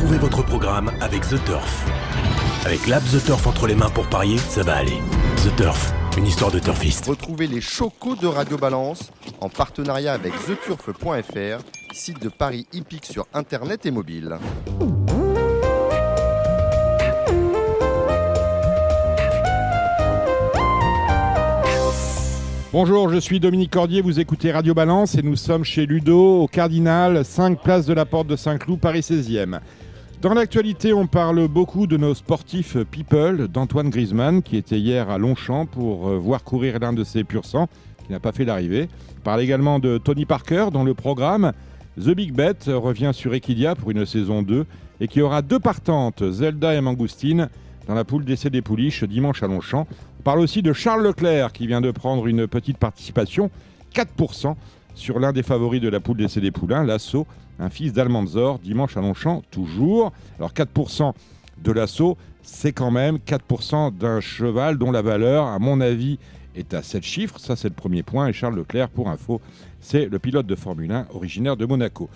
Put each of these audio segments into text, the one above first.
Retrouvez votre programme avec The Turf. Avec l'app The Turf entre les mains pour parier, ça va aller. The Turf, une histoire de turfiste. Retrouvez les chocos de Radio Balance en partenariat avec theturf.fr, site de paris hippique sur internet et mobile. Bonjour, je suis Dominique Cordier, vous écoutez Radio Balance et nous sommes chez Ludo, au Cardinal, 5 places de la Porte de Saint-Cloud, Paris 16e. Dans l'actualité, on parle beaucoup de nos sportifs people, d'Antoine Griezmann, qui était hier à Longchamp pour euh, voir courir l'un de ses pur sang, qui n'a pas fait l'arrivée. On parle également de Tony Parker, dont le programme The Big Bet revient sur Equidia pour une saison 2 et qui aura deux partantes, Zelda et Mangoustine, dans la poule d'essai des pouliches dimanche à Longchamp. On parle aussi de Charles Leclerc qui vient de prendre une petite participation, 4% sur l'un des favoris de la poule des poulains, l'assaut, un fils d'Almanzor, dimanche à Longchamp, toujours. Alors 4% de l'assaut, c'est quand même 4% d'un cheval dont la valeur, à mon avis, est à 7 chiffres. Ça, c'est le premier point. Et Charles Leclerc, pour info, c'est le pilote de Formule 1 originaire de Monaco.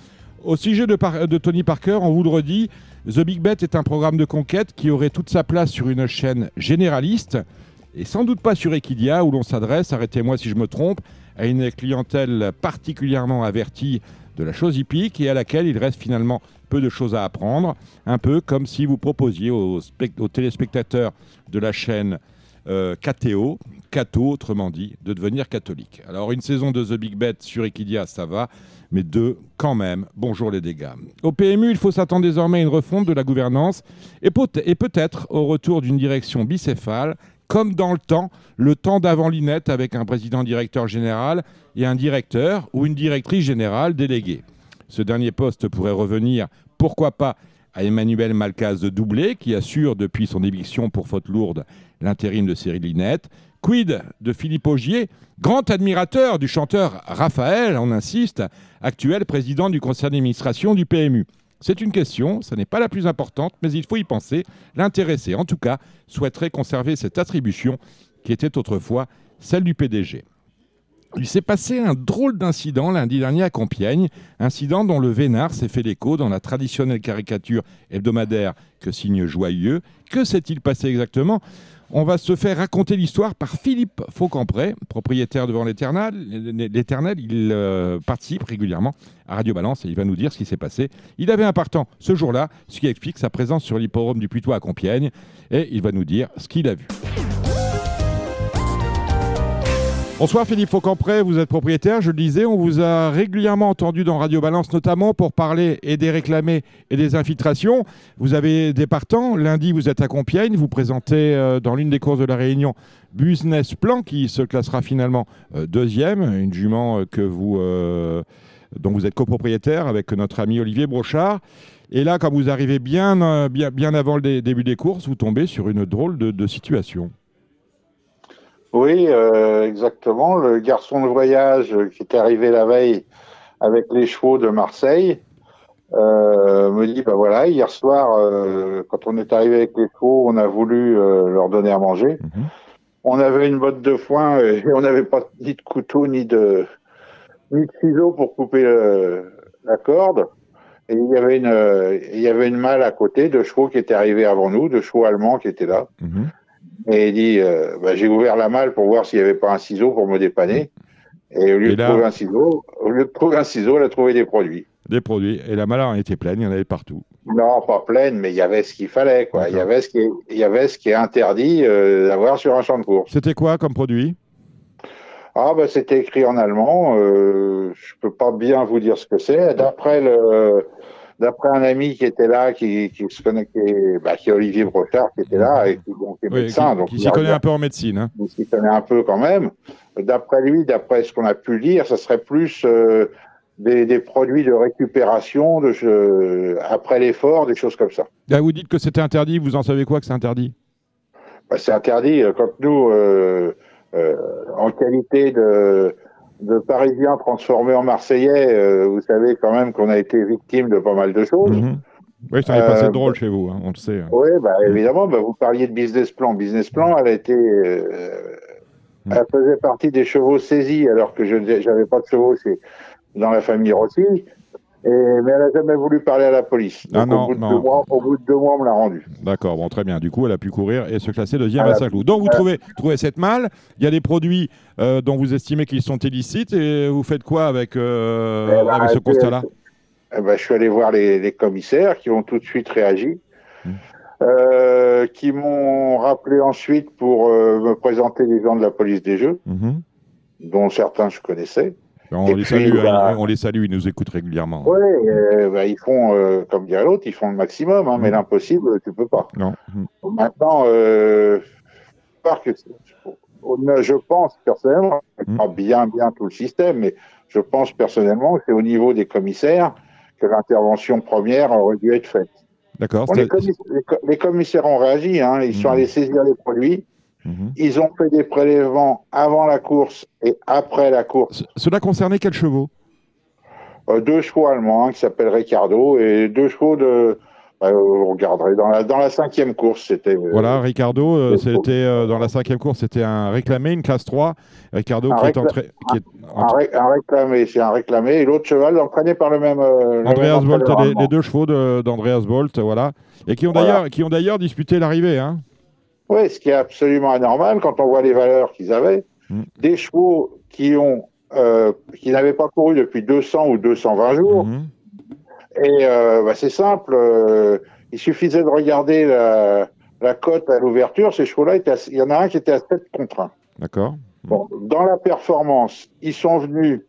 Au sujet de, de, Tony Parker, on vous le redit, The Big Bet est un programme de conquête qui aurait toute sa place sur une chaîne généraliste et sans doute pas sur Equidia où l'on s'adresse, arrêtez-moi si je me trompe, à une clientèle particulièrement avertie de la chose hippique et à laquelle il reste finalement peu de choses à apprendre, un peu comme si vous proposiez aux, téléspectateurs de la chaîne euh, KTO, autrement dit, de devenir catholique. Alors une saison de The Big Bet sur Equidia, ça va, mais deux, quand même, bonjour les dégâts. Au PMU, il faut s'attendre désormais à une refonte de la gouvernance et peut-être au retour d'une direction bicéphale comme dans le temps, le temps d'avant Linette avec un président directeur général et un directeur ou une directrice générale déléguée. Ce dernier poste pourrait revenir, pourquoi pas, à Emmanuel Malcaz de Doublé, qui assure depuis son éviction pour faute lourde l'intérim de Cyril Linette. Quid de Philippe Augier, grand admirateur du chanteur Raphaël, on insiste, actuel président du conseil d'administration du PMU. C'est une question, ce n'est pas la plus importante, mais il faut y penser. L'intéressé, en tout cas, souhaiterait conserver cette attribution qui était autrefois celle du PDG. Il s'est passé un drôle d'incident lundi dernier à Compiègne, incident dont le Vénard s'est fait l'écho dans la traditionnelle caricature hebdomadaire que signe Joyeux. Que s'est-il passé exactement? On va se faire raconter l'histoire par Philippe Faucampré, propriétaire devant l'Éternel. Il euh, participe régulièrement à Radio Balance et il va nous dire ce qui s'est passé. Il avait un partant ce jour-là, ce qui explique sa présence sur l'hippodrome du Putois à Compiègne et il va nous dire ce qu'il a vu. Bonsoir Philippe Faucampré, vous êtes propriétaire, je le disais, on vous a régulièrement entendu dans Radio Balance notamment pour parler et des réclamés et des infiltrations. Vous avez des partants, lundi vous êtes à Compiègne, vous présentez euh, dans l'une des courses de la Réunion Business Plan qui se classera finalement euh, deuxième, une jument euh, que vous, dont vous êtes copropriétaire avec notre ami Olivier Brochard. Et là, quand vous arrivez bien, bien, bien avant le début des courses, vous tombez sur une drôle de situation. Oui, euh, exactement. Le garçon de voyage qui est arrivé la veille avec les chevaux de Marseille euh, me dit, bah voilà, hier soir, euh, quand on est arrivé avec les chevaux, on a voulu leur donner à manger. Mhm. On avait une botte de foin et on n'avait pas ni de couteau ni de ni de ciseaux pour couper la corde. Et il y avait une il y avait une malle à côté de chevaux qui étaient arrivés avant nous, de chevaux allemands qui étaient là. Mhm. Et il dit, euh, bah, j'ai ouvert la malle pour voir s'il n'y avait pas un ciseau pour me dépanner. Et au lieu, de trouver un ciseau, au lieu de trouver un ciseau, elle a trouvé des produits. Des produits. Et la malle en était pleine, il y en avait partout. Non, pas pleine, mais il y avait ce qu'il fallait. Quoi. Il, y avait ce qui est, il y avait ce qui est interdit euh, d'avoir sur un champ de course. C'était quoi comme produit? Ah bah c'était écrit en allemand. Euh, je peux pas bien vous dire ce que c'est. D'après le d'après un ami qui était là, qui, qui se connaît, qui est, bah, qui est Olivier Brochard, qui était là, et qui, bon, est médecin. Qui, donc, qui s'y connaît un peu en médecine. Hein. Il s'y connaît un peu quand même. D'après lui, d'après ce qu'on a pu lire, ça serait plus euh, des, des, produits de récupération de, euh, après l'effort, des choses comme ça. Là, vous dites que c'était interdit, vous en savez quoi que c'est interdit? Bah, C'est interdit euh, quand nous, euh, en qualité de de Parisiens transformés en Marseillais, euh, vous savez quand même qu'on a été victime de pas mal de choses. Mhm. Oui, ça n'est pas assez drôle chez vous, hein, on le sait. Hein. Oui, bah, évidemment, bah, vous parliez de business plan. Business plan, elle a été, euh, mhm. elle faisait partie des chevaux saisis, alors que je n'avais pas de chevaux, c'est dans la famille Rossi. Et, mais elle n'a jamais voulu parler à la police. Ah Donc, non, au, bout de non. deux mois, au bout de deux mois, on me l'a rendu. D'accord, bon, très bien. Du coup, elle a pu courir et se classer deuxième à a Saint-Cloud. Donc, vous trouvez, trouvez cette malle. Il y a des produits euh, dont vous estimez qu'ils sont illicites et vous faites quoi avec, euh, Eh ben, avec ce constat-là ben, je suis allé voir les, les commissaires qui ont tout de suite réagi, Hmm. euh, qui m'ont rappelé ensuite pour euh, me présenter les gens de la police des jeux, Mhm. dont certains je connaissais. On, Et les puis, salue, bah- hein, on les salue, ils nous écoutent régulièrement. Oui, euh, bah, ils font, euh, comme dirait l'autre, ils font le maximum, hein, mais Hmm. l'impossible, tu peux pas. Non. Maintenant, euh, que on- je pense personnellement, je Hmm. pas bien bien tout le système, mais je pense personnellement que c'est au niveau des commissaires que l'intervention première aurait dû être faite. D'accord. Bon, les, c'est- commis- les co- les commissaires ont réagi, hein, ils sont Mhm. allés saisir les produits, Mhm. ils ont fait des prélèvements avant la course et après la course. Ce- Cela concernait quels chevaux? Euh, deux chevaux allemands hein, qui s'appellent Ricardo et deux chevaux de. bah, vous regarderez dans la dans la cinquième course, c'était. euh, Voilà, Ricardo, euh, c'était euh, dans la cinquième course, c'était un réclamé, une classe 3. Ricardo Un qui est qui est Un, entré- ré- un réclamé, c'est un réclamé, et l'autre cheval entraîné par le même. Andreas Bolt, les, deux chevaux de- d'Andreas Bolt, voilà. Et qui ont Voilà. d'ailleurs qui ont d'ailleurs disputé l'arrivée. Hein. Oui, ce qui est absolument anormal quand on voit les valeurs qu'ils avaient. Mm. Des chevaux qui ont euh, qui n'avaient pas couru depuis 200 ou 220 jours. Mhm. Et euh, bah, c'est simple, euh, il suffisait de regarder la, la cote à l'ouverture. Ces chevaux-là, il y en a un qui était à 7 contre 1. D'accord. Bon, dans la performance, ils sont venus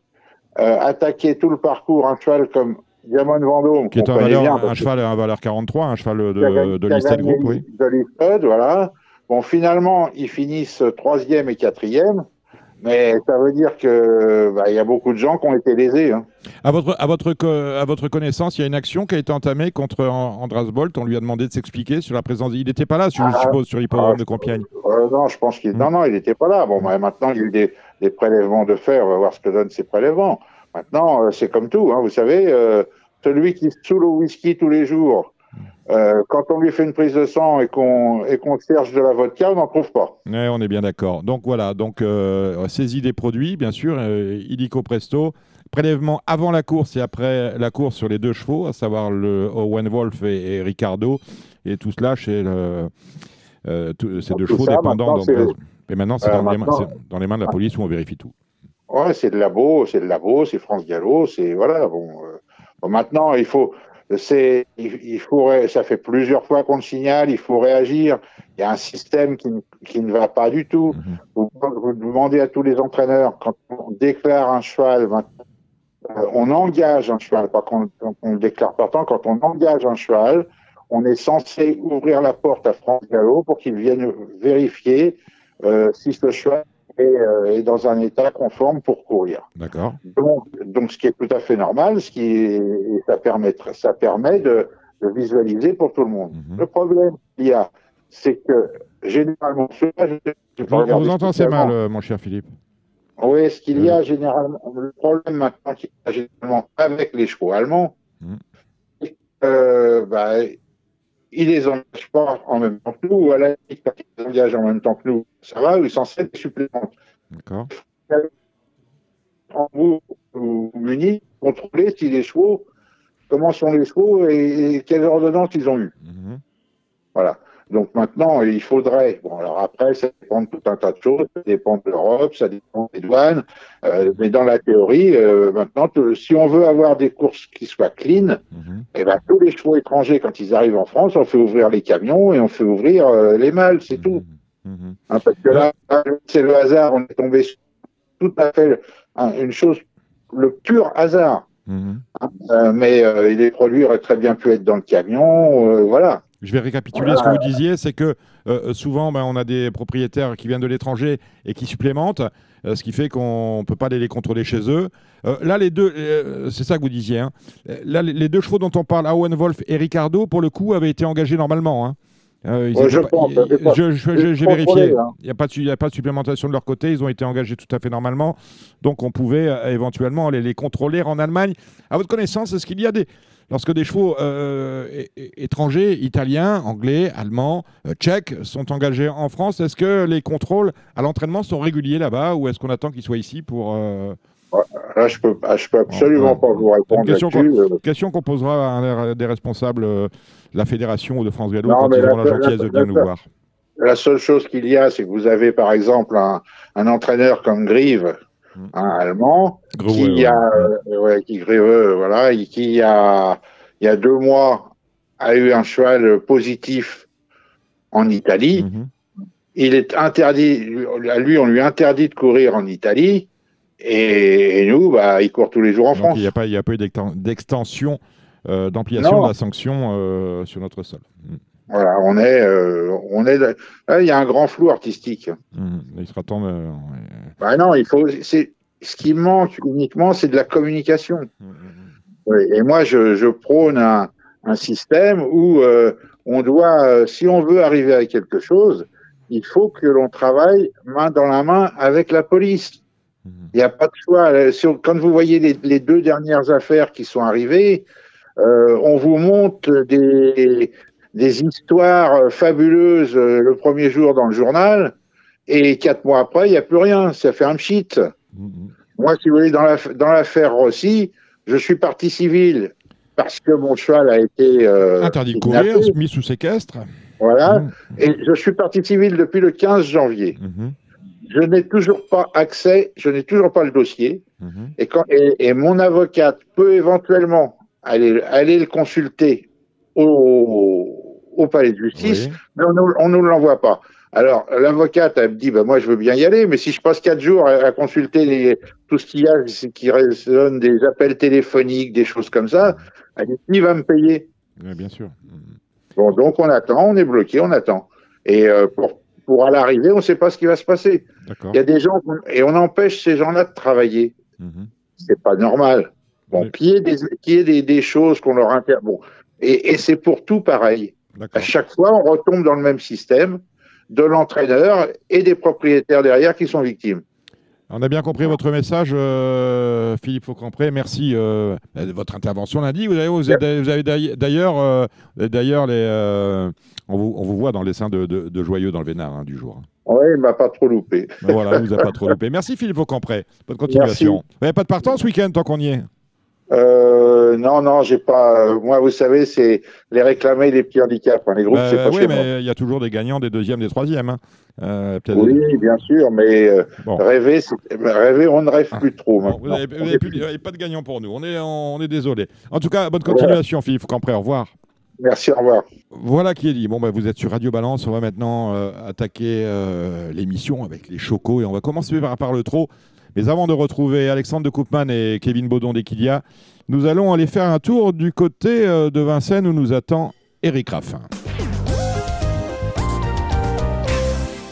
attaquer tout le parcours un cheval comme Diamond Vendôme, Qui est un, valeur, bien, un cheval à valeur 43, un cheval de, de oui. de Listed, voilà. Bon, finalement, ils finissent troisième et quatrième, mais ça veut dire que bah, il y a beaucoup de gens qui ont été lésés. Hein. À votre, à, votre, à votre connaissance, il y a une action qui a été entamée contre An- Andras Bolt. On lui a demandé de s'expliquer sur la présence. Il n'était pas là, je Ah, suppose, sur l'hippodrome ah, de Compiègne. Euh, non, je pense qu'il Mm. non, non, il n'était pas là. Bon, bah, maintenant, il y a eu des, des prélèvements de fer. On va voir ce que donnent ces prélèvements. Maintenant, euh, c'est comme tout. Hein, vous savez, euh, celui qui se saoule au whisky tous les jours, euh, quand on lui fait une prise de sang et qu'on et qu'on cherche de la vodka, on n'en trouve pas. Ouais, on est bien d'accord. Donc voilà, donc euh, saisie des produits, bien sûr, euh, illico presto. Prélèvement avant la course et après la course sur les deux chevaux, à savoir le Owen Wolf et, et Ricardo, et tout cela chez le, ces Donc, deux chevaux ça, dépendants maintenant. Et maintenant, c'est dans, les mains- maintenant- c'est dans les mains de la police où on vérifie tout. Ouais, c'est le labo, c'est le labo, c'est France Gallo, c'est voilà. Bon, euh, bon, maintenant il faut, c'est, il, il faut, ça fait plusieurs fois qu'on le signale, il faut réagir. Il y a un système qui, ne- qui ne va pas du tout. Mhm. Vous, vous demandez à tous les entraîneurs quand on déclare un cheval, euh, on engage un cheval, pas qu'on on le déclare pas tant. Quand on engage un cheval, on est censé ouvrir la porte à France Gallo pour qu'il vienne vérifier euh, si ce cheval euh, est dans un état conforme pour courir. D'accord Donc, donc, ce qui est tout à fait normal, ce qui est, et ça permet, ça permet de, de visualiser pour tout le monde. Mhm. Le problème qu'il y a, c'est que généralement, je- je- vous spécialement. mal, euh, mon cher Philippe. Oui, ce qu'il y a généralement, le problème maintenant qu'il y a généralement avec les chevaux allemands, Mhm. euh, bah, ils les engagent pas en même temps que nous, ou à la limite, quand ils les engagent en même temps que nous, ça va, ou ils s'en servent des suppléments. D'accord En vous, ou munis, contrôler si les chevaux, comment sont les chevaux et, et quelles ordonnances ils ont eues. Mhm. Voilà. Donc maintenant, il faudrait. Bon, alors après, ça dépend de tout un tas de choses. Ça dépend de l'Europe, ça dépend des douanes. Euh, mais dans la théorie, euh, maintenant, te- si on veut avoir des courses qui soient clean, Mhm. eh ben, tous les chevaux étrangers, quand ils arrivent en France, on fait ouvrir les camions et on fait ouvrir euh, les mâles, c'est tout. Mhm. Mhm. Hein, parce que là, c'est le hasard. On est tombé sur tout à fait hein, une chose, le pur hasard. Mhm. Euh, mais euh, les produits auraient très bien pu être dans le camion. euh, voilà. Je vais récapituler ce que vous disiez, c'est que euh, souvent ben, on a des propriétaires qui viennent de l'étranger et qui supplémentent, euh, ce qui fait qu'on ne peut pas aller les contrôler chez eux. Euh, là, les deux, euh, c'est ça que vous disiez, hein. Euh, là les deux chevaux dont on parle, Owen Wolf et Ricardo, pour le coup, avaient été engagés normalement. hein. Euh, Ouais, je pas- pense, ils- je pas. je- J'ai vérifié. hein. Il n'y a, pas de a pas supplémentation de leur côté. Ils ont été engagés tout à fait normalement. Donc, on pouvait euh, éventuellement les, les contrôler en Allemagne. À votre connaissance, est-ce qu'il y a des. Lorsque des chevaux euh, étrangers, italiens, anglais, allemands, euh, tchèques, sont engagés en France, est-ce que les contrôles à l'entraînement sont réguliers là-bas ou est-ce qu'on attend qu'ils soient ici pour, euh, Là, je peux, je peux absolument pas vous répondre question qu'on, posera à des responsables de la fédération ou de France Vélo quand ils auront la, gentillesse de venir nous voir. La seule chose qu'il y a, c'est que vous avez par exemple un, un entraîneur comme Grive. Un allemand, qui a, euh, qui voilà, qui a, il y a deux mois a eu un cheval positif en Italie. Mm-hmm. Il est interdit, à lui, on lui interdit de courir en Italie. Et, nous, bah, il court tous les jours en France. Il n'y a pas, il a pas eu d'extension, euh, d'ampliation de la sanction euh, sur notre sol. Voilà, on est, euh, on est. Là, il y a un grand flou artistique. Mmh, il sera temps. De... Bah non, il faut. C'est ce qui manque uniquement, c'est de la communication. Mmh, mmh, et moi, je, je prône un, un, système où euh, on doit, euh, si on veut arriver à quelque chose, il faut que l'on travaille main dans la main avec la police. Il n'y a pas de choix. Quand vous voyez les, les, deux dernières affaires qui sont arrivées, on vous montre des, des histoires euh, fabuleuses euh, le premier jour dans le journal, et quatre mois après, il n'y a plus rien. Ça fait un pchit. Mm-hmm. Moi, si vous voulez, dans l'affaire Rossi, je suis parti civil parce que mon cheval a été. Euh, Interdit de courir, mis sous séquestre. Voilà. Mm-hmm. Et je suis parti civil depuis le 15 janvier. Mm-hmm. Je n'ai toujours pas accès, je n'ai toujours pas le dossier. Et, quand, et, mon avocate peut éventuellement aller, aller le consulter au, au palais de justice, mais on ne nous l'envoie pas. Alors, l'avocate, elle me dit, bah, moi, je veux bien y aller, mais si je passe quatre jours à, consulter les, tout ce qu'il y a, qui résonne des appels téléphoniques, des choses comme ça, elle dit, qui va me payer? Oui, Bien sûr. Bon, donc on attend, on est bloqué, on attend. Et euh, pour, pour à l'arrivée, on ne sait pas ce qui va se passer. Il y a des gens, et on empêche ces gens-là de travailler. Mm C'est pas normal. Bon, qu'il y ait des, y ait des, des choses qu'on leur inter... Bon, et, et c'est pour tout pareil. À chaque fois, on retombe dans le même système de l'entraîneur et des propriétaires derrière qui sont victimes. On a bien compris votre message, euh, Philippe Faucampré. Merci euh, de votre intervention lundi. Vous avez, vous avez d'ailleurs, euh, d'ailleurs, les, on vous, on, vous, voit dans les seins de, de, Joyeux dans le Vénard hein, du jour. Oui, il m'a pas trop loupé. Voilà, il vous a pas trop loupé. Merci Philippe Faucampré. Bonne continuation. Vous n'avez pas de partant ce week-end tant qu'on y est? Euh, non, non, j'ai pas. moi, vous savez, c'est les réclamer des petits handicaps. Hein. Les groupes, c'est pas Oui, mais il y a toujours des gagnants, des deuxièmes, des troisièmes. Hein. Euh, oui, bien sûr, mais euh, rêver, rêver, on ne rêve plus trop. vous n'avez pas de gagnant pour nous. On est, on est désolé. En tout cas, bonne continuation, Philippe Campré. Au revoir. Merci, au revoir. Voilà qui est dit. Bon, bah, vous êtes sur Radio Balance. On va maintenant attaquer l'émission avec les chocos et on va commencer par, par le trot. Mais avant de retrouver Alexandre de Koopman et Kevin Baudon d'Equidia, nous allons aller faire un tour du côté euh, de Vincennes où nous attend Eric Raffin.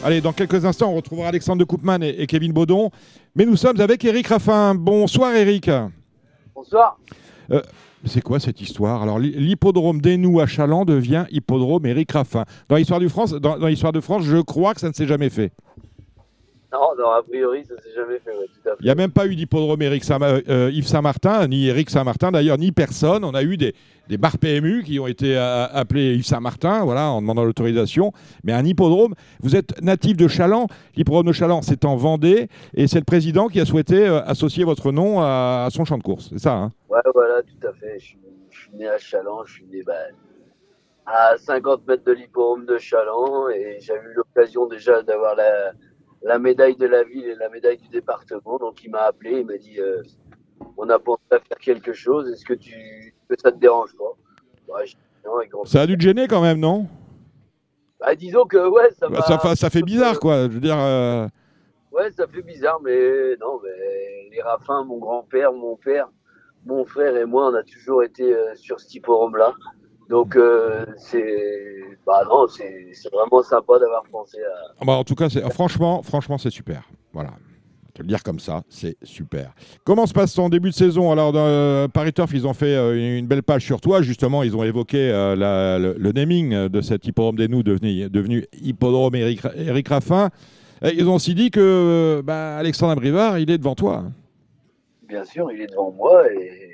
Allez, dans quelques instants, on retrouvera Alexandre de Koopman et, Kevin Baudon. Mais nous sommes avec Eric Raffin. Bonsoir Eric. Bonsoir. Euh, c'est quoi cette histoire? Alors, l'hippodrome d'Enou à Chaland devient hippodrome Eric Raffin. Dans l'histoire de France, dans l'histoire de France, je crois que ça ne s'est jamais fait. Non, non, a priori, ça s'est jamais fait. Il n'y a même pas eu d'hippodrome euh, Yves Saint-Martin, ni Eric Saint-Martin d'ailleurs, ni personne. On a eu des, des bars PMU qui ont été euh, appelés Yves Saint-Martin, voilà, en demandant l'autorisation. Mais un hippodrome, vous êtes natif de Chaland. L'hippodrome de Chaland, c'est en Vendée. Et c'est le président qui a souhaité euh, associer votre nom à, son champ de course. C'est ça, hein? Ouais, voilà, tout à fait. Je suis, né à Chaland. Je suis né bah, à 50 mètres de l'hippodrome de Chaland. Et j'ai eu l'occasion déjà d'avoir la la médaille de la ville et la médaille du département. Donc il m'a appelé, il m'a dit euh, on a pensé à faire quelque chose, est-ce que tu que ça te dérange pas Ça a dû te gêner quand même, non? Bah, Disons que ouais, ça, bah, ça, ça, fait bizarre quoi. Je veux dire. Euh, ouais, ça fait bizarre, mais non, mais les Raffins, mon grand-père, mon père, mon frère et moi, on a toujours été euh, sur ce typorome-là. Donc euh, c'est bah non, c'est vraiment sympa d'avoir pensé à. Ah bah, en tout cas, franchement, franchement, c'est super. Voilà. Je vais le dire comme ça, c'est super. Comment se passe ton début de saison? Alors, dans, euh, Paris Turf, ils ont fait euh, une belle page sur toi. Justement, ils ont évoqué le, naming de cet hippodrome des nous devenu, devenu hippodrome Eric, Eric Raffin. ils ont aussi dit que bah, Alexandre Brivard, il est devant toi. Bien sûr, il est devant moi et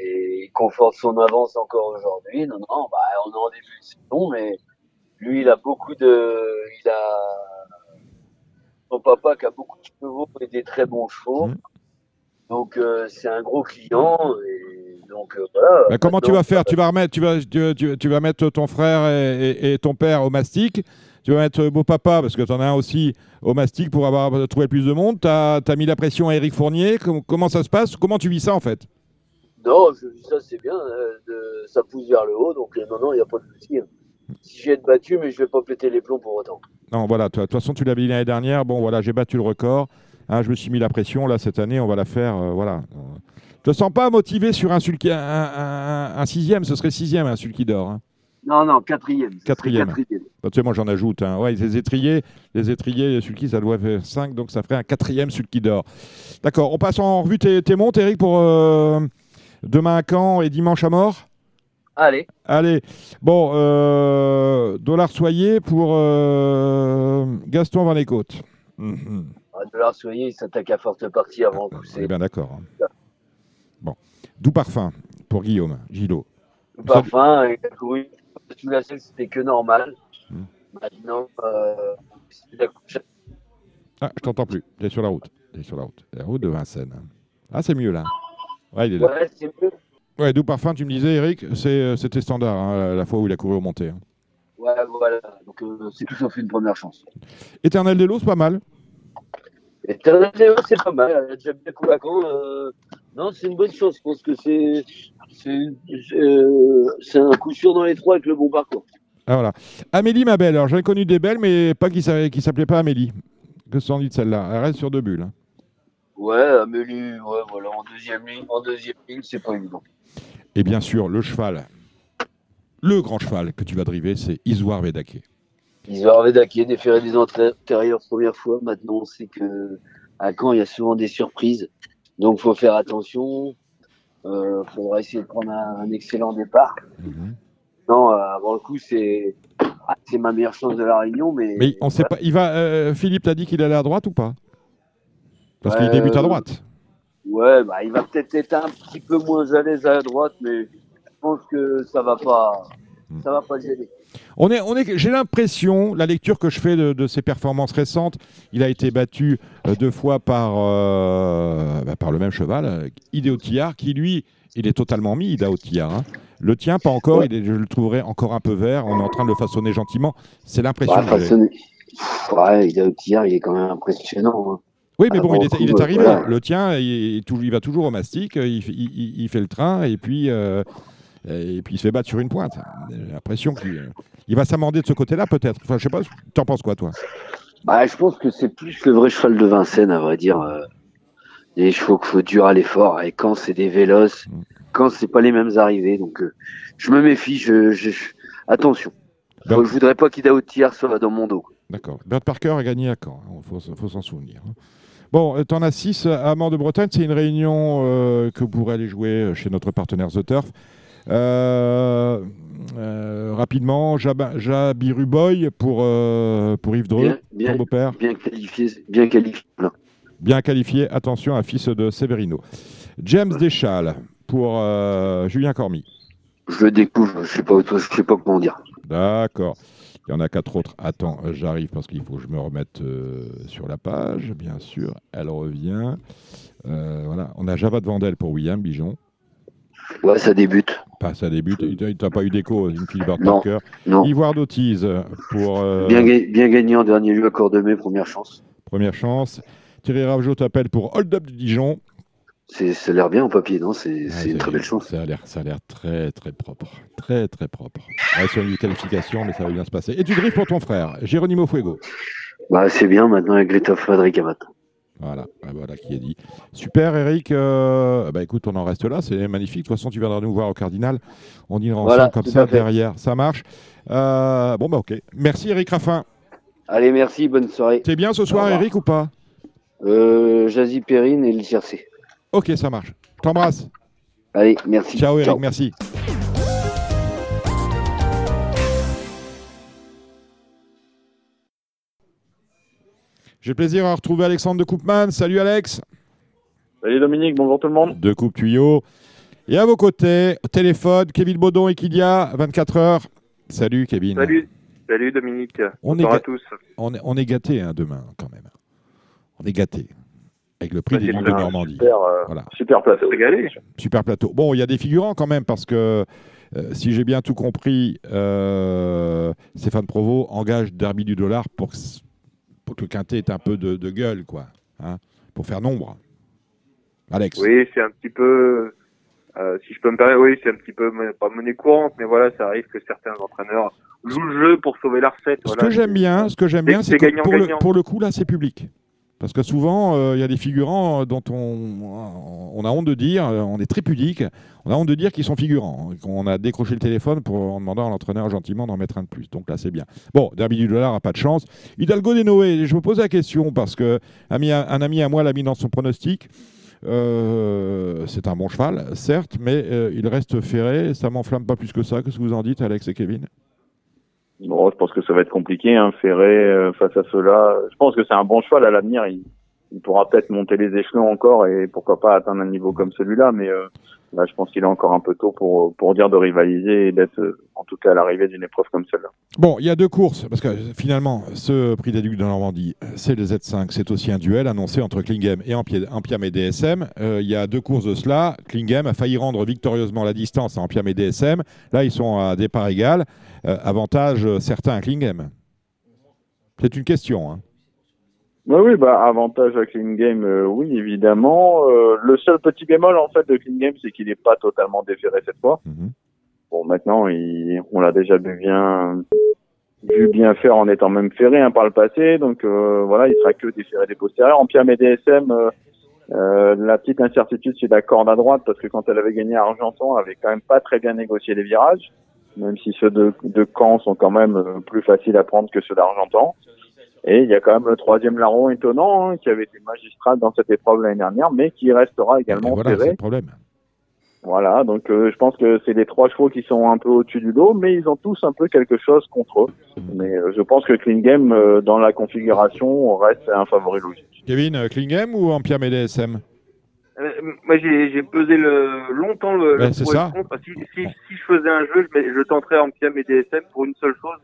et il conforte son avance encore aujourd'hui. Non, non, bah, on est en début de saison, mais lui, il a beaucoup de, il a mon papa qui a beaucoup de chevaux et des très bons chevaux. Mhm. Donc euh, c'est un gros client et donc euh, voilà. Bah, comment tu vas faire? Tu vas remettre, tu vas, tu, tu- tu vas mettre ton frère et, et- et ton père au mastic. Tu vas mettre beau papa parce que tu en as un aussi au mastic pour avoir trouvé plus de monde. Tu as, mis la pression à Eric Fournier. Com- comment ça se passe? Comment tu vis ça en fait? Non, je dis ça c'est bien, euh, de- ça pousse vers le haut, donc euh, non, non, il n'y a pas de souci. hein. Si j'ai été battu, mais je vais pas péter les plombs pour autant. Non, voilà. toi, De toute façon, tu l'avais dit l'année dernière. Bon, voilà, j'ai battu le record. Hein, je me suis mis la pression. Là, cette année, on va la faire. euh, voilà. Je te sens pas motivé sur un, sulky, un, un- un sixième. Ce serait sixième, un sulky d'or. hein. Non, non, quatrième. Quatrième. quatrième. Bah, tu sais, moi j'en ajoute. Hein. Ouais, les étriers, les étriers, les sulky, ça doit faire 5, donc ça ferait un quatrième sulky d'or. D'accord, on passe en revue tes, tes montes, Eric, pour euh, demain à Caen et dimanche à mort? Allez, Allez, bon, euh, dollar soyez pour euh, Gaston Van Écoute. Mhm. à Dollar Soyer, il s'attaque à forte partie avant de pousser. bien d'accord. hein. Bon, doux parfum pour Guillaume, Gilo. Le parfum, il a couru sous la selle, c'était que normal. Hmm. Maintenant, euh. Ah, je t'entends plus. T'es sur la route. T'es sur la route. La route de Vincennes. Ah, c'est mieux là. Ouais, il est là. Ouais, c'est mieux. Ouais, doux parfum, tu me disais, Eric, euh, c'était standard, hein, la fois où il a couru au montée. hein. Ouais, voilà. Donc, euh, c'est tout sauf une première chance. Éternel Lots, c'est pas mal. Et Terre c'est pas mal. Elle a déjà bien Caen. euh, Non, c'est une bonne chose. Je pense que c'est c'est euh, c'est un coup sûr dans les trois avec le bon parcours. Ah, voilà. Amélie, ma belle. Alors, j'en ai connu des belles, mais pas qui s'appelait pas Amélie. Que s'en dit de celle-là? Elle reste sur deux bulles. hein. Ouais, Amélie, ouais, voilà, en deuxième ligne, en deuxième ligne, c'est pas évident. Et bien sûr, le cheval, le grand cheval que tu vas driver, c'est Isoire Vedake. Ils ont Arvedaké, déféré des antérieurs première fois. Maintenant, on sait que à Caen, il y a souvent des surprises. Donc, faut faire attention. Euh, faudra essayer de prendre un, un excellent départ. Mhm. Non, euh, avant le coup, c'est ah, c'est ma meilleure chance de la Réunion, mais, Mais on sait pas. Il va. euh, Philippe t'a dit qu'il allait à droite ou pas? Parce qu'il Euh, débute à droite. Ouais, bah, il va peut-être être un petit peu moins à l'aise à droite, mais je pense que ça va pas, Hmm. ça va pas gêner. On est, on est, j'ai l'impression, la lecture que je fais de, de ses performances récentes, il a été battu euh, deux fois par, euh, bah, par le même cheval, euh, Idéo Tillard, qui lui, il est totalement mis, Idéo Tillard. hein. Le tien, pas encore, Ouais. il est- je le trouverais encore un peu vert, on est en train de le façonner gentiment. C'est l'impression que façonné. Pff, Ouais, il, a, hier, il est quand même impressionnant. hein. Oui, mais Ah, bon, il, est, il est coup, arrivé. voilà. Le tien, il, va toujours au mastic, il, f- il- fait le train et puis, euh, et puis il se fait battre sur une pointe. J'ai l'impression qu'il il va s'amender de ce côté-là, peut-être. Enfin, je sais pas, t'en penses quoi, toi? Bah, je pense que c'est plus le vrai cheval de Vincennes, à vrai dire. euh, Des chevaux qu'il faut dur à l'effort. Et quand c'est des véloces, Mm. quand c'est pas les mêmes arrivées. Donc, euh, je me méfie. Je, je- je- Attention. Donc- je voudrais pas qu'Ida Tiers soit dans mon dos. D'accord. Bert Parker a gagné à Caen, il faut, faut s'en souvenir. Bon, tu en as 6 à Mort de Bretagne. C'est une réunion euh, que vous pourrez aller jouer chez notre partenaire The Turf. Euh, euh, rapidement, Jab- Jabiru Boy pour, euh, pour Yves Dreux, Bien, bien, beau-père. bien qualifié. Bien qualifié. Voilà. Bien qualifié, attention, un fils de Severino. James Deschal pour euh, Julien Cormy. Je le découvre. Je sais pas, je sais pas comment dire. D'accord. Il y en a quatre autres. Attends, euh, j'arrive parce qu'il faut que je me remette euh, sur la page, bien sûr. Elle revient. Euh, voilà. On a Java de Vandel pour William Bijon. Ouais, ça débute. Pas ça débute. Il t'a pas eu d'écho, une Philibert Non. Non. Ivoire d'Autise pour euh, Bien, ga- bien gagné en dernier lieu à Cordemais, première chance. première chance. Thierry Ravjo t'appelle pour Hold Up de Dijon. C'est, ça a l'air bien en papier, non? C'est, Ouais, c'est une très belle chance. Ça a l'air, ça a l'air très très propre, très très propre. Ouais, sur une qualification, mais ça va bien se passer. Et tu drives pour ton frère, Geronimo Fuego. Bah, c'est bien maintenant avec l'étoffe Frédéric Amat. Voilà, voilà qui est dit. Super, Eric. euh, bah écoute, on en reste là. C'est magnifique. De toute façon, tu viendras nous voir au Cardinal. On dînera ensemble Voilà, comme ça derrière. Ça marche. Euh, bon bah ok. Merci, Eric Raffin. Allez, merci, bonne soirée. T'es bien ce soir, Au. Eric, ou pas? Euh, Jazzy Perrine et le tiercé. Ok, ça marche. T'embrasse. Allez, merci. Ciao, Eric. Ciao. Merci. J'ai le plaisir à retrouver Alexandre de Coupman. Salut Alex. Salut Dominique, bonjour tout le monde. de Coupe Tuyau. Et à vos côtés, au téléphone, Kevin Baudon et Kylia, 24 heures. Salut Kevin. Salut, salut Dominique. On est à tous. On est, on est gâtés hein, demain quand même. On est gâté avec le prix des Ducs de Normandie. Super, euh, Voilà. super plateau. Régalé. Super plateau. Bon, il y a des figurants quand même parce que euh, si j'ai bien tout compris, euh, Stéphane Provost engage Derby du dollar pour que, pour que le quintet ait un peu de, de gueule, quoi, hein, pour faire nombre. Alex. Oui, c'est un petit peu, euh, si je peux me permettre, oui, c'est un petit peu, pas monnaie courante, mais voilà, ça arrive que certains entraîneurs jouent le jeu pour sauver la recette. Ce voilà. que j'aime bien, ce que j'aime C'est- bien, c'est que gagnant, pour le, pour le coup là, c'est public. Parce que souvent, euh, il y a des figurants dont on, a honte de dire, euh, on est très pudique, on a honte de dire qu'ils sont figurants, hein, qu'on a décroché le téléphone pour, en demandant à l'entraîneur gentiment d'en mettre un de plus. Donc là, c'est bien. Bon, Derby du dollar a pas de chance. Hidalgo des Noé, je me pose la question parce que un, ami- à moi l'a mis dans son pronostic. Euh, c'est un bon cheval, certes, mais euh, il reste ferré. Ça m'enflamme pas plus que ça. Qu'est-ce que vous en dites, Alex et Kevin? Bon, je pense que ça va être compliqué, hein, Ferré euh, face à cela. Je pense que c'est un bon cheval à l'avenir. Il, il pourra peut-être monter les échelons encore et pourquoi pas atteindre un niveau comme celui-là. Mais euh, là, je pense qu'il est encore un peu tôt pour pour dire de rivaliser et d'être, euh, en tout cas, à l'arrivée d'une épreuve comme celle-là. Bon, il y a deux courses, parce que finalement, ce prix des Ducs de Normandie, c'est le Z5, c'est aussi un duel annoncé entre Klingem et Ampi- Ampiam et DSM. Il y a deux courses de cela. Klingem a failli rendre victorieusement la distance à Ampiam et DSM. Là, ils sont à départ égal. Euh, avantage euh, certain à Klingem. C'est une question. hein. Oui, oui, bah avantage à Clean Game, euh, oui, évidemment. Euh, le seul petit bémol en fait de Clean Game, c'est qu'il n'est pas totalement déféré cette fois. Mhm. Bon, maintenant, il, on l'a déjà vu bien, vu bien faire en étant même ferré hein, par le passé. Donc euh, voilà, il sera que déféré des postérieurs. En et DSM, euh, euh, la petite incertitude, c'est la corde à droite, parce que quand elle avait gagné à Argenton, elle avait quand même pas très bien négocié les virages, même si ceux de, de Caen sont quand même euh, plus faciles à prendre que ceux d'Argenton. Et il y a quand même le troisième larron étonnant, hein, qui avait été magistral dans cette épreuve l'année dernière, mais qui restera également voilà, le problème. Voilà, donc euh, je pense que c'est les trois chevaux qui sont un peu au-dessus du lot, mais ils ont tous un peu quelque chose contre eux. Mais euh, je pense que Clean Game, euh, dans la configuration, reste un favori logique. Kevin, euh, Klingem ou Ampiam et DSM Euh, moi, j'ai pesé le, longtemps le, Ben, le c'est pour et ça. contre. Si, si, si je faisais un jeu, je, je tenterais en Piam et DSM pour une seule chose.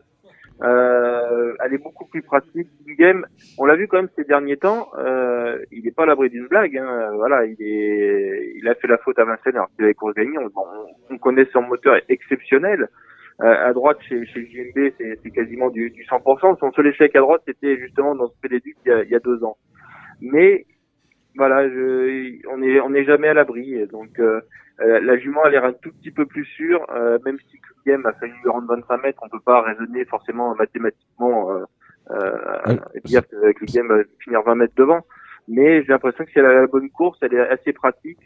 Euh, elle est beaucoup plus pratique. Game, on l'a vu quand même ces derniers temps, euh, il n'est pas à l'abri d'une blague. Hein. Voilà, il est, il a fait la faute à Vincennes alors qu'il avait course gagnée. On, on, on connaît son moteur est exceptionnel. Euh, à droite, chez, chez JMB, c'est quasiment du, du 100%. Son seul échec à droite, c'était justement dans ce Péléduc il y a, il y a deux ans. Mais voilà, je, on est on n'est jamais à l'abri. Donc euh, la jument a l'air un tout petit peu plus sûre, euh, même si Game a failli lui rendre 25 mètres, on peut pas raisonner forcément mathématiquement euh, euh, et dire que Game va finir 20 mètres devant. Mais j'ai l'impression que si elle a la bonne course, elle est assez pratique.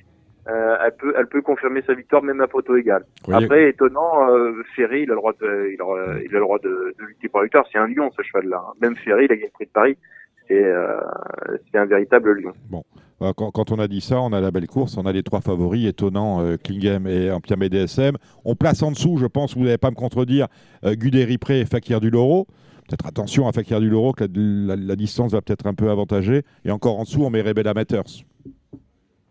Euh, elle peut elle peut confirmer sa victoire même à poteau égal. Voyez- Après étonnant, euh, Ferry il a le droit de il a, il a le droit de, de lutter pour la victoire. C'est un lion ce cheval là. Même Ferry il a gagné le prix de Paris. C'est euh, c'est un véritable lion. Euh, Quand, quand on a dit ça, on a la belle course, on a les trois favoris étonnants, euh, Klingem et Ampiam et DSM. On place en dessous, je pense, vous n'allez pas me contredire, euh, Guderipré et Fakir du Loro. Peut-être attention à Fakir du Loro, que la, la- la distance va peut-être un peu avantagée. Et encore en dessous, on met Rebel Amateurs.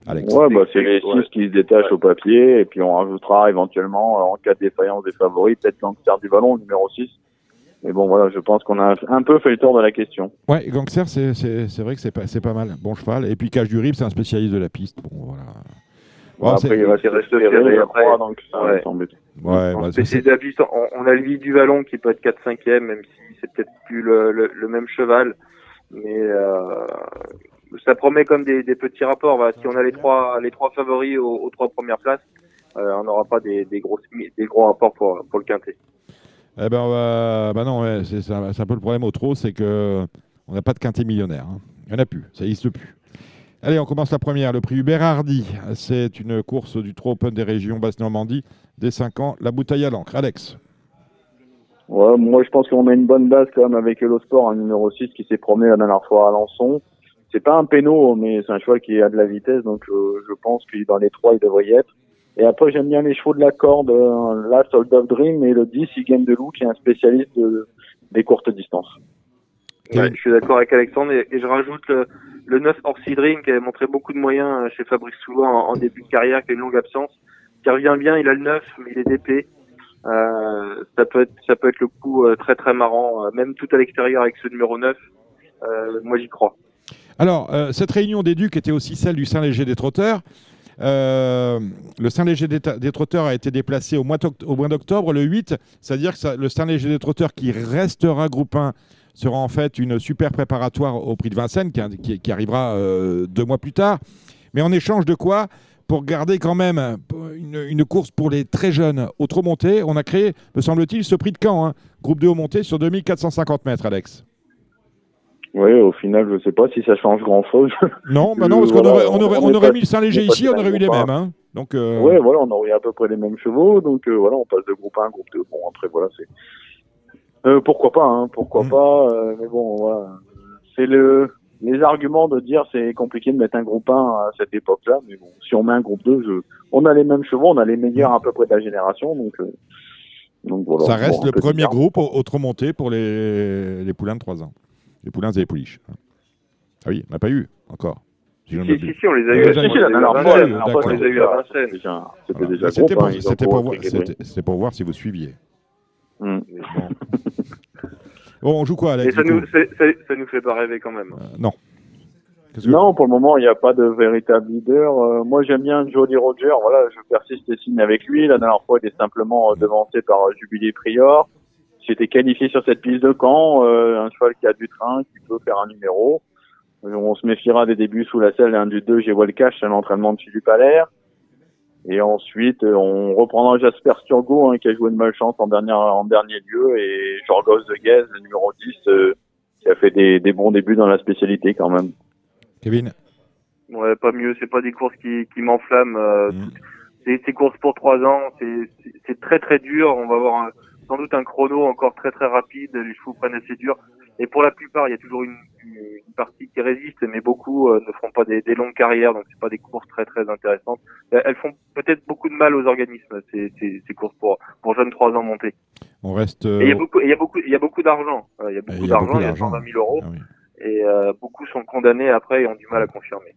Alex. Ouais, bah, c'est les six Ouais. qui se détachent au papier, et puis on rajoutera éventuellement, euh, en cas de défaillance des favoris, peut-être Gangster du Ballon, numéro 6. Mais bon, voilà, je pense qu'on a un peu fait le tour de la question. Ouais, Gangster, c'est- c'est c'est vrai que c'est pas, c'est pas mal. Bon cheval. Et puis Cache du Rib, c'est un spécialiste de la piste. Bon, voilà. Bon, Bon, c'est- après, il va se je après. donc ça Ouais. ouais, bah, spécialiste de la piste, on, on a le vie du Vallon qui peut être 4-5e, même si c'est peut-être plus le, le, le même cheval. Mais euh, ça promet comme des, des petits rapports. Voilà. Si on a les trois, les trois favoris aux, aux trois premières places, euh, on n'aura pas des, des, gros, des gros rapports pour, pour le quintet. Eh ben, bah non, c'est un, peu le problème au trot, c'est que on n'a pas de quintet millionnaire. hein. Il n'y en a plus, ça n'existe plus. Allez, on commence la première. Le prix Hubert Hardy, c'est une course du Trot Open des régions Basse-Normandie, des 5 ans. La bouteille à l'encre. Alex. Ouais, moi je pense qu'on a une bonne base quand même avec Hello Sport, un numéro 6 qui s'est promené la dernière fois à Alençon. C'est pas un péno, mais c'est un cheval qui a de la vitesse, donc euh, je pense que dans les trois il devrait y être. Et après j'aime bien les chevaux de la corde, euh, là Sold of Dream et le 10 Game de Loup qui est un spécialiste de- des courtes distances. Ouais, je suis d'accord avec Alexandre et, et je rajoute le, le 9 Orsi Dream qui a montré beaucoup de moyens chez Fabrice Soulois en, en début de carrière, qui a une longue absence, qui revient bien, il a le 9 mais il est DP. Euh, ça peut être ça peut être le coup euh, très très marrant, euh, même tout à l'extérieur avec ce numéro 9. Euh, moi j'y crois. Alors, euh, cette réunion des Ducs était aussi celle du Saint-Léger des Trotteurs. Euh, le Saint-Léger des, des Trotteurs a été déplacé au mois d'octobre, le 8, c'est-à-dire que le Saint-Léger des Trotteurs qui restera groupe 1 sera en fait une super préparatoire au prix de Vincennes qui, arrivera euh, deux mois plus tard. Mais en échange de quoi? Pour garder quand même une, course pour les très jeunes au trop monté, on a créé, me semble-t-il, ce prix de Caen, hein, groupe 2 au monté sur 2450 mètres, Alex. Oui, au final, je sais pas si ça change grand-chose. Non, bah Euh, non, parce qu'on voilà, aurait, on aurait, on aurait pas- mis le Saint-Léger ici, on aurait eu les mêmes. hein. Donc, euh, Ouais, voilà, on aurait à peu près les mêmes chevaux, donc euh, voilà, on passe de groupe 1 à groupe 2. Bon, après, voilà, c'est. Euh, pourquoi pas, hein, pourquoi Mm. pas, euh, mais bon, voilà. C'est le. Les arguments de dire c'est compliqué de mettre un groupe 1 à cette époque-là, mais bon, si on met un groupe 2, je... on a les mêmes chevaux, on a les meilleurs à peu près de la génération, donc, euh, donc voilà. ça reste Bon, le premier groupe au, au trop monté pour les, les poulains de 3 ans. Les poulains et les pouliches. Ah oui, on n'a pas eu encore. Si Si, si, si, on les a eu. à- Vincennes, Voilà. déjà C'était pour, hein, pour pour voir, si vous suiviez. Mm. Mais Bon. Bon, on joue quoi, Alex Et ça nous, ça nous fait pas rêver quand même. Euh, Non. Que- Non, pour le moment, il n'y a pas de véritable leader. Euh, moi, j'aime bien Jody Roger. Voilà, je persiste et signe avec lui. La dernière fois, il est simplement euh, devancé par euh, Jubilé Prior. J'étais qualifié sur cette piste de camp. euh, un cheval qui a du train, qui peut faire un numéro. Euh, on se méfiera des débuts sous la selle. Un du 2, j'ai le cash, c'est l'entraînement de Philippe Allaire. Et ensuite, euh, on reprendra Jasper Sturgo, hein, qui a joué de malchance en dernier, en dernier lieu, et Jorgos de Guez, le numéro 10, euh, qui a fait des, des bons débuts dans la spécialité quand même. Kevin? Ouais, pas mieux. C'est pas des courses qui, qui m'enflamment. euh, Mm. c'est c'est courses pour trois ans. C'est c'est- c'est très très dur. On va avoir un- sans doute un chrono encore très très rapide. Les chevaux prennent assez dur. Et pour la plupart, il y a toujours une, partie qui résiste, mais beaucoup euh, ne feront pas des, des longues carrières, donc c'est pas des courses très très intéressantes. Euh, Elles font peut-être beaucoup de mal aux organismes ces, ces, ces courses pour pour jeunes trois ans montés. On reste. Et il y a euh, beaucoup, il y a beaucoup, il y a beaucoup d'argent. Euh, Il y a beaucoup d'argent. Il y a d'argent. 120 000 euros, ah oui. et euh, beaucoup sont condamnés après et ont du mal à confirmer.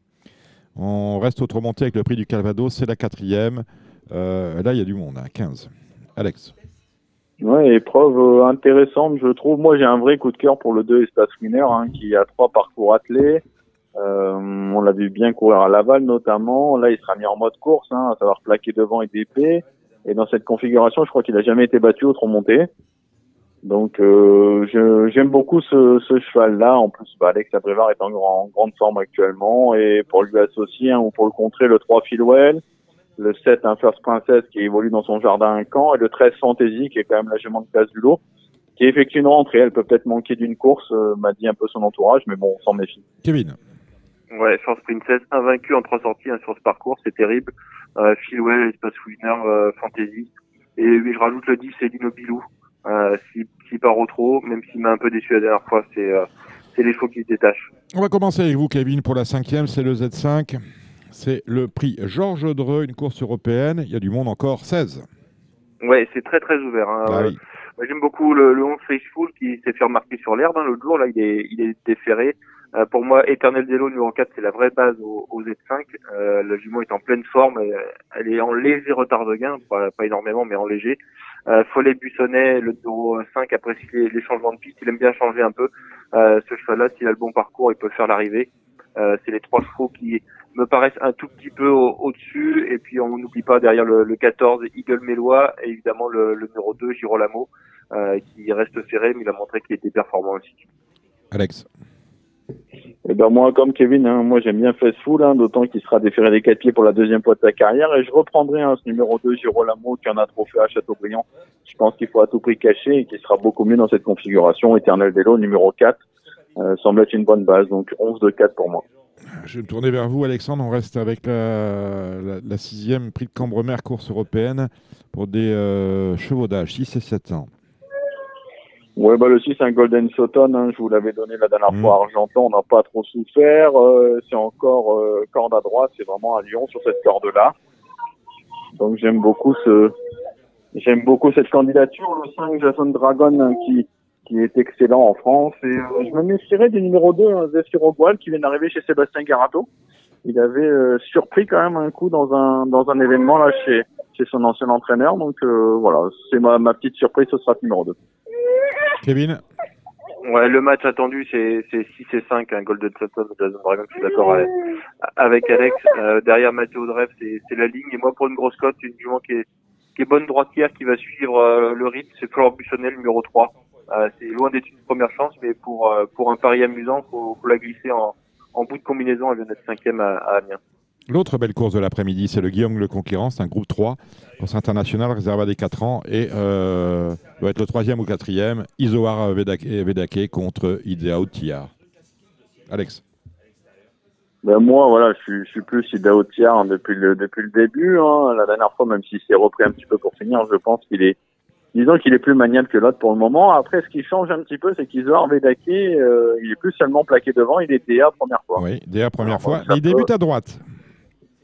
On reste au trop monté avec le prix du Calvados, c'est la quatrième. Euh, là, il y a du monde, à 15. Alex Ouais, épreuve euh, intéressante, je trouve. Moi, j'ai un vrai coup de cœur pour le 2 Espace Winner, hein, qui a trois parcours attelés. Euh, on l'a vu bien courir à Laval, notamment. Là, il sera mis en mode course, hein, à savoir plaquer devant et d'épée. Et dans cette configuration, je crois qu'il a jamais été battu au trop monté. Donc, euh, j'aime beaucoup ce, ce cheval-là. En plus, bah, Alex Abrivard est en, en grande forme actuellement. Et pour lui associer, hein, ou pour le contrer, le 3 Philwell, le 7 un First Princess qui évolue dans son jardin à un camp et le 13 Fantasy qui est quand même la jument de place du lot qui effectue une rentrée. Elle peut peut-être manquer d'une course, euh, m'a dit un peu son entourage, mais bon, on s'en méfie. Kevin Ouais, Force Princess, invaincu en trois sorties hein, sur ce parcours, c'est terrible. Euh, Philwell, Espace Winner, euh, Fantasy. Et oui, je rajoute le 10, c'est Dino Bilou. Euh, S'il part au trop, même s'il m'a un peu déçu la dernière fois, c'est euh, c'est les chevaux qui se détachent. On va commencer avec vous, Kevin, pour la cinquième. C'est le Z5. C'est le prix Georges Dreux, une course européenne. Il y a du monde encore, 16. Ouais, c'est très très ouvert. Hein. Ah Euh, oui. moi, J'aime beaucoup le, le 11 Faithful qui s'est fait remarquer sur l'herbe. Hein. L'autre jour, là, il est, il est déféré. Euh, pour moi, Eternel Delo numéro 4, c'est la vraie base au, au Z5. Euh, le jument est en pleine forme. elle est en léger retard de gain, pas, pas énormément, mais en léger. Euh, Follet Buissonnet, le numéro 5, apprécie les, les changements de piste. Il aime bien changer un peu. Euh, ce cheval-là, s'il a le bon parcours, il peut faire l'arrivée. Euh, c'est les trois chevaux qui me paraissent un tout petit peu au- au-dessus. et puis, on n'oublie pas derrière le, le 14, Eagle Mélois, et évidemment le, le numéro 2, Girolamo, euh, qui reste serré, mais il a montré qu'il était performant aussi. Alex Et ben moi, comme Kevin, hein, moi j'aime bien Faithful, hein, d'autant qu'il sera déféré des quatre pieds pour la deuxième fois de sa carrière, et je reprendrai hein, ce numéro 2, Girolamo, qui en a trop fait à Châteaubriand. Je pense qu'il faut à tout prix cacher et qu'il sera beaucoup mieux dans cette configuration. Éternel Vélo, numéro 4, euh, semble être une bonne base, donc 11 de 4 pour moi. Je vais me tourner vers vous, Alexandre. On reste avec la, la- la sixième prix de Cambremer, course européenne, pour des euh, chevaux d'âge, 6 et 7 ans. Ouais, bah le 6, c'est un Golden Sutton, hein, je vous l'avais donné la dernière Mhm. fois à Argentan, on n'a pas trop souffert, euh, c'est encore euh, corde à droite, c'est vraiment à Lyon sur cette corde-là. Donc j'aime beaucoup ce, j'aime beaucoup cette candidature, le 5 Jason Dragon hein, qui qui est excellent en France et euh, je me méfierais du numéro 2 hein, Zephyr Ogual qui vient d'arriver chez Sébastien Garato. Il avait euh, surpris quand même un coup dans un dans un événement là chez chez son ancien entraîneur donc euh, voilà, c'est ma ma petite surprise, ce sera ce numéro 2. Kevin? Ouais, le match attendu, c'est 6 et 5, un Golden Sutton de Jason Dragon, je suis d'accord avec, avec Alex. Euh, derrière Mathéo Drev, c'est la ligne. Et moi, pour une grosse cote, une jument qui est, qui est bonne droitière, qui va suivre euh, le rythme, c'est Florent Bussonnel, numéro 3. Euh, c'est loin d'être une première chance, mais pour, euh, pour un pari amusant, faut, faut la glisser en, en bout de combinaison. Elle vient d'être cinquième à, à Amiens. L'autre belle course de l'après-midi, c'est le Guillaume Le Conquérant, c'est un groupe 3, course internationale réservée à des 4 ans, et euh, doit être le troisième ou quatrième, Isoar Vedake, contre Idea Tillard. Alex ben moi, voilà, je suis, je suis plus Idao Tiar depuis le, depuis le début. Hein. La dernière fois, même s'il s'est repris un petit peu pour finir, je pense qu'il est, disons qu'il est plus maniable que l'autre pour le moment. Après, ce qui change un petit peu, c'est qu'Isoar Vedake, euh, il est plus seulement plaqué devant, il est DA première fois. Oui, DA première fois. Mais il débute à droite.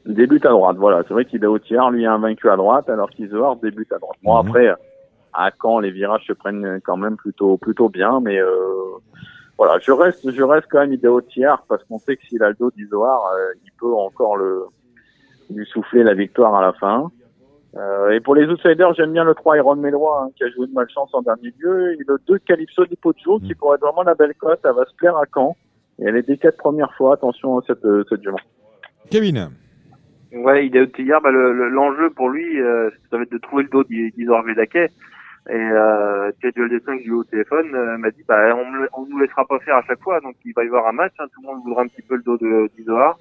Il débute à droite, voilà. C'est vrai qu'Idao Tiar, lui, a un vaincu à droite, alors qu'Isoar débute à droite. Bon, Mhm. après, à Caen, les virages se prennent quand même plutôt, plutôt bien, mais euh, voilà, je reste, je reste quand même Idao Tiar parce qu'on sait que s'il a le dos d'Isoar, euh, il peut encore le lui souffler la victoire à la fin. Euh, et pour les outsiders, j'aime bien le 3 Iron Mélois, hein, qui a joué de malchance en dernier lieu, et le 2 Calypso di Poggio, qui pourrait être vraiment la belle cote. Elle va se plaire à Caen. Et elle est des quatre premières fois. Attention à cette, euh, cette jument. Kevin Ouais, il est hier, bah, le- le- l'enjeu pour lui, euh, ça va être de trouver le dos d'Isor Vedake. Et euh, Duel des 5 du au téléphone euh, m'a dit bah on, me- on nous laissera pas faire à chaque fois, donc il va y avoir un match, hein, tout le monde voudra un petit peu le dos de d'Isoar.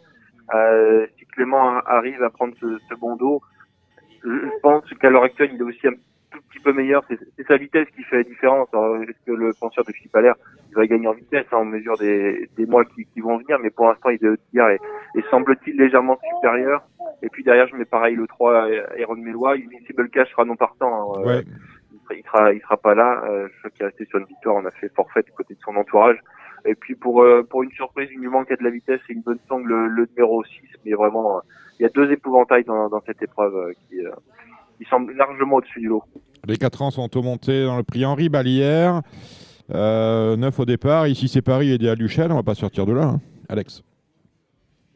Euh, si Clément a- arrive à prendre ce, ce bon dos, je pense qu'à l'heure actuelle il est aussi un tout petit peu meilleur. C'est sa vitesse qui fait la différence. Est-ce que le penseur de Philippe Allaire il va gagner en vitesse hein, en mesure des, des mois qui, qui vont venir, mais pour l'instant il est et, et semble-t-il légèrement supérieur. Et puis derrière, je mets pareil le 3 Aaron Mélois. Invincible Cash sera non partant. hein. Euh, Ouais. Il, sera, il sera, il sera pas là. Euh, je crois qu'il est resté sur une victoire. On a fait forfait du côté de son entourage. Et puis pour euh, pour une surprise, il lui manquait de la vitesse et une bonne sangle le, le numéro 6. Mais vraiment, euh, il y a deux épouvantails dans, dans cette épreuve euh, qui, euh, qui semblent largement au-dessus du lot. Les 4 ans sont au monté dans le prix Henri Balière. Euh, 9 au départ. Ici, c'est Paris et à Luchel. On va pas sortir de là. hein. Alex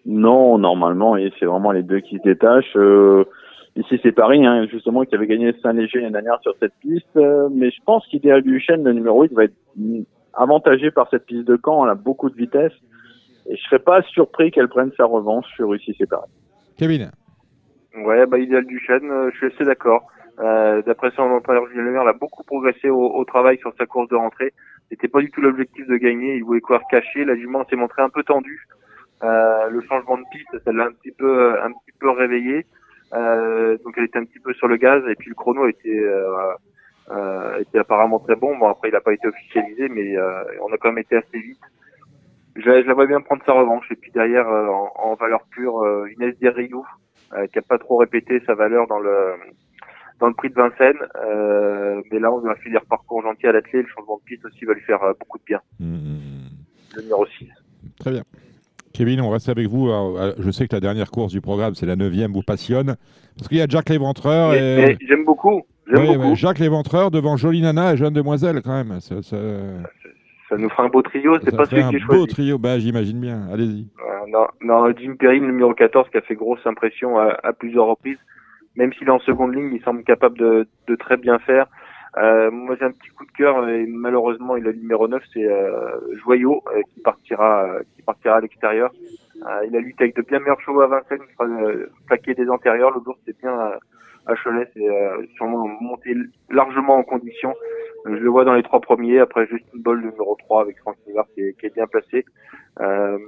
Non, normalement, et c'est vraiment les deux qui se détachent. Euh, ici, c'est Paris, hein, justement, qui avait gagné Saint-Léger l'année dernière sur cette piste. Euh, mais je pense qu'Idéal Duchesne, le numéro 8, va être mm, avantagé par cette piste de Caen. Elle a beaucoup de vitesse. Et je serais pas surpris qu'elle prenne sa revanche sur c'est Paris. Kevin Ouais, bah idéal du chêne, euh, je suis assez d'accord. Euh, D'après son entraîneur Julien Lemaire, il a beaucoup progressé au, au travail sur sa course de rentrée. C'était pas du tout l'objectif de gagner. Il voulait courir caché. La jument s'est montrée un peu tendue. Euh, le changement de piste, ça l'a un petit peu, un petit peu réveillé. Euh, donc elle était un petit peu sur le gaz et puis le chrono était, euh, était apparemment très bon. Bon après il n'a pas été officialisé, mais euh, on a quand même été assez vite. Je, la- je la vois bien prendre sa revanche. Et puis derrière, euh, en, en valeur pure, euh, Inès Derriou, euh, qui a pas trop répété sa valeur dans le dans le prix de Vincennes. Euh, mais là, on va finir parcours gentil à l'athlète. Le changement de piste aussi va lui faire euh, beaucoup de bien. Hmm, Le numéro 6. Très bien. Kevin, on reste avec vous. Euh, je sais que la dernière course du programme, c'est la 9 vous passionne. Parce qu'il y a Jacques Léventreur. Et... J'aime beaucoup. Ouais, beaucoup. Jacques Léventreur devant Jolie Nana et Jeune Demoiselle, quand même. Ça, ça- Ça nous fera un beau trio. C'est pas celui un qui est beau choisi. trio. Bah, J'imagine bien. Allez-y. Euh, non, non, Jim Perry, le numéro 14, qui a fait grosse impression à, à plusieurs reprises. Même s'il est en seconde ligne, il semble capable de, de très bien faire. Euh, moi, j'ai un petit coup de cœur et malheureusement, il a le numéro 9, c'est euh, Joyau euh, qui partira, euh, qui partira à l'extérieur. Euh, il a lutté avec de bien meilleurs chevaux à Vincennes, il fera euh, plaquer des antérieurs. Le jour, c'était bien à, Cholet, c'est sûrement monté largement en condition. Je le vois dans les trois premiers. Après, juste une Ball, le numéro 3 avec Franck Nivard qui qui est bien placé.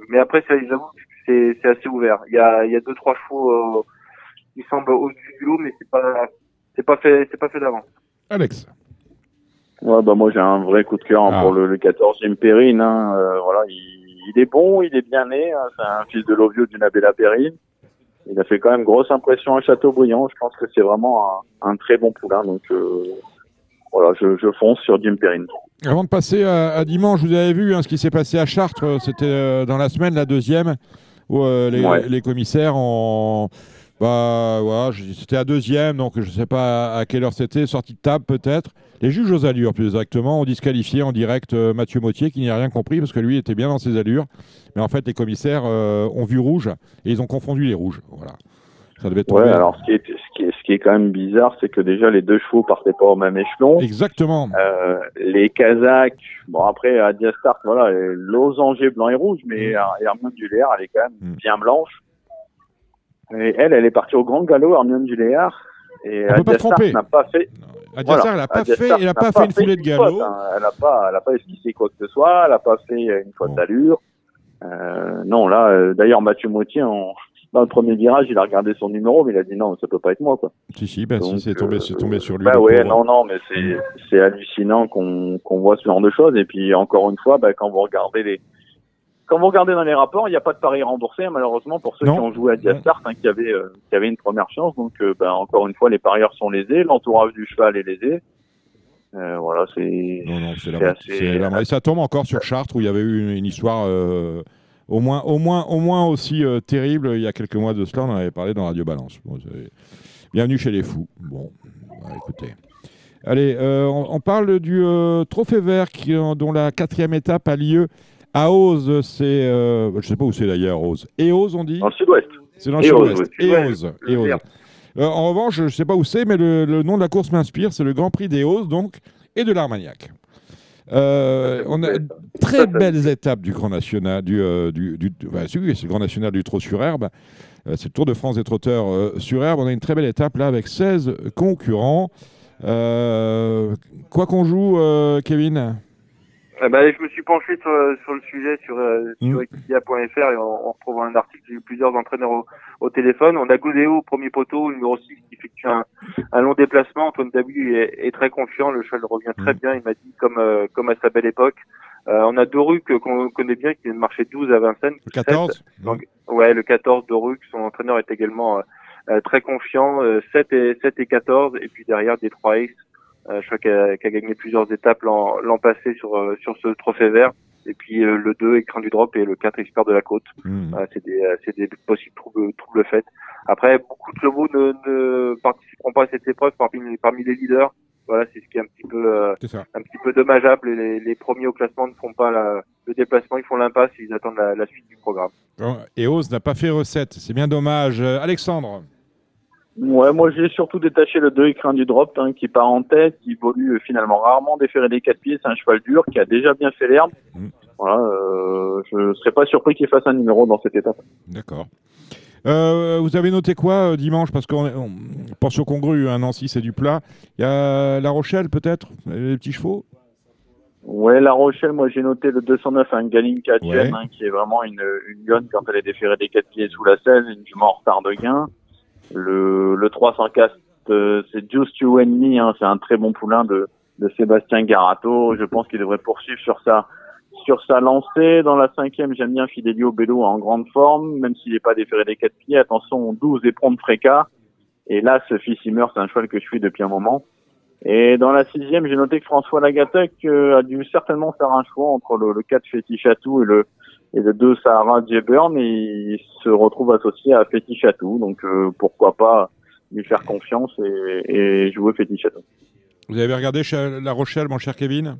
Mais après, j'avoue, c'est c'est assez ouvert. Il y a, il y a deux trois chevaux qui semblent au-dessus du lot, mais c'est pas, c'est pas fait, c'est pas fait d'avance. Alex. Ouais, bah moi j'ai un vrai coup de cœur Ah. pour le, le 14 Jim Perrine. Hein, euh, voilà, il, il est bon, il est bien né. hein, c'est un fils de Lovio d'une Abella Perrine. Il a fait quand même grosse impression à Châteaubriand. Je pense que c'est vraiment un, un très bon poulain. Donc euh, voilà, je, je fonce sur Jim Perrine. Avant de passer à, à dimanche, vous avez vu hein, ce qui s'est passé à Chartres. C'était euh, dans la semaine, la deuxième, où euh, les, Ouais. les commissaires ont. Bah, voilà, je- c'était à deuxième, donc je ne sais pas à quelle heure c'était, sortie de table peut-être. Les juges aux allures, plus exactement, ont disqualifié en direct euh, Mathieu Mottier, qui n'y a rien compris, parce que lui était bien dans ses allures. Mais en fait, les commissaires euh, ont vu rouge et ils ont confondu les rouges. Voilà. Ça devait tomber. Ouais, alors ce qui est, ce qui est, ce qui est quand même bizarre, c'est que déjà les deux chevaux partaient pas au même échelon. Exactement. Euh, les Kazakhs, bon après à Diastart, voilà, les losanger blanc et rouge, mais Mm. Hermione Duléard, elle est quand même Mm. bien blanche. Et elle, elle est partie au grand galop, Hermione Duléard. Et On peut pas n'a pas fait. Adiastar, voilà, elle a pas fait, elle a n'a pas fait une foulée de galop. hein. Elle a pas, elle a pas esquissé quoi que ce soit. Elle a pas fait une faute Bon. d'allure. Euh, non, là, euh, d'ailleurs, Mathieu Mautier, en- dans le premier virage, il a regardé son numéro, mais il a dit non, ça peut pas être moi, quoi. Si, si, bah, si, c'est tombé, euh, c'est tombé sur lui. Bah ouais, pauvre. non, non, mais c'est c'est hallucinant qu'on qu'on voit ce genre de choses. Et puis encore une fois, bah, quand vous regardez les quand vous regardez dans les rapports, il n'y a pas de pari remboursé malheureusement pour ceux Non. qui ont joué à Diastart, hein, qui avaient euh, qui avaient une première chance. Donc euh, bah, encore une fois, les parieurs sont lésés, l'entourage du cheval est lésé. Euh, voilà, c'est Non, non, c'est assez-. Et ça tombe encore sur Chartres où il y avait eu une, une histoire au, moins, au, moins, au moins aussi terrible il y a quelques mois de cela. On en avait parlé dans Radio Balance. Bon, Bienvenue chez les fous. Bon, bah, écoutez. Allez, on, on parle du Trophée Vert qui, dont la quatrième étape a lieu à Ose. C'est, euh, je ne sais pas où c'est d'ailleurs, Ose. Et Ose, on dit dans le sud-ouest. C'est dans le sud-ouest. Éose. vert. Euh, en revanche, je ne sais pas où c'est, mais le, le nom de la course m'inspire. C'est le Grand Prix d'Éose, donc, et de l'Armagnac. Euh, on a très belles étapes du Grand National, du, euh, du, du- oui, c'est le Grand National du trot sur herbe. C'est le Tour de France des trotteurs sur herbe. On a une très belle étape là avec 16 concurrents. Quoi qu'on joue, Kevin? Eh ben, je me suis penché sur, sur le sujet sur, euh, sur Mm. equidia.fr et en, en retrouvant un article, j'ai eu plusieurs entraîneurs au, au téléphone. On a Godéo au premier poteau, numéro 6, qui effectue un, un long déplacement. Antoine Dabu est, est très confiant, le cheval revient très Mm. bien, il m'a dit, comme, euh, comme à sa belle époque. Euh, on a Doruc qu'on connaît bien, qui vient de marcher 12 à Vincennes. Le 14 Donc, Ouais, le 14 Doruc, son entraîneur est également euh, euh, très confiant. Euh, 7, et, 7 et 14, et puis derrière des 3 Ace. Euh, je crois qu'il a, a gagné plusieurs étapes l'an passé sur, euh, sur ce trophée vert. Et puis euh, le 2, Écran du Drop, et le 4, Expert de la Côte. Euh, c'est des, euh, c'est des possibles troubles, troubles faits. Après, beaucoup de chevaux ne, ne participeront pas à cette épreuve parmi, parmi les leaders. Voilà, c'est ce qui est un petit peu, euh, un petit peu dommageable. Les, les premiers au classement ne font pas la- le déplacement, ils font l'impasse, ils attendent la, la suite du programme. Eos n'a pas fait recette. C'est bien dommage. Euh, Alexandre Ouais, moi j'ai surtout détaché le 2 écrin du drop hein, qui part en tête, qui évolue euh, finalement rarement déférer des quatre pieds, c'est un cheval dur qui a déjà bien fait l'herbe. Mm. Voilà, euh, je serais pas surpris qu'il fasse un numéro dans cette étape. D'accord. Euh, vous avez noté quoi euh, dimanche? Parce qu'on est- on pense au congru, hein, Nancy c'est du plat. Il y a La Rochelle peut-être? Les petits chevaux? Ouais, La Rochelle, moi j'ai noté le 209, un Ouais. Jen, hein, qui est vraiment une, une lionne quand elle est déférée des quatre pieds sous la selle, une jument en retard de gain. Le, le 304, euh, c'est Just You and Me, hein, c'est un très bon poulain de, de Sébastien Garato. Je pense qu'il devrait poursuivre sur sa sur sa lancée. Dans la cinquième, j'aime bien Fidelio Bello en grande forme, même s'il n'est pas déféré des quatre pieds. Attention, 12 et prompt Fréca. Et là, ce fils meurt, c'est un cheval que je suis depuis un moment. Et dans la sixième, j'ai noté que François Lagatec euh, a dû certainement faire un choix entre le, le 4 Fétichatou et le et le 2 Sahara Jeburn et il se retrouve associé à Fétichatou. Donc euh, pourquoi pas lui faire confiance et, et jouer Fétichatou. Vous avez regardé chez La Rochelle, mon cher Kevin?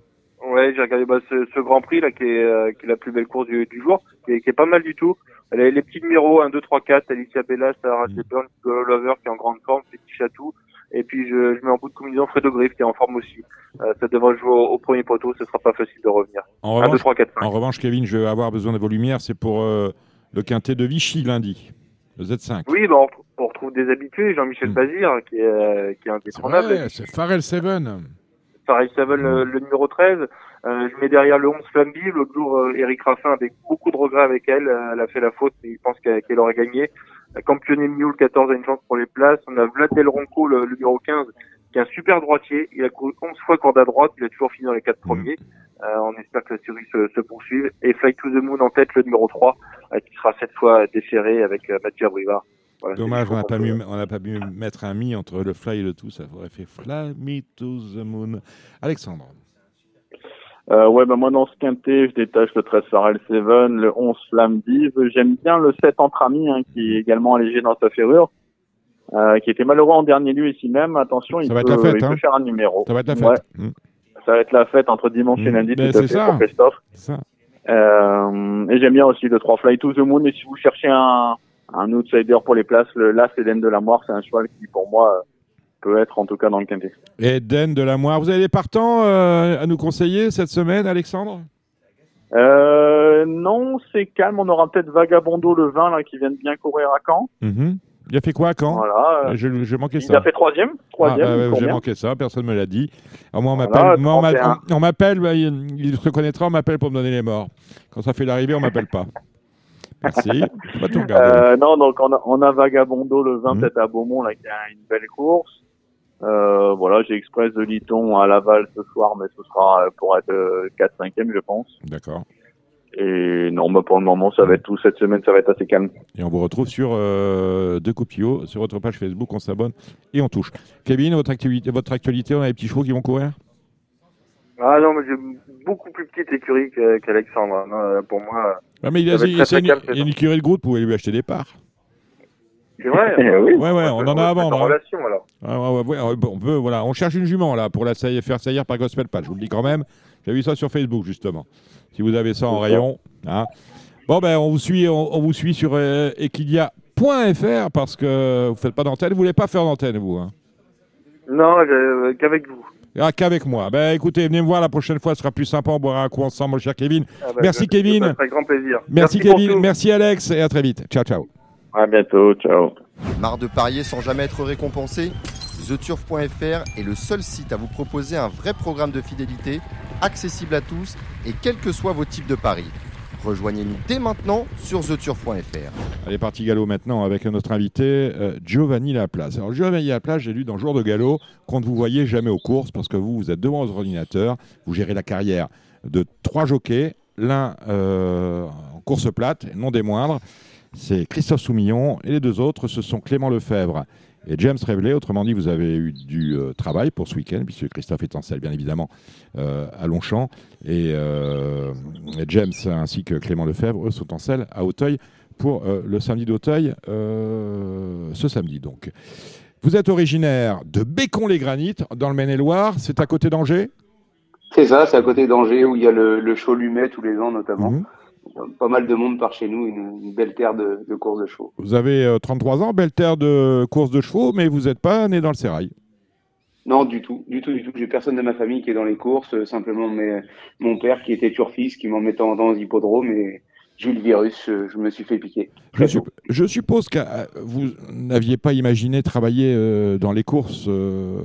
Ouais, j'ai regardé bah, ce, ce Grand Prix là qui est, euh, qui est la plus belle course du, du jour, qui est, qui est pas mal du tout. Les, les petits numéros 1, 2, 3, 4, Alicia Bella, Sarah Mm. Shepard, Nicolas Lover qui est en grande forme, Petit Chatou. Et puis je, je mets en bout de combinaison Fredo Griff qui est en forme aussi. Euh, ça devrait jouer au, au premier poteau, ce sera pas facile de revenir. en 1, 2, revanche, 3, 4, 5. en revanche, Kevin, je vais avoir besoin de vos lumières. C'est pour euh, le quintet de Vichy lundi, le Z5. Oui, bah, on, on retrouve des habitués, Jean-Michel Mm. Bazir qui est, euh, qui est C'est indétrônable. vrai, c'est Pharrell Seven. Pareil Seven, le, le numéro 13. Euh, je mets derrière le 11 Flamby. L'autre jour, euh, Eric Raffin, avec beaucoup de regrets avec elle, euh, elle a fait la faute, mais il pense qu'elle qu'elle aurait gagné. Campionné Mule, 14 a une chance pour les places. On a Vlad Del Ronco, le, le numéro 15, qui est un super droitier. Il a couru 11 fois corde à droite. Il a toujours fini dans les quatre premiers. Euh, on espère que la série se, se poursuive. Et Fly to the Moon en tête, le numéro 3, euh, qui sera cette fois déféré avec Mathieu Abrivard. Voilà, Dommage, on n'a pas, pas pu mettre un mi entre le fly et le tout. Ça aurait fait Fly me to the moon. Alexandre. Euh, ouais, bah moi dans ce quintet, je détache le 13 Pharrell Seven, le 11 Flamme Dive. J'aime bien le 7 Entre Amis, hein, qui est également allégé dans sa ferrure, euh, qui était malheureux en dernier lieu ici même. Attention, il, peut, fête, il hein. peut faire un numéro. Ça va être la fête. Ouais, Mm, ça va être la fête entre dimanche et Mm. lundi, Ben, tout à fait ça. pour Christophe. ça. Euh, et j'aime bien aussi le 3 Fly to the Moon. Et si vous cherchez un, un outsider pour les places. Le Las Eden de la Moire, c'est un cheval qui, pour moi, peut être en tout cas dans le quintet. Eden de la Moire. Vous avez des partants euh, à nous conseiller cette semaine, Alexandre? Euh, Non, c'est calme. On aura peut-être Vagabondo le 20 là, qui vient de bien courir à Caen. Mhm. Il a fait quoi à Caen? Voilà. je, je manquais il ça. a fait troisième. troisième Ah, bah, il J'ai manqué ça, personne ne me l'a dit. Alors, moi, on m'appelle, moi, on m'a- 31. on- on m'appelle, bah, il, il se reconnaîtra, on m'appelle pour me donner les morts. Quand ça fait l'arrivée, on m'appelle pas. Merci. Tout. Euh, non, donc on a, on a Vagabondo le 20 Mhm. peut-être à Beaumont là qui a une belle course. Euh, voilà, j'ai Express de Liton à Laval ce soir, mais ce sera euh, pour être 4-5e je pense. D'accord. Et non, bah, pour le moment ça va être tout cette semaine, ça va être assez calme. Et on vous retrouve sur euh, Deux Coupillot, sur votre page Facebook, on s'abonne et on touche. Kevin, votre actualité, votre actualité, on a les petits chevaux qui vont courir? Ah non, mais j'ai beaucoup plus petite écurie qu'Alexandre. Non, euh, pour moi, Ah, mais il, a, calme, il y a une écurie de groupe, vous pouvez lui acheter des parts. C'est vrai. oui. Ouais, ouais, on en a. En relation alors. Ouais, bon, on veut, voilà, on cherche une jument là pour la faire saillir par Gospel Patch. Je vous le dis quand même. J'ai vu ça sur Facebook justement. Si vous avez ça en rayon, hein. Bon ben on vous suit, on, on vous suit sur euh, equidia.fr parce que vous faites pas d'antenne. Vous voulez pas faire d'antenne vous hein? Non, je- qu'avec vous. Ah, qu'avec moi. Ben écoutez, venez me voir la prochaine fois, ce sera plus sympa. On boira un coup ensemble, mon cher Kevin. Ah bah, Merci, Kevin. Ça ferait grand plaisir. Merci, pour Kevin, merci Alex et à très vite. Ciao ciao. À bientôt, ciao. Marre de parier sans jamais être récompensé? TheTurf.fr est le seul site à vous proposer un vrai programme de fidélité, accessible à tous et quels que soient vos types de paris. Rejoignez-nous dès maintenant sur TheTurf.fr. Allez, parti galop maintenant avec notre invité euh, Giovanni Laplace. Alors, Giovanni Laplace, j'ai lu dans Jour de galop qu'on ne vous voyait jamais aux courses parce que vous, vous êtes devant votre ordinateur, vous gérez la carrière de trois jockeys, l'un euh, en course plate, et non des moindres, c'est Christophe Soumillon, et les deux autres, ce sont Clément Lefebvre et James Reveley. Autrement dit, vous avez eu du euh, travail pour ce week-end, puisque Christophe est en selle, bien évidemment, euh, à Longchamp, et, euh, et James ainsi que Clément Lefebvre, eux, sont en selle à Auteuil pour le samedi d'Auteuil, ce samedi donc. Vous êtes originaire de Bécon-les-Granites, dans le Maine-et-Loire, c'est à côté d'Angers? C'est ça, c'est à côté d'Angers où il y a le, le show Lumet tous les ans notamment. Mhm. Pas mal de monde par chez nous, une, une belle terre de, de course de chevaux. Vous avez euh, 33 ans, belle terre de course de chevaux, mais vous n'êtes pas né dans le sérail. Non, du tout, du tout, du tout. J'ai personne de ma famille qui est dans les courses, euh, simplement mes- mon père qui était turfiste, qui m'en mettait en dans aux hippodromes et j'ai eu le virus, je, je me suis fait piquer. Je, supp- suppose que euh, vous n'aviez pas imaginé travailler euh, dans les courses, euh,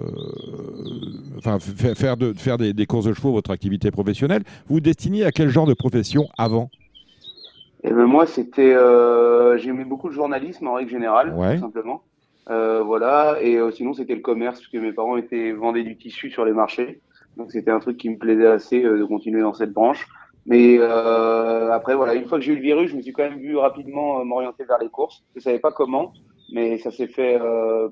enfin faire, de, faire des, des courses de chevaux votre activité professionnelle. Vous vous destiniez à quel genre de profession avant? Et ben moi, c'était, euh, j'aimais beaucoup le journalisme en règle générale, Ouais. tout simplement. Euh, voilà, et euh, sinon c'était le commerce, parce que mes parents étaient vendaient du tissu sur les marchés, donc c'était un truc qui me plaisait assez euh, de continuer dans cette branche. Mais euh, après, voilà, une fois que j'ai eu le virus, je me suis quand même vu rapidement m'orienter vers les courses. Je savais pas comment, mais ça s'est fait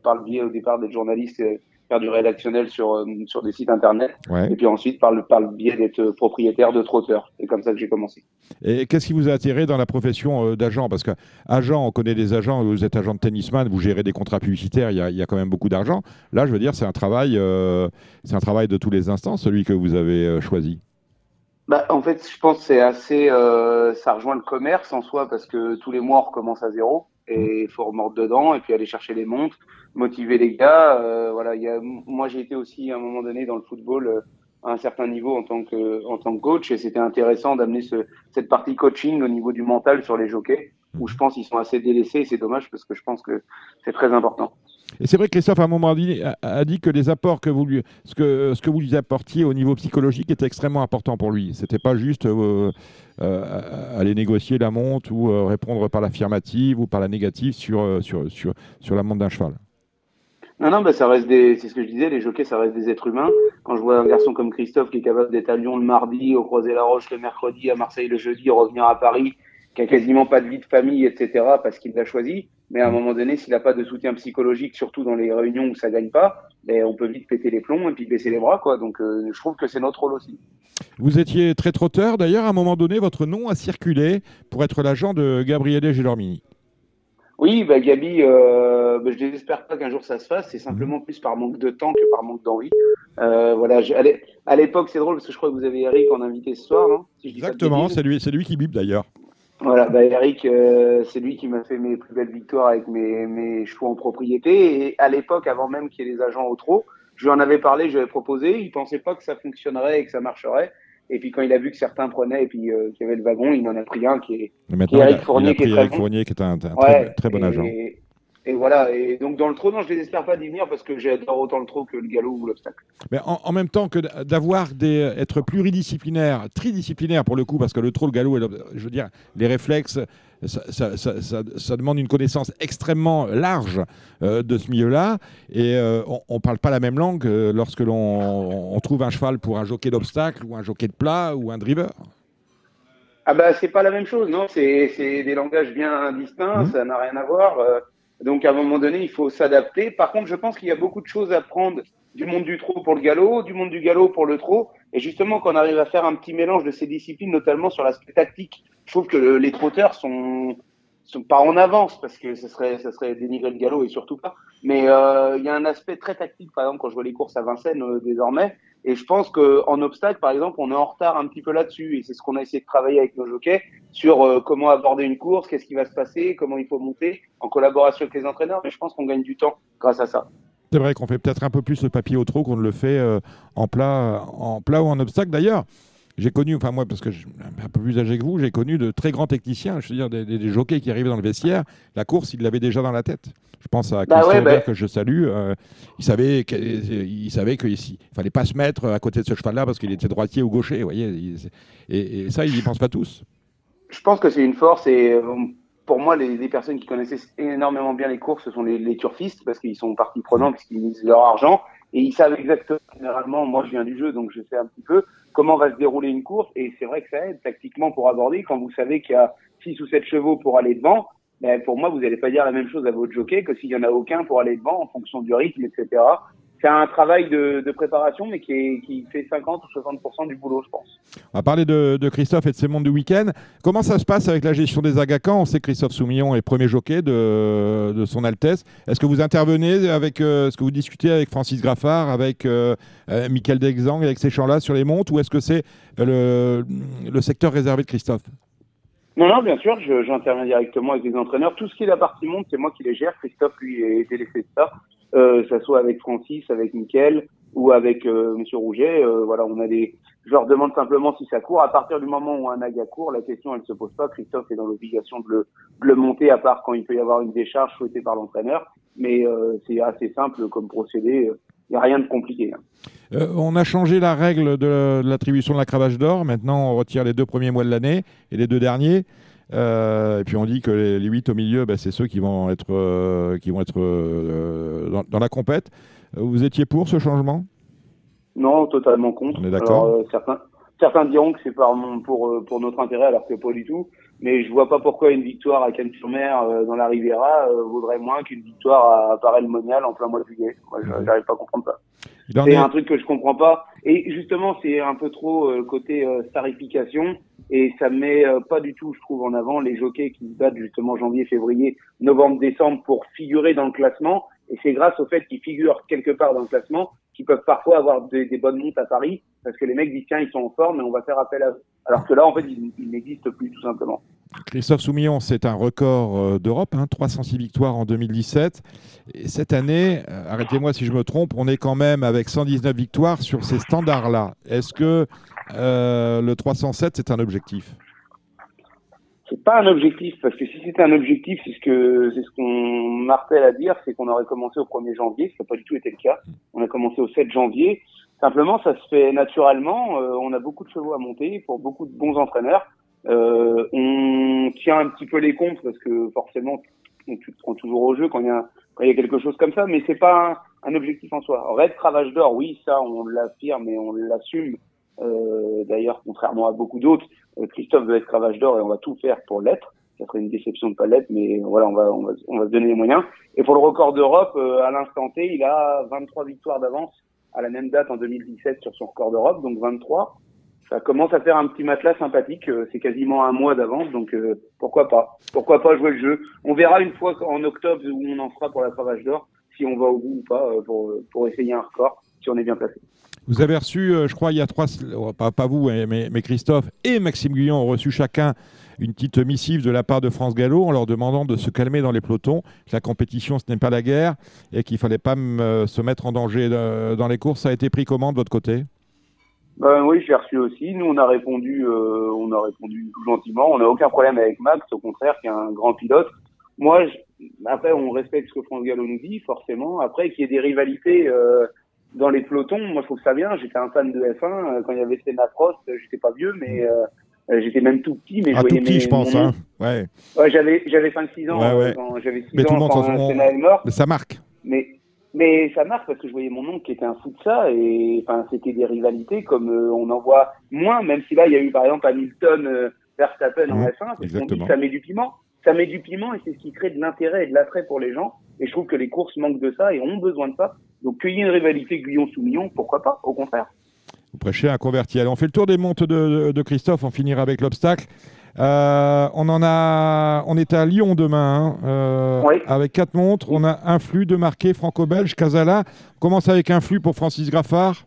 par le biais au départ d'être journaliste, et faire du rédactionnel sur euh, sur des sites internet, Ouais. et puis ensuite par le par le biais d'être propriétaire de trotteurs. C'est comme ça que j'ai commencé. Et qu'est-ce qui vous a attiré dans la profession euh, d'agent? Parce que agent, on connaît des agents, vous êtes agent de tennisman, vous gérez des contrats publicitaires, il y a, il y a quand même beaucoup d'argent. Là, je veux dire, c'est un travail, euh, c'est un travail de tous les instants, celui que vous avez euh, choisi. Bah, en fait, je pense que c'est assez, euh, ça rejoint le commerce en soi parce que tous les mois on recommence à zéro et il faut remordre dedans et puis aller chercher les montres, motiver les gars. euh, voilà, il y a, moi j'ai été aussi à un moment donné dans le football euh, à un certain niveau en tant que en tant que coach et c'était intéressant d'amener ce, cette partie coaching au niveau du mental sur les jockeys où je pense qu'ils sont assez délaissés et c'est dommage parce que je pense que c'est très important. Et c'est vrai que Christophe, à un moment a, dit que les apports que vous lui, ce que, ce que vous lui apportiez au niveau psychologique était extrêmement important pour lui. C'était pas juste euh, euh, aller négocier la monte ou euh, répondre par l'affirmative ou par la négative sur, sur, sur, sur la monte d'un cheval. Non, non, bah, ça reste des, c'est ce que je disais, les jockeys, ça reste des êtres humains. Quand je vois un garçon comme Christophe qui est capable d'être à Lyon le mardi, au Croisé-la-Roche le mercredi, à Marseille le jeudi, revenir à Paris, qui a quasiment pas de vie de famille, etc., parce qu'il l'a choisi. Mais à un moment donné, s'il n'a pas de soutien psychologique, surtout dans les réunions où ça gagne pas, ben, on peut vite péter les plombs et puis baisser les bras, quoi. Donc, euh, je trouve que c'est notre rôle aussi. Vous étiez très trotteur. D'ailleurs, à un moment donné, votre nom a circulé pour être l'agent de Gabriele Gelormini. Oui, bah, Gabi, euh, bah, je désespère pas qu'un jour ça se fasse. C'est simplement plus par manque de temps que par manque d'envie. Euh, voilà, je- à l'é- à l'époque, c'est drôle parce que je crois que vous avez Eric en invité ce soir, non Si je dis pas de Exactement, c'est lui, c'est lui qui bip d'ailleurs. Voilà, bah Eric, euh, c'est lui qui m'a fait mes plus belles victoires avec mes, mes chevaux en propriété. Et à l'époque, avant même qu'il y ait les agents au trot, je lui en avais parlé, je lui avais proposé. Il pensait pas que ça fonctionnerait et que ça marcherait. Et puis quand il a vu que certains prenaient et puis euh, qu'il y avait le wagon, il en a pris un qui est, qui est Eric Fournier, qui est très Eric bon. Fournier, qui est un, un Ouais, très, très bon et- agent. Et voilà. Et donc dans le trot, non, je désespère pas d'y venir parce que j'adore autant le trot que le galop ou l'obstacle. Mais en, en même temps que d'avoir des être pluridisciplinaire, tridisciplinaire pour le coup, parce que le trot, le galop, et je veux dire, les réflexes, ça, ça- ça- ça- ça demande une connaissance extrêmement large euh, de ce milieu-là, et euh, on ne parle pas la même langue euh, lorsque l'on on trouve un cheval pour un jockey d'obstacle ou un jockey de plat ou un driver. Ah bah c'est pas la même chose, non C'est des langages bien distincts, Mhm. ça n'a rien à voir. Donc à un moment donné, il faut s'adapter. Par contre, je pense qu'il y a beaucoup de choses à prendre du monde du trot pour le galop, du monde du galop pour le trot. Et justement, quand on arrive à faire un petit mélange de ces disciplines, notamment sur l'aspect tactique, je trouve que le- les trotteurs sont sont pas en avance parce que ce serait ça serait dénigrer le galop et surtout pas. Mais euh, il y a un aspect très tactique, par exemple quand je vois les courses à Vincennes euh, désormais. Et je pense que en obstacle, par exemple, on est en retard un petit peu là-dessus. Et c'est ce qu'on a essayé de travailler avec nos jockeys sur euh, comment aborder une course, qu'est-ce qui va se passer, comment il faut monter, en collaboration avec les entraîneurs. Mais je pense qu'on gagne du temps grâce à ça. C'est vrai qu'on fait peut-être un peu plus le papier au trot qu'on ne le fait euh, en plat ou en obstacle. D'ailleurs, j'ai connu, enfin moi, parce que je suis un peu plus âgé que vous, j'ai connu de très grands techniciens, je veux dire des, des- des jockeys qui arrivaient dans le vestiaire. La course, ils l'avaient déjà dans la tête. Je pense à Bah Christian ouais, Aubert, bah- que je salue. euh, il savait que- il savait qu'il ne fallait pas se mettre à côté de ce cheval-là parce qu'il était droitier ou gaucher. Vous voyez, il- et, et ça, ils n'y pensent pas tous. Je pense que c'est une force et euh, pour moi, les, les personnes qui connaissaient énormément bien les courses, ce sont les, les turfistes parce qu'ils sont partie prenante, parce qu'ils misent leur argent et ils savent exactement, généralement, moi je viens du jeu donc je sais un petit peu comment va se dérouler une course et c'est vrai que ça aide tactiquement pour aborder quand vous savez qu'il y a six ou sept chevaux pour aller devant. Ben, pour moi, vous n'allez pas dire la même chose à votre jockey que s'il y en a aucun pour aller devant en fonction du rythme, etc. C'est un travail de, de préparation, mais qui, est, qui fait 50 ou 60% du boulot, je pense. On va parler de, de Christophe et de ses mondes du week-end. Comment ça se passe avec la gestion des agacans On sait que Christophe Soumillon est premier jockey de, de son Altesse. Est-ce que vous intervenez avec, euh, est-ce que vous discutez avec Francis Graffard, avec euh, euh, Michael Dexang, avec ces champs-là sur les montes, ou est-ce que c'est le, le secteur réservé de Christophe? Non, non, bien sûr, j'interviens directement avec les entraîneurs. Tout ce qui est la partie monte, c'est moi qui les gère. Christophe, lui, est délaissé de ça. Euh, ça soit avec Francis, avec Mickaël ou avec euh, Monsieur Rouget. Euh, voilà, on a des. Je leur demande simplement si ça court. À partir du moment où un aga court, la question elle se pose pas. Christophe est dans l'obligation de le, de le monter, à part quand il peut y avoir une décharge souhaitée par l'entraîneur. Mais euh, c'est assez simple comme procédé. Il n'y a rien de compliqué. hein. Euh, on a changé la règle de, de l'attribution de la cravache d'or. Maintenant, on retire les deux premiers mois de l'année et les deux derniers. Euh, et puis on dit que les, les huit au milieu, bah, c'est ceux qui vont être, euh, qui vont être euh, dans, dans la compète. Vous étiez pour ce changement? Non, totalement contre. On est d'accord. Certains, certains diront que c'est pour, pour notre intérêt, alors que pas du tout. Mais je vois pas pourquoi une victoire à Cannes-sur-Mer euh, dans la Riviera euh, vaudrait moins qu'une victoire à Paray-le-Monial en plein mois de juillet. Moi, j'arrive pas à comprendre ça. C'est est- un truc que je comprends pas. Et justement, c'est un peu trop euh, côté euh, starification. Et ça met euh, pas du tout, je trouve, en avant les jockeys qui se battent justement janvier, février, novembre, décembre pour figurer dans le classement. Et c'est grâce au fait qu'ils figurent quelque part dans le classement qu'ils peuvent parfois avoir des, bonnes montes à Paris parce que les mecs disent tiens ils sont en forme et on va faire appel à eux. Alors que là en fait ils, n'existent plus tout simplement. Christophe Soumillon, c'est un record euh, d'Europe, hein, 306 victoires en 2017. Et cette année, euh, arrêtez-moi si je me trompe, on est quand même avec 119 victoires sur ces standards-là. Est-ce que euh, le 307, c'est un objectif? C'est pas un objectif parce que si c'était un objectif, c'est ce que c'est ce qu'on martèle à dire, c'est qu'on aurait commencé au 1er janvier, ce qui n'a pas du tout été le cas. On a commencé au 7 janvier. Simplement, ça se fait naturellement. Euh, on a beaucoup de chevaux à monter pour beaucoup de bons entraîneurs. Euh, on tient un petit peu les comptes parce que forcément, on, tu te prends toujours au jeu quand il y a, quand il y a quelque chose comme ça, mais c'est pas un, objectif en soi. Red Cravache d'or, oui, ça, on l'affirme et on l'assume. Euh, D'ailleurs, contrairement à beaucoup d'autres, Christophe veut être cravache d'or et on va tout faire pour l'être. Ça serait une déception de pas l'être, mais voilà, on va, on va, on va se donner les moyens. Et pour le record d'Europe, euh, à l'instant T, il a 23 victoires d'avance à la même date en 2017 sur son record d'Europe, donc 23. Ça commence à faire un petit matelas sympathique. euh, C'est quasiment un mois d'avance, donc euh, pourquoi pas? Pourquoi pas jouer le jeu? On verra une fois en octobre où on en sera pour la cravache d'or, si on va au bout ou pas euh, pour, pour essayer un record, si on est bien placé. Vous avez reçu, euh, je crois, il y a trois, oh, pas, vous, hein, mais, Christophe et Maxime Guyon ont reçu chacun une petite missive de la part de France Gallo en leur demandant de se calmer dans les pelotons, que la compétition ce n'est pas la guerre et qu'il fallait pas euh, se mettre en danger euh, dans les courses. Ça a été pris comment de votre côté? Ben oui, j'ai reçu aussi. Nous, on a répondu, on a répondu tout gentiment. On n'a aucun problème avec Max, au contraire, qui est un grand pilote. Moi, après, on respecte ce que France Gallo nous dit, forcément. Après, qu'il y ait des rivalités dans les pelotons, moi, je trouve ça bien. J'étais un fan de F1 euh, quand il y avait Senna Prost. euh, J'étais pas vieux, mais euh, j'étais même tout petit. Mais je Ah, tout voyais petit, mes- je pense. Hein. Ouais. Ouais, j'avais j'avais 5-6 ans. Ouais, ouais. quand j'avais 6 Mais tout ans le monde, quand façon, Senna est mort. Mais ça marque. Mais mais ça marque parce que je voyais mon oncle qui était un fou de ça et enfin c'était des rivalités comme euh, on en voit moins même si là il y a eu par exemple Hamilton euh, Verstappen en Mhm, F1 parce qu'on dit exactement. que ça met du piment ça met du piment et c'est ce qui crée de l'intérêt et de l'attrait pour les gens et je trouve que les courses manquent de ça et ont besoin de ça donc qu'il y ait une rivalité Guyon-Soumillon pourquoi pas au contraire Vous prêchez un converti. Allez, on fait le tour des montes de, de- de Christophe. On finira avec l'obstacle. Euh, on en a, on est à Lyon demain, hein, euh, Oui. avec quatre montres. On a un flux de marqué franco-belge, Casala. On commence avec un flux pour Francis Graffard.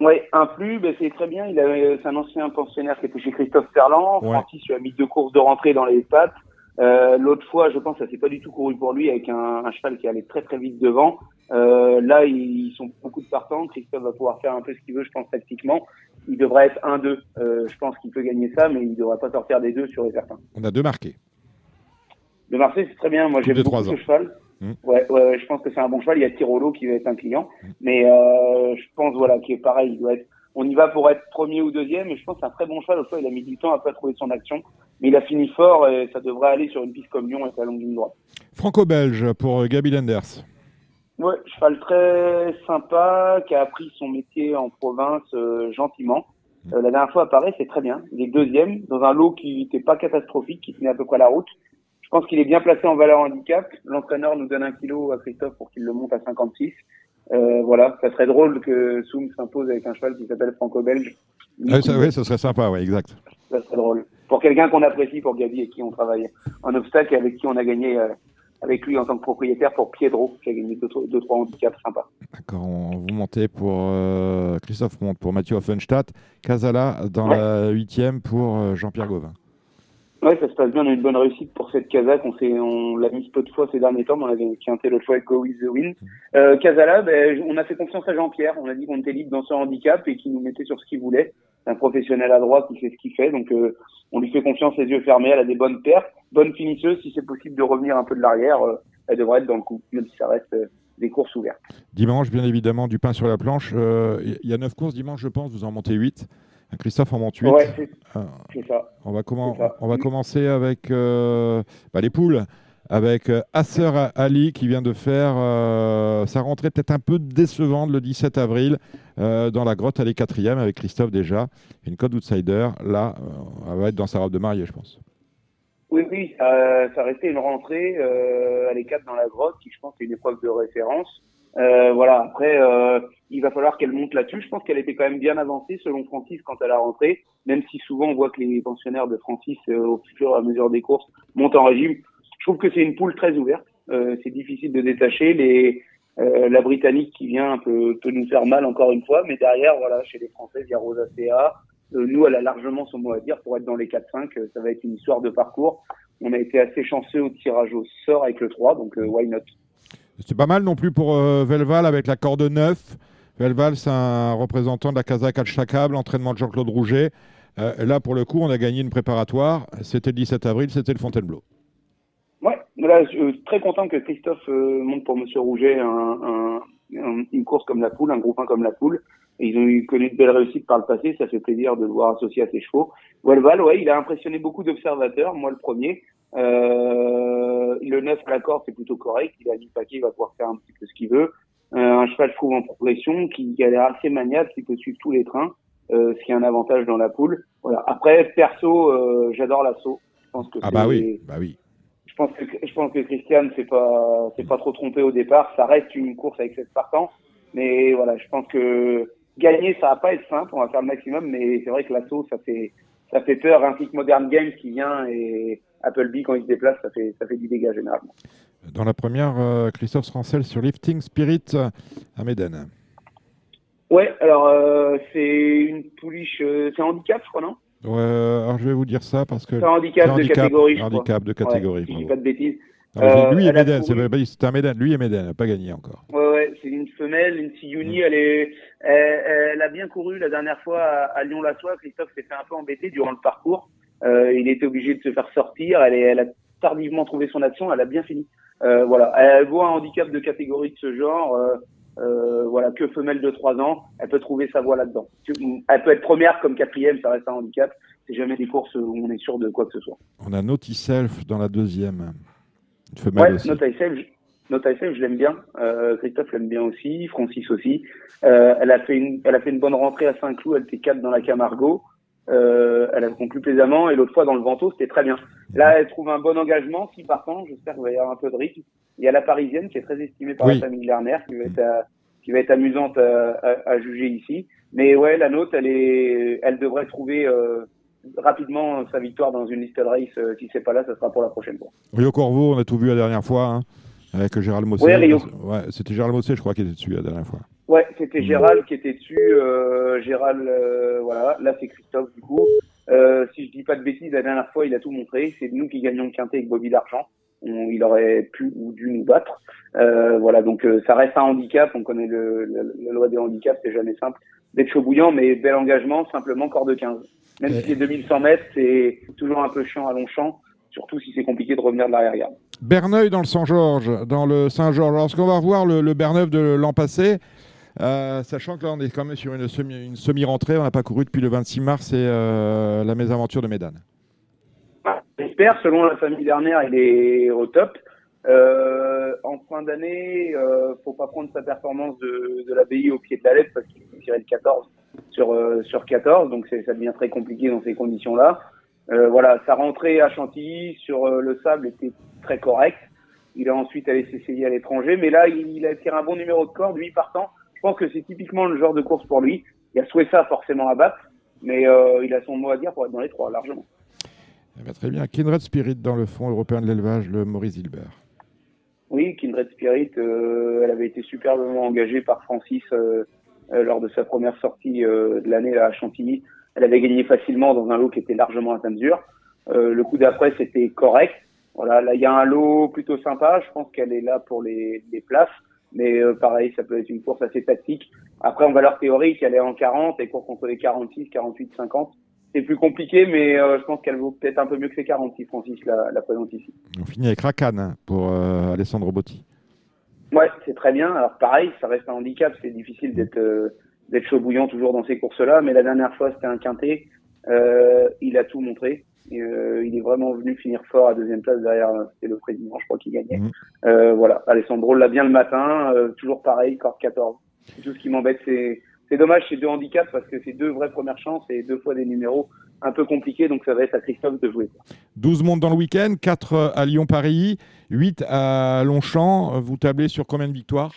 Oui, un plus, ben, c'est très bien. Il avait, c'est un ancien pensionnaire qui était chez Christophe Ferland. Ouais. Francis lui a mis deux courses de rentrée dans les pattes. Euh, L'autre fois, je pense, que ça s'est pas du tout couru pour lui avec un, un cheval qui allait très très vite devant. Euh, là, ils sont beaucoup de partants. Christophe va pouvoir faire un peu ce qu'il veut, je pense, tactiquement. Il devrait être 1-2. Euh, je pense qu'il peut gagner ça, mais il devrait pas sortir des deux sur les certains. On a deux marqués. Le Marseille, c'est très bien. Moi, j'aime beaucoup ce cheval. Mm. Ouais, ouais, ouais, je pense que c'est un bon cheval. Il y a Tirolo qui va être un client. Mais euh, je pense, voilà, qui est pareil. Il doit être, on y va pour être premier ou deuxième. Et je pense que c'est un très bon cheval. Au fois, il a mis du temps à pas trouver son action. Mais il a fini fort et ça devrait aller sur une piste comme Lyon et sa longue ligne droite. Franco-belge pour euh, Gabi Lenders. Ouais, cheval très sympa, qui a appris son métier en province euh, gentiment. Euh, la dernière fois à Paris, c'est très bien. Il est deuxième dans un lot qui n'était pas catastrophique, qui tenait à peu près la route. Je pense qu'il est bien placé en valeur handicap. L'entraîneur nous donne un kilo à Christophe pour qu'il le monte à 56. Euh, voilà, ça serait drôle que Soum s'impose avec un cheval qui s'appelle Franco-Belge. Ah, ça, oui, ça serait sympa, ouais, exact. Ça serait drôle. Pour quelqu'un qu'on apprécie, pour Gabi, et qui on travaille en obstacle et avec qui on a gagné euh, avec lui en tant que propriétaire pour Piedro, qui a gagné deux, deux trois handicaps sympas. D'accord, on, vous montez pour euh, Christophe monte pour Mathieu Offenstadt, Casala dans Ouais. la huitième pour euh, Jean-Pierre Gauvin. Ouais, ça se passe bien. On a une bonne réussite pour cette Kazakh. On l'a mise peu de fois ces derniers temps, mais on avait quinté l'autre fois avec Go With The Wind. Euh, Casala, ben, on a fait confiance à Jean-Pierre. On a dit qu'on était libre dans son handicap et qu'il nous mettait sur ce qu'il voulait. C'est un professionnel à droite qui fait ce qu'il fait. Donc, euh, on lui fait confiance les yeux fermés. Elle a des bonnes pertes, bonne finisseuse. Si c'est possible de revenir un peu de l'arrière, euh, elle devrait être dans le coup, même si ça reste euh, des courses ouvertes. Dimanche, bien évidemment, du pain sur la planche. Il y a neuf courses dimanche, je pense, vous en montez 8. Christophe en monte 8. Ouais, c'est, Euh, ça. on, va commen- c'est ça. on va commencer avec euh, bah, les poules, avec euh, Asser Ali qui vient de faire euh, sa rentrée peut-être un peu décevante le 17 avril dans la grotte. Elle est quatrième avec Christophe déjà. Une code outsider. Là, elle va être dans sa robe de mariée, je pense. Oui, oui, ça, restait une rentrée à l'écart dans la grotte, qui je pense est une épreuve de référence. Euh, voilà, après, euh, il va falloir qu'elle monte là-dessus. Je pense qu'elle était quand même bien avancée selon Francis quand elle a rentré, même si souvent on voit que les pensionnaires de Francis, euh, au fur et à mesure des courses, montent en régime. Je trouve que c'est une poule très ouverte. Euh, c'est difficile de détacher. Les, euh, la Britannique qui vient peut, peut nous faire mal encore une fois, mais derrière, voilà, chez les Français, il y a Rosa CA. Euh, nous, elle a largement son mot à dire pour être dans les 4-5. euh, ça va être une histoire de parcours. On a été assez chanceux au tirage au sort avec le 3, donc why not? C'est pas mal non plus pour euh, Velval avec la corde 9. Velval, c'est un représentant de la Kazakh Al-Shakab, l'entraînement de Jean-Claude Rouget. Euh, là, pour le coup, on a gagné une préparatoire. C'était le 17 avril, c'était le Fontainebleau. Ouais, je suis très content que Christophe euh, monte pour Monsieur Rouget un, un- un- une course comme la poule, un groupe 1 comme la poule. Ils ont eu connu de belles réussites par le passé, ça fait plaisir de le voir associé à ses chevaux. Welval, ouais, il a impressionné beaucoup d'observateurs, moi le premier. Euh, le 9 à la corde, c'est plutôt correct. Il a dit paquet, il va pouvoir faire un petit peu ce qu'il veut. Euh, un cheval, je trouve, en progression, qui, qui a l'air assez maniable, qui peut suivre tous les trains, euh, ce qui est un avantage dans la poule. Voilà. Après, perso, euh, j'adore l'assaut. Je pense que Ah bah oui, bah oui. je pense que je pense que Christian s'est pas s'est pas trop trompé au départ. Ça reste une course avec 7 partants, mais voilà, je pense que gagner ça va pas être simple. On va faire le maximum, mais c'est vrai que l'assaut ça fait ça fait peur. Ainsi que Modern Games qui vient et Appleby quand il se déplace, ça fait ça fait du dégât généralement. Dans la première, euh, Christophe Rancel sur Lifting Spirit euh, à Méden. Ouais, alors euh, c'est une pouliche, euh, c'est un handicap, je crois, non? Ouais, alors je vais vous dire ça parce que. C'est un handicap, de catégorie, je crois. handicap de catégorie. Ouais, si je dis pas de bêtises. Non, Euh, lui Méden, couru- c'est Méden. Lui et Méden, n'a pas gagné encore. Ouais, ouais, c'est une femelle, une Sigouni. Mm. Elle est, elle, elle a bien couru la dernière fois à, à Lyon-la-Soie. Christophe s'est fait un peu embêter durant le parcours. Euh, il était obligé de se faire sortir. Elle, est, elle a tardivement trouvé son action. Elle a bien fini. Euh, voilà, elle voit un handicap de catégorie de ce genre. Euh, voilà, que femelle de 3 ans, elle peut trouver sa voie là-dedans. Elle peut être première comme quatrième, ça reste un handicap. C'est jamais des courses où on est sûr de quoi que ce soit. On a Naughty Self dans la deuxième. Une femelle Ouais, aussi. Not ISF, je- Not ISF, je l'aime bien. Euh, Christophe l'aime bien aussi, Francis aussi. Euh, elle a fait une, elle a fait une bonne rentrée à Saint-Cloud. Elle était 4 dans la Camargo. Euh, elle a conclu plaisamment et l'autre fois dans le Vento, c'était très bien. Là, elle trouve un bon engagement. Si par contre, j'espère qu'il va y avoir un peu de rythme. Il y a la Parisienne qui est très estimée par Oui. la famille Lerner, qui va être, à- qui va être amusante à, à- à juger ici. Mais ouais, la nôtre, elle est, elle devrait trouver euh, rapidement sa victoire dans une listed race. Euh, si c'est pas là, ça sera pour la prochaine fois. Rio Corvo, on a tout vu la dernière fois. hein, avec Gérald Mossé. Ouais, c'était Gérald Mossé, je crois, qui était dessus la dernière fois. Ouais, c'était Gérald qui était dessus. Euh, Gérald, euh, voilà. Là, c'est Christophe, du coup. Euh, si je dis pas de bêtises, la dernière fois, il a tout montré. C'est nous qui gagnons le quintet avec Bobby d'argent. On- il aurait pu ou dû nous battre. Euh, voilà, donc euh, ça reste un handicap. On connaît le, le- la loi des handicaps, c'est jamais simple d'être chaud bouillant, mais bel engagement, simplement corps de 15. Même Ouais. si les 2100 mètres, c'est toujours un peu chiant à long champ, surtout si c'est compliqué de revenir de l'arrière-garde. Berneuil dans le Saint-Georges, dans le Saint-Georges. Lorsqu'on va revoir le, le Berneuf de l'an passé, euh, sachant que là on est quand même sur une semi- une semi-rentrée, on n'a pas couru depuis le 26 mars et euh, la mésaventure de Médane. J'espère, selon la famille dernière, il est au top. Euh, en fin d'année, euh, faut pas prendre sa performance de, de l'abbaye au pied de la lettre parce qu'il tirer le 14 sur, sur 14, donc ça devient très compliqué dans ces conditions-là. Voilà, sa rentrée à Chantilly sur le sable était très correcte. Il a ensuite allé s'essayer à l'étranger, mais là, il, il a tiré un bon numéro de corde, lui partant. Je pense que c'est typiquement le genre de course pour lui. Il a souhaité ça forcément à battre, mais euh, il a son mot à dire pour être dans les trois, largement. Eh ben, très bien. Kindred Spirit dans le Fonds européen de l'élevage, le Maurice Hilbert. Oui, Kindred Spirit, euh, elle avait été superbement engagée par Francis euh, lors de sa première sortie de l'année à Chantilly. Elle avait gagné facilement dans un lot qui était largement à sa mesure. Le coup d'après, c'était correct. Voilà, là, il y a un lot plutôt sympa. Je pense qu'elle est là pour les, les places. Mais euh, pareil, ça peut être une course assez tactique. Après, en valeur théorique, elle est en 40 et court contre les 46, 48, 50. C'est plus compliqué, mais euh, je pense qu'elle vaut peut-être un peu mieux que ses 40 si Francis la, la présente ici. On finit avec Rakan hein, pour euh, Alessandro Botti. Ouais, c'est très bien. Alors pareil, ça reste un handicap, c'est difficile d'être euh, d'être chaud bouillant toujours dans ces courses-là. Mais la dernière fois, c'était un quintet. Euh, il a tout montré. Euh, il est vraiment venu finir fort à deuxième place derrière. euh, C'était le président, je crois, qui gagnait. Mhm. Euh, voilà, Alessandro l'a bien le matin, euh, toujours pareil, corde 14. Tout ce qui m'embête, c'est c'est dommage, c'est deux handicaps parce que c'est deux vraies premières chances et deux fois des numéros un peu compliqués. Donc ça va être à Christophe de jouer. 12 mondes dans le week-end, 4 à Lyon-Paris, 8 à Longchamp. Vous tablez sur combien de victoires?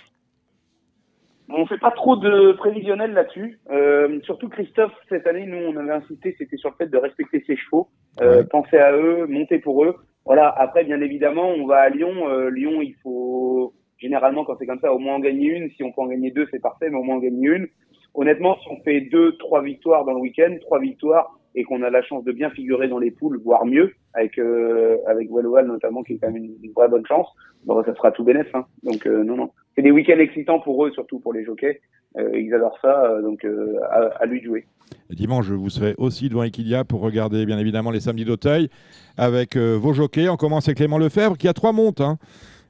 On fait pas trop de prévisionnel là-dessus. Euh, surtout Christophe, cette année, nous, on avait insisté, c'était sur le fait de respecter ses chevaux, euh, Ouais. penser à eux, monter pour eux. Voilà. Après, bien évidemment, on va à Lyon. Euh, Lyon, il faut généralement quand c'est comme ça, au moins en gagner une. Si on peut en gagner deux, c'est parfait, mais au moins en gagner une. Honnêtement, si on fait deux, trois victoires dans le week-end, trois victoires, et qu'on a la chance de bien figurer dans les poules, voire mieux, avec euh, avec Wellwell notamment, qui est quand même une, une vraie bonne chance, bon, ça sera tout bénef. Hein. Donc euh, non, non. C'est des week-ends excitants pour eux, surtout pour les jockeys. Euh, ils adorent ça, euh, donc euh, à, à lui de jouer. Et dimanche, vous serez aussi devant Equilia pour regarder bien évidemment les samedis d'Auteuil avec vos jockeys. On commence avec Clément Lefebvre qui a trois montes. hein,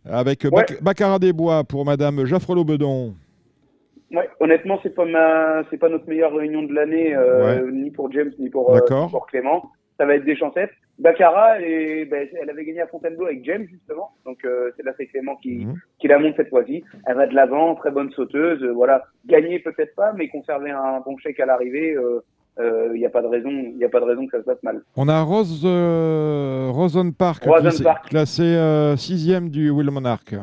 avec Ouais. Bac- Baccarat des Bois pour Madame Jaffrelot Bedon. Ouais, honnêtement, c'est pas ma, c'est pas notre meilleure réunion de l'année, ni pour James ni pour, ni pour Clément. Ça va être des chancettes. Baccarat, et, ben, elle avait gagné à Fontainebleau avec James justement, donc euh, c'est là c'est Clément qui, Mhm. qui la monte cette fois-ci. Elle va de l'avant, très bonne sauteuse, euh, voilà. Gagner peut-être pas, mais conserver un bon chèque à l'arrivée, il n'y a pas de raison, il a pas de raison que ça se passe mal. On a Rose, euh, Rosen Park, Rosen Park. classé euh, sixième du Will Monarch.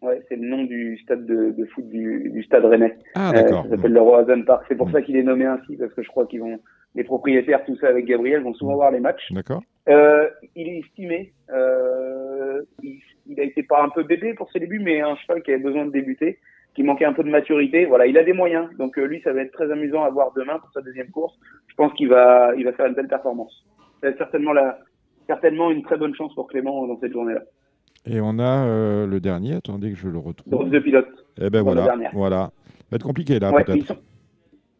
Ouais, c'est le nom du stade de, de foot du, du stade Rennais. Ah Euh, d'accord. ça s'appelle le Roazen Park. C'est pour Mm. ça qu'il est nommé ainsi, parce que je crois qu'ils vont, les propriétaires, tout ça avec Gabriel, vont souvent voir les matchs. D'accord. Euh, il est estimé. Euh, il, il a été pas un peu bébé pour ses débuts, mais un cheval qui avait besoin de débuter. qui manquait un peu de maturité. Voilà, il a des moyens. Donc euh, lui, ça va être très amusant à voir demain pour sa deuxième course. Je pense qu'il va, il va faire une belle performance. C'est certainement la, certainement une très bonne chance pour Clément dans cette journée-là. Et on a euh, le dernier, attendez que je le retrouve. De pilote. Eh ben voilà, voilà. Ça va être compliqué là, Ouais, peut-être. sont-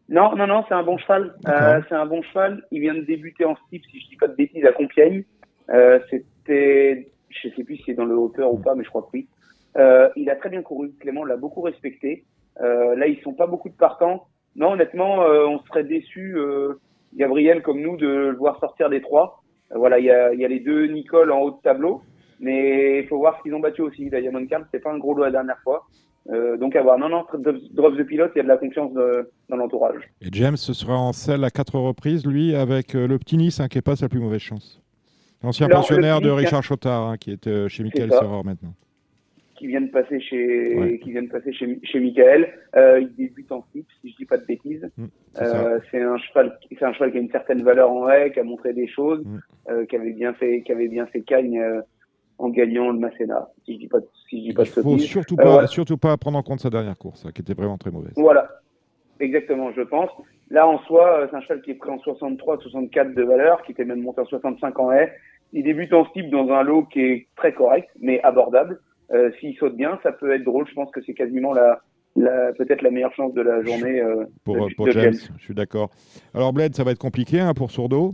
Non, non, non, c'est un bon cheval. Euh, c'est un bon cheval. Il vient de débuter en steep, si je dis pas de bêtises, à Compiègne. Euh, C'était, je sais plus si c'est dans le hauteur ou pas, mais je crois que oui. Euh, il a très bien couru. Clément l'a beaucoup respecté. Là, ils sont pas beaucoup de partants. Non, honnêtement, on serait déçu, Gabriel comme nous, de le voir sortir des trois. Voilà, il y a, il y a les deux Nicole en haut de tableau, mais il faut voir ce qu'ils ont battu aussi. La Diamond Carl, c'était pas un gros lot la dernière fois. Euh, donc à voir. Non, non, Drops de pilote, il y a de la confiance de- dans l'entourage. Et James sera en selle à quatre reprises, lui, avec euh, le petit Nice, hein, qui n'est pas sa plus mauvaise chance. L'ancien pensionnaire de Richard Chotard, hein, qui est euh, chez Michael ça. Serror maintenant. qui vient de passer chez Ouais. qui vient de passer chez chez Michael. Euh, il débute en type, si je dis pas de bêtises. Mm, c'est un cheval, c'est un cheval qui a une certaine valeur en haie, qui a montré des choses, Mm. qui avait bien fait, qui avait bien fait cagne en gagnant le Masséna. Si je dis pas, si je dis pas Il de faut surtout Euh, pas, voilà. surtout pas prendre en compte sa dernière course, hein, qui était vraiment très mauvaise. Voilà, exactement, je pense. Là, en soi, euh, c'est un cheval qui est pris en 63, 64 de valeur, qui était même monté en 65 en haie. Il débute en steep dans un lot qui est très correct, mais abordable. Euh, S'il saute bien, ça peut être drôle. Je pense que c'est quasiment la, la peut-être la meilleure chance de la journée euh, Pour, de, pour de James, je suis d'accord. Alors Bled, ça va être compliqué hein, pour Sourdeau.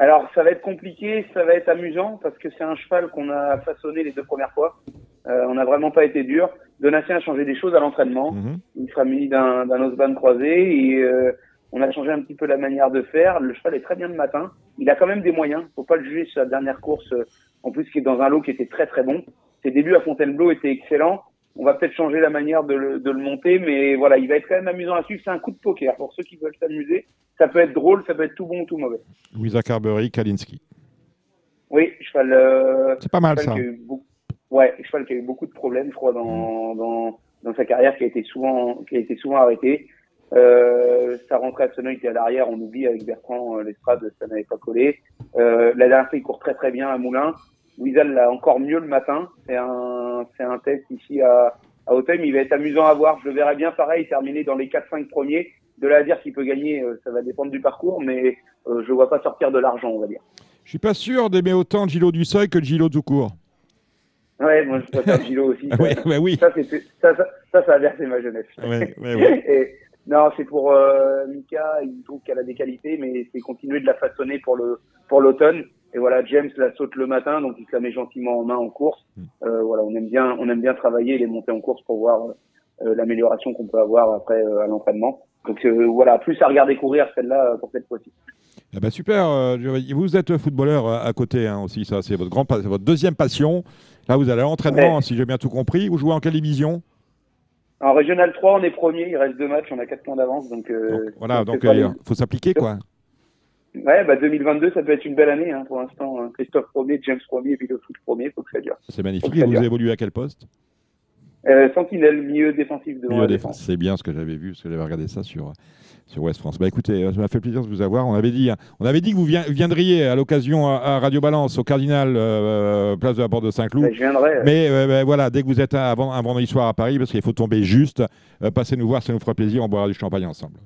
Alors, ça va être compliqué, ça va être amusant parce que c'est un cheval qu'on a façonné les deux premières fois. Euh, on n'a vraiment pas été dur. Donatien a changé des choses à l'entraînement. Mhm. Il sera mis d'un d'un osban croisé et euh, on a changé un petit peu la manière de faire. Le cheval est très bien le matin. Il a quand même des moyens. Faut pas le juger sur sa dernière course. euh, En plus, qui est dans un lot qui était très très bon. Ses débuts à Fontainebleau étaient excellents. On va peut-être changer la manière de le, de le monter, mais voilà, il va être quand même amusant à suivre. C'est un coup de poker pour ceux qui veulent s'amuser. Ça peut être drôle, ça peut être tout bon ou tout mauvais. Louisa Carberry, Kalinski. Oui, cheval. Euh, C'est pas mal cheval ça. qui a eu beaucoup- Ouais, cheval qui a eu beaucoup de problèmes, je crois, dans, dans, dans sa carrière, qui a été souvent, qui a été souvent arrêté. Euh, sa rentrée à Senoy était à l'arrière, on oublie avec Bertrand euh, Lestrade, ça n'avait pas collé. Euh, la dernière fois, il court très très bien à Moulins. Wizal l'a encore mieux le matin. C'est un, c'est un test ici à, à mais il va être amusant à voir. Je le verrai bien pareil, terminer dans les 4-5 premiers. De là à dire qu'il peut gagner, euh, ça va dépendre du parcours, mais euh, je le vois pas sortir de l'argent, on va dire. Je suis pas sûr d'aimer autant Gilo du Seuil que Gilo tout court. Ouais, moi je préfère Gilo aussi. Ah ouais, ouais, oui. Ça, ça, ça, ça, ça a versé ma jeunesse. Ouais, ouais, ouais. Et, non, c'est pour euh, Mika, il trouve qu'elle a des qualités, mais c'est continuer de la façonner pour le pour l'automne. Et voilà, James la saute le matin, donc il se la met gentiment en main en course. Mm. Euh, voilà, on aime bien, on aime bien travailler les montées en course pour voir euh, l'amélioration qu'on peut avoir après euh, à l'entraînement. Donc voilà, plus à regarder courir celle-là pour cette fois-ci. Ah bah super, vous êtes footballeur à côté hein, aussi, ça c'est votre, grand, deuxième passion. Là vous allez à l'entraînement, Ouais. si j'ai bien tout compris. Vous jouez en quelle division? En régional 3, on est premier, il reste deux matchs, on a quatre points d'avance, donc, Donc, Voilà, donc il faut s'appliquer quoi. Ouais, bah 2022, ça peut être une belle année hein, pour l'instant. hein. Christophe premier, James premier, et puis le foot premier, faut que ça dure. C'est magnifique. Et vous dure. évoluez à quel poste? Euh, Sentinelle, milieu défensif devant Milieu la défense. défense. C'est bien ce que j'avais vu, parce que j'avais regardé ça sur, sur Ouest France. Bah écoutez, euh, ça m'a fait plaisir de vous avoir. On avait dit, on avait dit que vous vien- viendriez à l'occasion à, Radio Balance, au Cardinal, euh, place de la Porte de Saint-Cloud. Bah, je viendrai. euh, Mais euh, bah, voilà, dès que vous êtes avant- un vendredi soir à Paris, parce qu'il faut tomber juste, euh, passez nous voir, ça nous fera plaisir, on boira du champagne ensemble.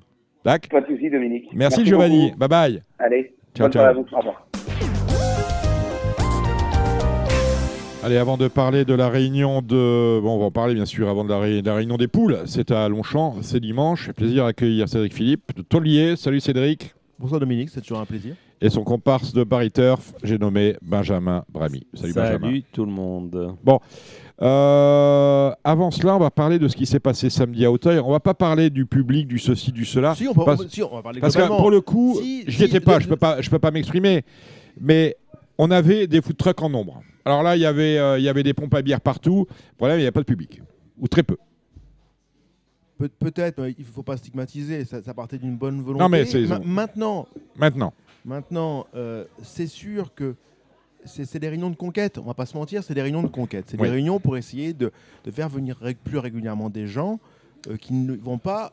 Tac Pas de soucis, Dominique. Merci, Giovanni, beaucoup. bye bye. Allez, Ciao, bonne ciao. soirée à vous. Au revoir. Allez, avant de parler de la réunion de. Bon, on va en parler bien sûr avant de la, ré- de la réunion des poules. C'est à Longchamp, c'est dimanche. Plaisir d'accueillir Cédric Philippe de Taulier. Salut Cédric. Bonsoir Dominique, c'est toujours un plaisir. Et son comparse de Paris Turf, j'ai nommé Benjamin Bramy. Salut, Benjamin. tout le monde. Euh, avant cela, on va parler de ce qui s'est passé samedi à Auteuil. On va pas parler du public, du ceci, du cela. Si, on, peut- Parce- on- si, on va parler Parce que pour le coup, Si- j'y si, étais pas, je peux pas, je peux pas m'exprimer. Mais on avait des food trucks en nombre. Alors là, il y avait, euh, y avait des pompes à bière partout. Le problème, il n'y avait pas de public ou très peu. Peut- Peut-être, il ne faut pas stigmatiser, ça, ça partait d'une bonne volonté. Non, mais Ma- maintenant, Maintenant, maintenant euh, c'est sûr que c'est des réunions de conquête, on va pas se mentir, c'est des réunions de conquête. C'est Oui. des réunions pour essayer de, de faire venir plus régulièrement des gens euh, qui ne vont pas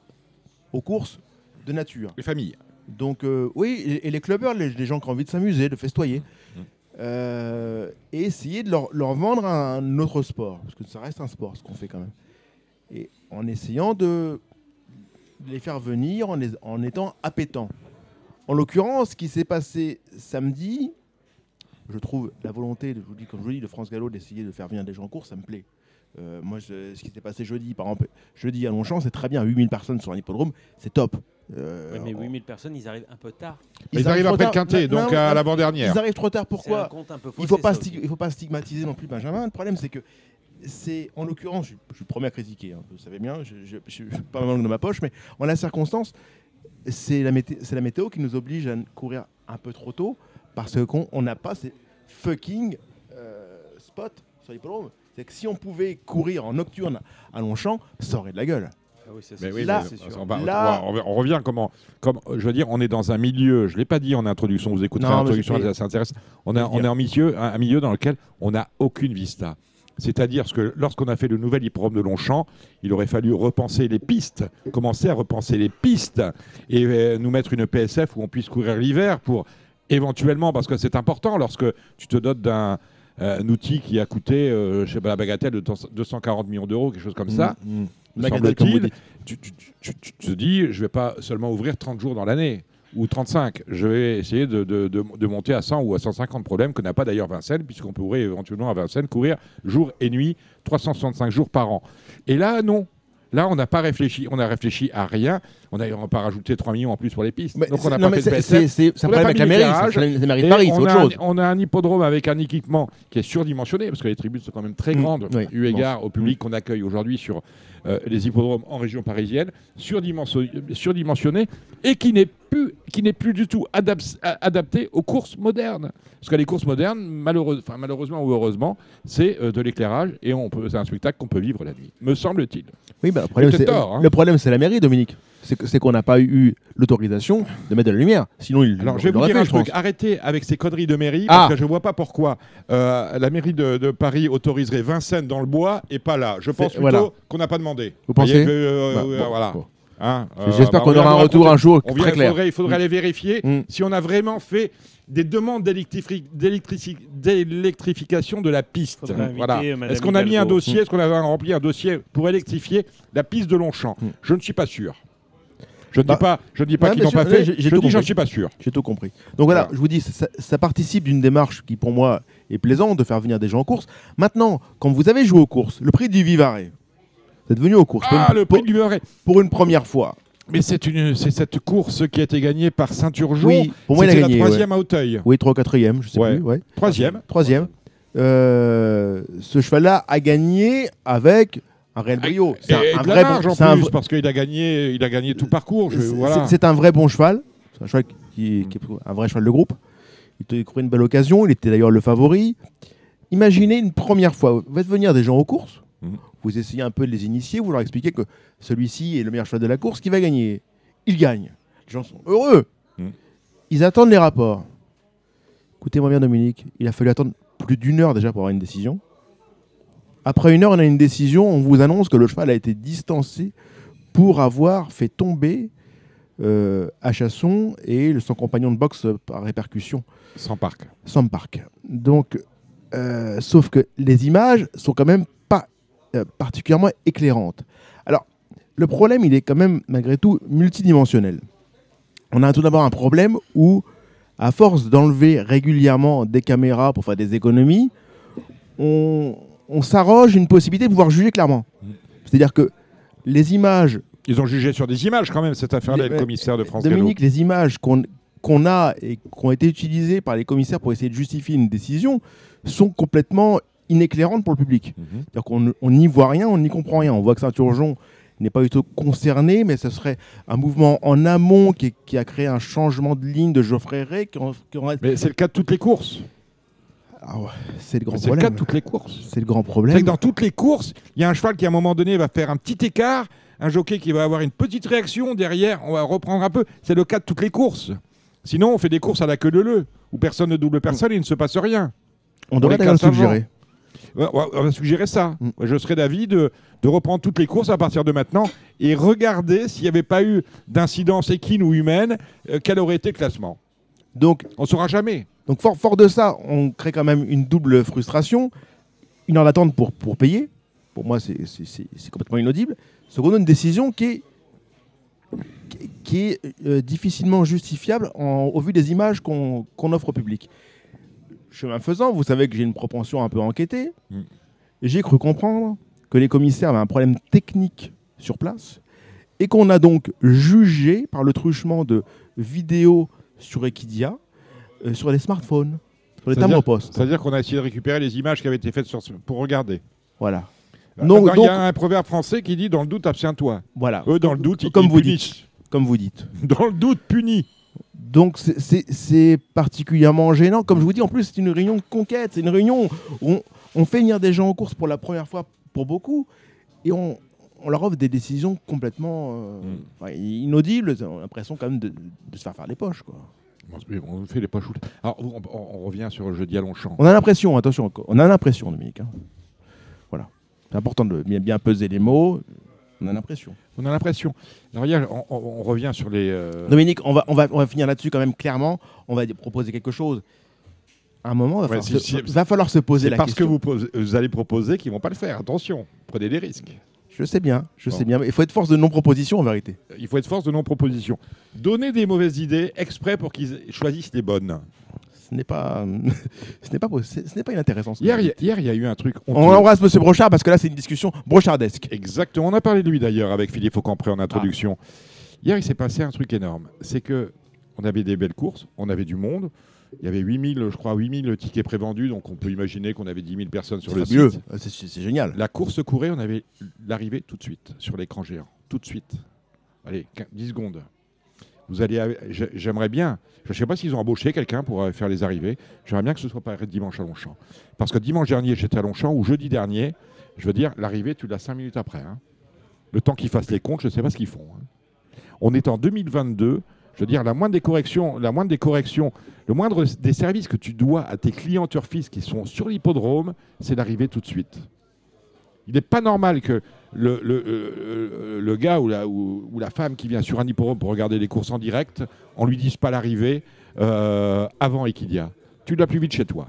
aux courses de nature. les familles. Donc euh, oui, et, et les clubbers, les, les gens qui ont envie de s'amuser, de festoyer, Mhm. Euh, et essayer de leur, leur vendre un autre sport, parce que ça reste un sport ce qu'on fait quand même. et en essayant de les faire venir en, les- en étant appétants. En l'occurrence, ce qui s'est passé samedi, je trouve la volonté, de, je vous dis, comme je vous dis, de France Gallo d'essayer de faire venir des gens en course, ça me plaît. Euh, moi, je- ce qui s'est passé jeudi, par exemple, jeudi à Longchamp, c'est très bien. 8000 personnes sur un hippodrome, c'est top. Euh, mais on- 8000 personnes, ils arrivent un peu tard. Ils arrivent trop après le quintet, donc non, à l'avant-dernière. Ils arrivent trop tard, pourquoi il faut pas il faut pas stigmatiser non plus Benjamin. Le problème, c'est que c'est en l'occurrence, je, je suis le premier à critiquer. hein, vous savez bien, je, je, je suis pas ma langue de ma poche, mais en la circonstance, c'est la, mété- c'est la météo qui nous oblige à courir un peu trop tôt parce qu'on on n'a pas ces fucking euh, spots sur l'hippodrome. C'est que si on pouvait courir en nocturne à Longchamp, ça aurait de la gueule. Ah oui, ça, Mais oui, Là- mais sûr. on, va- Là- on va- on revient comment, comme, je veux dire, on est dans un milieu, je ne l'ai pas dit en introduction, vous écouterez l'introduction, ça s'intéresse. On, veux on est en milieu, un, un milieu dans lequel on n'a aucune vista. C'est-à-dire que lorsqu'on a fait le nouvel hippodrome de Longchamp, il aurait fallu repenser les pistes, commencer à repenser les pistes et euh, nous mettre une PSF où on puisse courir l'hiver pour éventuellement, parce que c'est important lorsque tu te dotes d'un euh, outil qui a coûté, euh, je sais pas, la bagatelle de 240 millions d'euros, quelque chose comme ça. Mm, mm. Bagatelle, comme vous semble-t-il, dites. tu, tu- tu- tu te dis, je vais pas seulement ouvrir 30 jours dans l'année ou 35. Je vais essayer de, de- de- de monter à 100 ou à 150 problèmes que n'a pas d'ailleurs Vincennes, puisqu'on pourrait éventuellement à Vincennes courir jour et nuit 365 jours par an. Et là, non. Là, on n'a pas réfléchi, on a réfléchi à rien. On n'a pas rajouté 3 millions en plus pour les pistes. Mais Donc on n'a pas fait de PSF. c'est- c'est avec la mairie, la mairie de Paris, c'est on autre a un- chose. on a un hippodrome avec un équipement qui est surdimensionné, parce que les tribunes sont quand même très Mm, grandes, eu égard au public qu'on accueille aujourd'hui sur les hippodromes en région parisienne, surdimension- surdimensionné, et qui n'est plus, qui n'est plus du tout adapté aux courses modernes. Parce que les courses modernes, malheureuse- malheureusement ou heureusement, c'est euh, de l'éclairage, et on peut- c'est un spectacle qu'on peut vivre la nuit, me semble-t-il. Oui, bah, le problème, tort, hein. le problème, c'est la mairie, Dominique. C'est que- c'est qu'on n'a pas eu l'autorisation de mettre de la lumière. Sinon, il Alors, je vais vous dire fait, un truc. Arrêtez avec ces conneries de mairie, Ah. parce que je ne vois pas pourquoi euh, la mairie de, de Paris autoriserait Vincennes dans le bois et pas là. Je pense plutôt voilà. qu'on n'a pas demandé. Vous pensez que, euh, Bah, euh, bon, Voilà. bon. Hein, J'espère bah, qu'on aura un retour un jour on très vient- clair. faudrait- il faudrait Mm. aller vérifier Mm. si on a vraiment fait des demandes d'électrification de la piste. Voilà. euh, Est-ce qu'on a mis un dossier, est-ce qu'on a rempli un dossier pour électrifier la piste de Longchamp? Mm. Je ne suis pas sûr. Je ne Bah, dis pas, je dis pas ouais, qu'ils n'ont pas fait. j'ai- j'ai je tout dis j'en suis pas sûr. J'ai tout compris. Donc voilà, Voilà. je vous dis, ça, ça participe d'une démarche qui, pour moi, est plaisante de faire venir des gens en course. Maintenant, quand vous avez joué aux courses, le prix du Vivarais, vous êtes venu aux courses pour Ah, une- le pour, prix du Vivarais. pour une première fois. Mais c'est une, c'est cette course qui a été gagnée par Saint-Urgeon. Oui, pour moi, il a gagné, la troisième à Auteuil. Oui, 3 quatrième, je sais Ouais. plus. Ouais. Troisième. Troisième. Euh, ce cheval-là a gagné avec un réel brio. C'est un, vrai bon, en plus, parce qu'il a gagné, il a gagné tout parcours. c'est- voilà. un vrai bon cheval. C'est un cheval qui, qui est un vrai cheval de groupe. Il te trouvé une belle occasion. Il était d'ailleurs le favori. Imaginez une première fois, vous faites venir des gens aux courses. Mhm. Vous essayez un peu de les initier, vous leur expliquez que celui-ci est le meilleur cheval de la course, qui va gagner. Il gagne. Les gens sont heureux. Mhm. Ils attendent les rapports. Écoutez-moi bien, Dominique. Il a fallu attendre plus d'une heure déjà pour avoir une décision. Après une heure, on a une décision. On vous annonce que le cheval a été distancé pour avoir fait tomber euh, à Chasson et son compagnon de boxe par répercussion, Sans parc. Sam Park. Donc, euh, sauf que les images sont quand même pas euh, particulièrement éclairantes. Alors, le problème, il est quand même malgré tout multidimensionnel. On a tout d'abord un problème où, à force d'enlever régulièrement des caméras pour faire des économies, on, on s'arroge une possibilité de pouvoir juger clairement. C'est-à-dire que les images Ils ont jugé sur des images quand même cette affaire-là, le commissaire de France Dominique, les images qu'on qu'on a et qui ont été utilisées par les commissaires pour essayer de justifier une décision sont complètement inéclairantes pour le public. Mhm. C'est-à-dire qu'on on n'y voit rien, on n'y comprend rien. On voit que Saint-Urgeon n'est pas du tout concerné, mais ce serait un mouvement en amont qui, qui a créé un changement de ligne de Geoffrey Ray. Qui en- qui en- Mais c'est le cas de toutes les courses. Ah ouais, c'est le grand C'est le cas problème. de toutes les courses. C'est le grand C'est que problème. dans toutes les courses, il y a un cheval qui à un moment donné va faire un petit écart, un jockey qui va avoir une petite réaction derrière, on va reprendre un peu. C'est le cas de toutes les courses. Sinon, on fait des courses à la queue de leu, où personne ne double personne et il ne se passe rien. On devrait d'ailleurs suggérer. On va suggérer ça. Mm. Je serais d'avis de, de reprendre toutes les courses à partir de maintenant et regarder s'il n'y avait pas eu d'incidence équine ou humaine, euh, quel aurait été le classement. Donc, On ne saura jamais. Donc fort, fort de ça, on crée quand même une double frustration, une heure d'attente pour, pour payer, pour moi, c'est- complètement inaudible. A une décision qui est, qui- qui est euh, difficilement justifiable en- au vu des images qu'on offre au public. Chemin faisant, vous savez que j'ai une propension un peu enquêtée. Mm. J'ai cru comprendre que les commissaires avaient un problème technique sur place et qu'on a donc jugé par le truchement de vidéos sur Equidia euh, sur les smartphones, sur les C'est-à-dire- timbres-poste. C'est-à-dire qu'on a essayé de récupérer les images qui avaient été faites sur pour regarder. Voilà. Non, Donc- il y a un proverbe français qui dit dans le doute, abstiens-toi. Voilà. Eux, dans le doute, ils Comme ils vous punissent. Comme vous dites. Dans le doute, punis. Donc c'est- particulièrement gênant. Comme je vous dis, en plus, c'est une réunion de conquête. C'est une réunion où on, on fait venir des gens en course pour la première fois pour beaucoup et on, on leur offre des décisions complètement euh, Mm. inaudibles. On a l'impression quand même de, de se faire faire les poches. Quoi. On fait les. Alors, on, revient sur le jeudi à Longchamp. On a l'impression, attention, on a l'impression, Dominique. hein. Voilà. C'est important de bien, bien peser les mots. On a l'impression. On a l'impression. Alors, hier, on, revient sur les. euh, Dominique, on va, on, va, on va finir là-dessus quand même clairement. On va proposer quelque chose. À un moment, il va, Ouais, falloir, si- se, si- va falloir se poser la parce question. que vous, vous allez proposer qu'ils vont pas le faire. Attention, prenez des risques. Je sais bien, je Bon. sais bien. mais Il faut être force de non-proposition en vérité. Il faut être force de non-proposition. Donnez des mauvaises idées exprès pour qu'ils choisissent les bonnes. Ce n'est pas, ce n'est pas, ce n'est pas inintéressant. Hier, il y, a- hier, il y a eu un truc. on honteux. embrasse Monsieur Brochard parce que là, c'est une discussion brochardesque. Exactement. On a parlé de lui d'ailleurs avec Philippe Aucampré en introduction. Hier, il s'est passé un truc énorme. C'est que on avait des belles courses, on avait du monde. Il y avait 8000, je crois, 8000 tickets prévendus. Donc on peut imaginer qu'on avait 10 000 personnes sur le fabuleux. site. Euh, C'est génial. La course courait, on avait l'arrivée tout de suite sur l'écran géant. Tout de suite. Allez, 15 10 secondes. Vous allez, j'ai- j'aimerais bien. Je ne sais pas s'ils ont embauché quelqu'un pour euh, faire les arrivées. J'aimerais bien que ce soit pareil dimanche à Longchamp. Parce que dimanche dernier, j'étais à Longchamp, ou jeudi dernier, je veux dire, l'arrivée, tu l'as 5 minutes après. hein. Le temps qu'ils fassent les comptes, je ne sais pas ce qu'ils font. hein. On est en 2022. Je veux dire, la moindre des corrections, le moindre des services que tu dois à tes clients turfistes qui sont sur l'hippodrome, c'est l'arrivée tout de suite. Il n'est pas normal que le, euh, le gars ou la, femme qui vient sur un hippodrome pour regarder les courses en direct, on lui dise pas l'arrivée euh, avant Equidia. Tu l'as plus vite chez toi.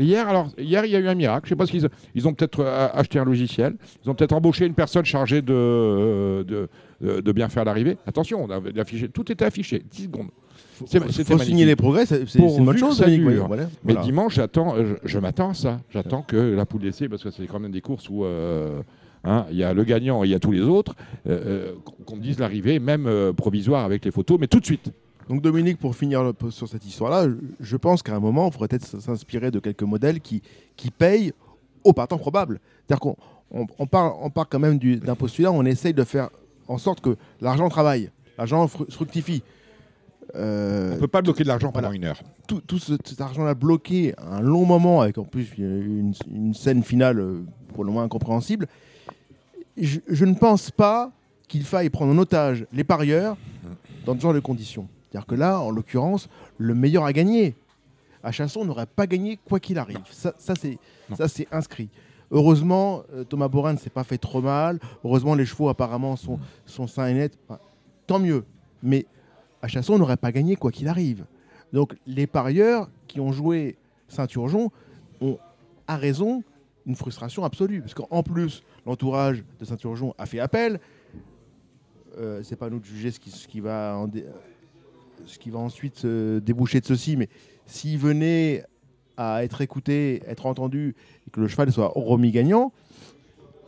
Hier, alors, hier, il y a eu un miracle. Je sais pas ce qu'ils ils ont peut-être euh, acheté un logiciel. Ils ont peut-être embauché une personne chargée de, euh, de, de- de bien faire l'arrivée. Attention, on avait affiché, tout était affiché. 10 secondes. C'est- Il faut signer les progrès, c'est une bonne chose. ça. Voilà, Mais voilà. dimanche, j'attends, euh, je, je m'attends à ça. J'attends que la poule d'essai, parce que c'est quand même des courses où euh, hein, il y a le gagnant et il y a tous les autres, euh, euh, qu'on- qu'on me dise l'arrivée, même euh, provisoire avec les photos, mais tout de suite. Donc Dominique, pour finir sur cette histoire-là, je- je pense qu'à un moment, il faudrait peut-être s'inspirer de quelques modèles qui, qui payent au partant probable. C'est-à-dire qu'on on, on part, on part quand même du- d'un postulat, on essaye de faire en sorte que l'argent travaille, l'argent fru- fructifie. Euh, On ne peut pas bloquer de l'argent pendant voilà. une heure. tout, tout ce- cet argent-là bloqué un long moment, avec en plus une, une scène finale euh, pour le moins incompréhensible, je, je ne pense pas qu'il faille prendre en otage les parieurs dans ce genre de conditions. C'est-à-dire que là, en l'occurrence, le meilleur a gagné. À Chasson, on n'aurait pas gagné quoi qu'il arrive. Ça, ça, c'est, Non. ça, c'est inscrit. Heureusement, euh, Thomas Borin ne s'est pas fait trop mal. Heureusement, les chevaux apparemment sont, sont sains et nets. Enfin, tant mieux. Mais à Chasson, on n'aurait pas gagné quoi qu'il arrive. Donc les parieurs qui ont joué Saint-Urgeon ont, à raison, une frustration absolue. Parce qu'en plus, l'entourage de Saint-Urgeon a fait appel. Euh, c'est pas à nous de juger ce qui, ce qui va, en ce qui va ensuite déboucher de ceci, mais s'il venait à être écouté, être entendu, et que le cheval soit remis gagnant,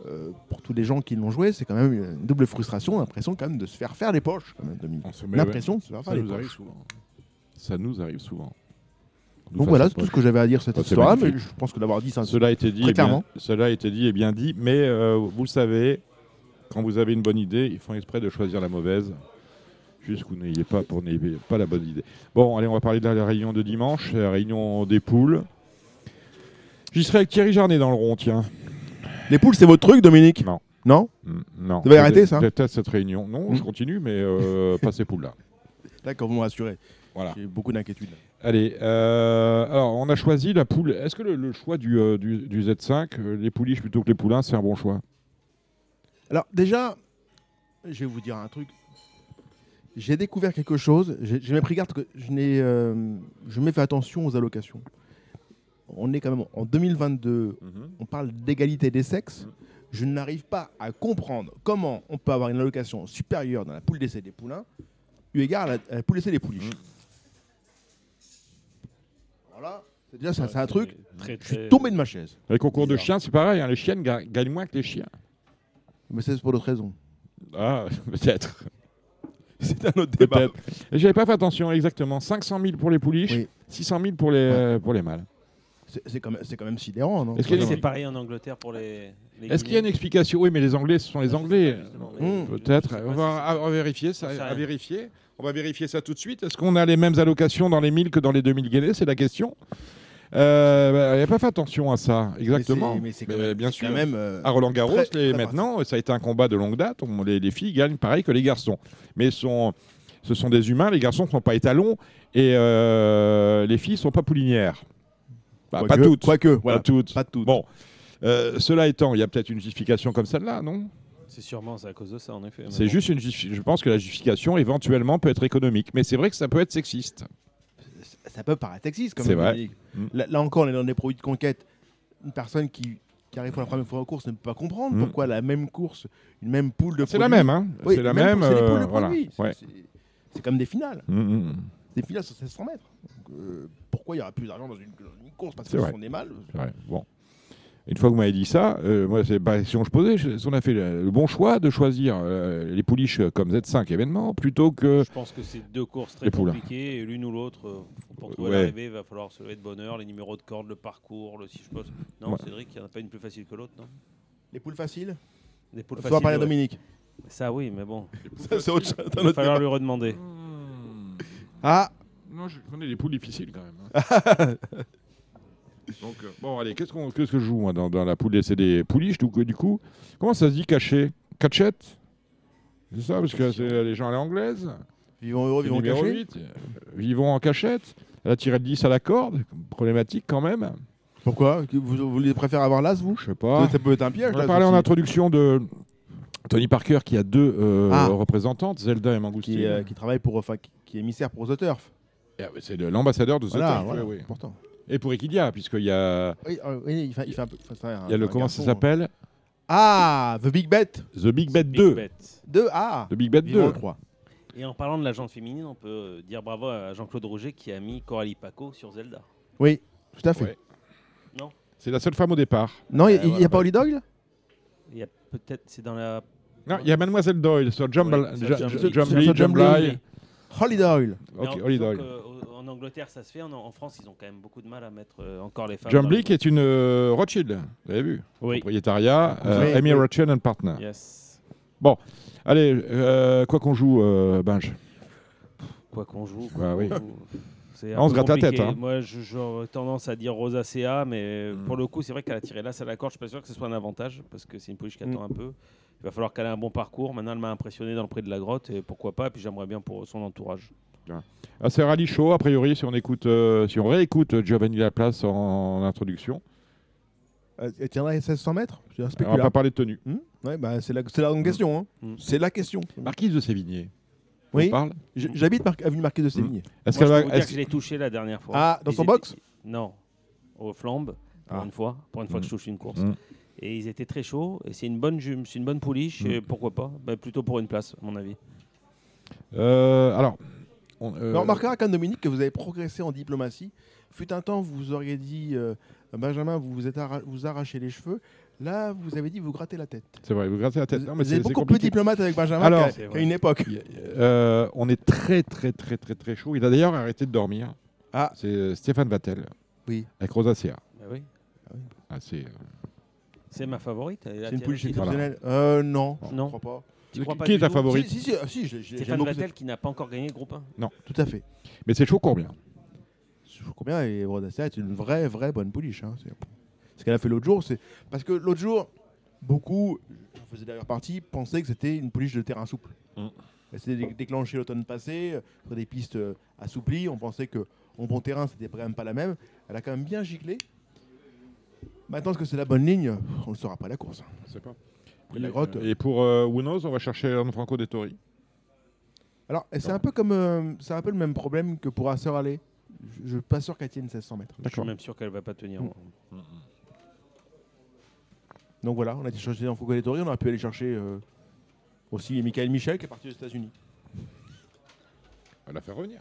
euh, pour tous les gens qui l'ont joué, c'est quand même une double frustration, l'impression quand même de se faire faire les poches, quand même, Dominique. L'impression de se faire Ça faire les nous arrive poches. souvent. Ça nous arrive souvent. Nous Donc voilà, c'est tout ce que j'avais à dire cette c'est histoire-là, mais je pense que d'avoir dit ça, Cela a été dit, Très et bien, clairement. cela a été dit et bien dit, mais euh, vous le savez, quand vous avez une bonne idée, ils font exprès de choisir la mauvaise, juste que vous n'ayez pas pour n'ayez pas la bonne idée. Bon, allez, on va parler de la réunion de dimanche, la réunion des poules. J'y serai avec Thierry Jarnet dans le rond, tiens. Les poules, c'est votre truc, Dominique Non. Non Mm, Non. Vous avez arrêté, ça Je déteste cette réunion. Non, Mm. je continue, mais euh, pas ces poules-là. D'accord, vous me rassurez. Voilà. J'ai beaucoup d'inquiétudes. Allez, euh, alors on a choisi la poule. Est-ce que le, le choix du, euh, du, du Z5, euh, les pouliches plutôt que les poulains, c'est un bon choix? Alors déjà, je vais vous dire un truc. J'ai découvert quelque chose. J'ai pris garde que je n'ai, euh, je m'ai fait attention aux allocations. On est quand même en 2022. On parle d'égalité des sexes. Je n'arrive pas à comprendre comment on peut avoir une allocation supérieure dans la poule d'essai des poulains, eu égard à la, à la poule d'essai des pouliches. Voilà, c'est déjà ça, c'est un truc. Très, Je suis tombé de ma chaise. Les concours de chiens, c'est pareil. hein, Les chiennes ga- gagnent moins que les chiens. Mais c'est pour d'autres raisons. Ah, peut-être. C'est un autre débat. J'avais pas fait attention, exactement. 500 000 pour les pouliches, Oui. 600 000 pour les, euh, pour les mâles. C'est c'est quand, quand même sidérant, non? C'est une- pareil en Angleterre pour les. les Est-ce qu'il y a une explication? Oui, mais les Anglais, ce sont les Anglais. Mais Mmh. je- Peut-être. On va, à- vérifier ça. À vérifier. On va vérifier ça tout de suite. Est-ce qu'on a les mêmes allocations dans les 1000 que dans les 2000 guinées? C'est la question. Euh, bah, Il n'y a pas fait attention à ça, exactement. Mais c'est- mais c'est quand même- bien sûr. quand même, euh, à Roland Garros, très- les, très maintenant, ça a été un combat de longue date. On- les, les filles gagnent pareil que les garçons. Mais sont, ce sont des humains. Les garçons ne sont pas étalons et euh, les filles ne sont pas poulinières. Bah, pas Quoique- toutes. quoique, voilà, Pas toutes. pas toutes. Bon. Euh, cela étant, il y a peut-être une justification comme celle-là, non? C'est sûrement c'est à cause de ça, en effet. C'est bon. juste une Je pense que la justification, éventuellement, peut être économique. Mais c'est vrai que ça peut être sexiste. Ça peut paraître sexiste quand C'est même. vrai. Mm. Là, là encore, on est dans des produits de conquête. Une personne qui, qui arrive pour la première fois en course ne peut pas comprendre Mm. pourquoi la même course, une même poule de C'est la produits- même, hein Oui, C'est la même. C'est les poules de euh, voilà. C'est- Ouais. c'est- C'est comme des finales. Mm. Des finales sur 1600 mètres. Donc, euh, pourquoi il y aura plus d'argent dans une, dans une course? Parce C'est que sont des mâles. C'est vrai. Bon. Une fois que vous m'avez dit ça, euh, moi, c'est pas la question que je posais. on a fait le, bon choix de choisir euh, les pouliches comme Z5 événement plutôt que. Je pense que c'est deux courses très Les compliquées et l'une ou l'autre, euh, pour trouver Ouais. l'arrivée, il va falloir se lever de bonne heure, les numéros de corde, le parcours, le si je pose. Non, Ouais. Cédric, il n'y en a pas une plus facile que l'autre, non? Les poules faciles? Des poules Il faut parler à ouais. Dominique. Ça, oui, mais bon. Ça, c'est autre chose, Il va falloir débat. lui redemander. Ah Non, je connais les poules difficiles quand même. Donc, euh, bon, allez, qu'est-ce, qu'on, qu'est-ce que je joue moi, dans, dans la poule C'est des pouliches, du coup, du coup. Comment ça se dit caché? Cachette? C'est ça, parce que c'est les gens à l'anglaise. Vivons heureux, vivons cachés. 8. Vivons en cachette. Elle a tiré le 10 à la corde. Problématique quand même. Pourquoi? Vous, voulez préférer avoir l'as, vous? Je sais pas. Ça peut être un piège. On a parlé en introduction de Tony Parker qui a deux euh, Ah. représentantes, Zelda et Mangoustine. Qui, euh, qui travaille pour, enfin, qui, est émissaire pour The Turf. Et, ah, c'est l'ambassadeur de The Voilà, Turf, voilà, oui. important. Et pour Equidia, puisqu'il y a, Oui, euh, oui, il fait, il fait un peu. enfin, c'est un- il y a le un comment ça garçon. s'appelle Ah, The Big Bet The Big Bet Big 2. Bet. 2. Ah The Big Bet Vivons 2. le 3. Et en parlant de la jante féminine, on peut euh, dire bravo à Jean-Claude Roger qui a mis Coralie Paco sur Zelda. Oui, tout à fait. Ouais. Non C'est la seule femme au départ. Non, il Euh, n'y a voilà, pas bah. Holly Doyle? Il y a peut-être, c'est dans la. Non, il y a Mademoiselle Doyle sur Jumble, Ouais, sur Ju-. Ju- Jumbly, Sur Jumbly. Jumbly. Mais Ok, en- Doyle. que, euh, En Angleterre, ça se fait. En, en France, ils ont quand même beaucoup de mal à mettre euh, encore les femmes. Dans qui est une euh, Rothschild, vous avez vu? Oui. Propriétariat, euh, Oui, Amy oui. Rothschild and Partner. Yes. Allez, euh, quoi qu'on joue, euh, Binge? Quoi qu'on joue. Bah quoi oui. qu'on joue. C'est on se gratte la tête, hein. Moi, j'aurais tendance à dire Rosacea, mais Mm. pour le coup, c'est vrai qu'elle a tiré là, à la corde. Je suis pas sûr que ce soit un avantage parce que c'est une pouliche qui attend Mm. un peu. Il va falloir qu'elle ait un bon parcours. Maintenant, elle m'a impressionné dans le prix de la grotte et pourquoi pas. Et puis j'aimerais bien pour son entourage. Ah, c'est rallye chaud, a priori, si on, écoute, euh, si on réécoute Giovanni Laplace en, en introduction. Euh, Elle tiendrait 1600 mètres? On va pas parler de tenue. Hmm? Ouais, bah, c'est la, c'est la grande question. hein. C'est la question. Marquise de Sévigné. Oui. J'habite Mar- avenue Marquis de Sévigné. Est-ce qu'elle va. que je l'ai touché la dernière fois. Ah, dans Ils son étaient- box Non, aux flambes, pour Ah. une fois. Pour une fois que je Mm. touche une course. Mm. Et ils étaient très chauds. Et c'est une bonne jume, c'est une bonne pouliche. Et pourquoi pas Bah, Plutôt pour une place, à mon avis. Euh, alors. on- euh, on remarquera quand Dominique que vous avez progressé en diplomatie. Fut un temps, vous auriez dit euh, Benjamin, vous vous êtes arra- vous arrachez les cheveux. Là, vous avez dit vous grattez la tête. C'est vrai, vous grattez la tête. Vous, Non, mais vous c'est êtes beaucoup plus diplomate avec Benjamin Alors- qu'à- C'est qu'à vrai. une époque. Euh, on est très, très, très, très, très chaud. Il a d'ailleurs arrêté de dormir. Ah. C'est euh, Stéphane Vattel. Oui. Avec Rosacea. Bah oui. Ah, c'est. euh, C'est ma favorite. C'est une qui- exceptionnelle. Euh, non, Non. je crois pas. Tu crois Qui- pas qui est ta favorite Si, si, si, ah, si, je- je- j'aime Stéphane Vattel qui n'a pas encore gagné le groupe 1. cette- Tout à fait. Mais c'est chaud combien? Trouve combien? Et Rodacea est une vraie, vraie bonne pouliche. hein. C'est- Ce qu'elle a fait l'autre jour, c'est. Parce que l'autre jour, beaucoup, j'en faisais d'ailleurs partie, pensaient que c'était une pouliche de terrain souple. Mm. Elle s'était dé- déclenchée l'automne passé, euh, sur des pistes euh, assouplies. On pensait que en bon terrain, c'était quand même pas la même. Elle a quand même bien giclé. Maintenant, est-ce que c'est la bonne ligne? On ne le saura pas à la course. Je sais pas. Et la grotte. Et pour euh, Wunos, on va chercher Franco Dettori. Alors, et c'est un peu comme, euh, c'est un peu le même problème que pour Asser Alley. Je, je suis pas sûr qu'elle tienne 1600 mètres. Je suis même sûr qu'elle va pas tenir. Mm. Donc voilà, on a été chercher dans Foucault on aurait pu aller chercher euh, aussi Michael Michel qui est parti aux États-Unis. On va la faire revenir.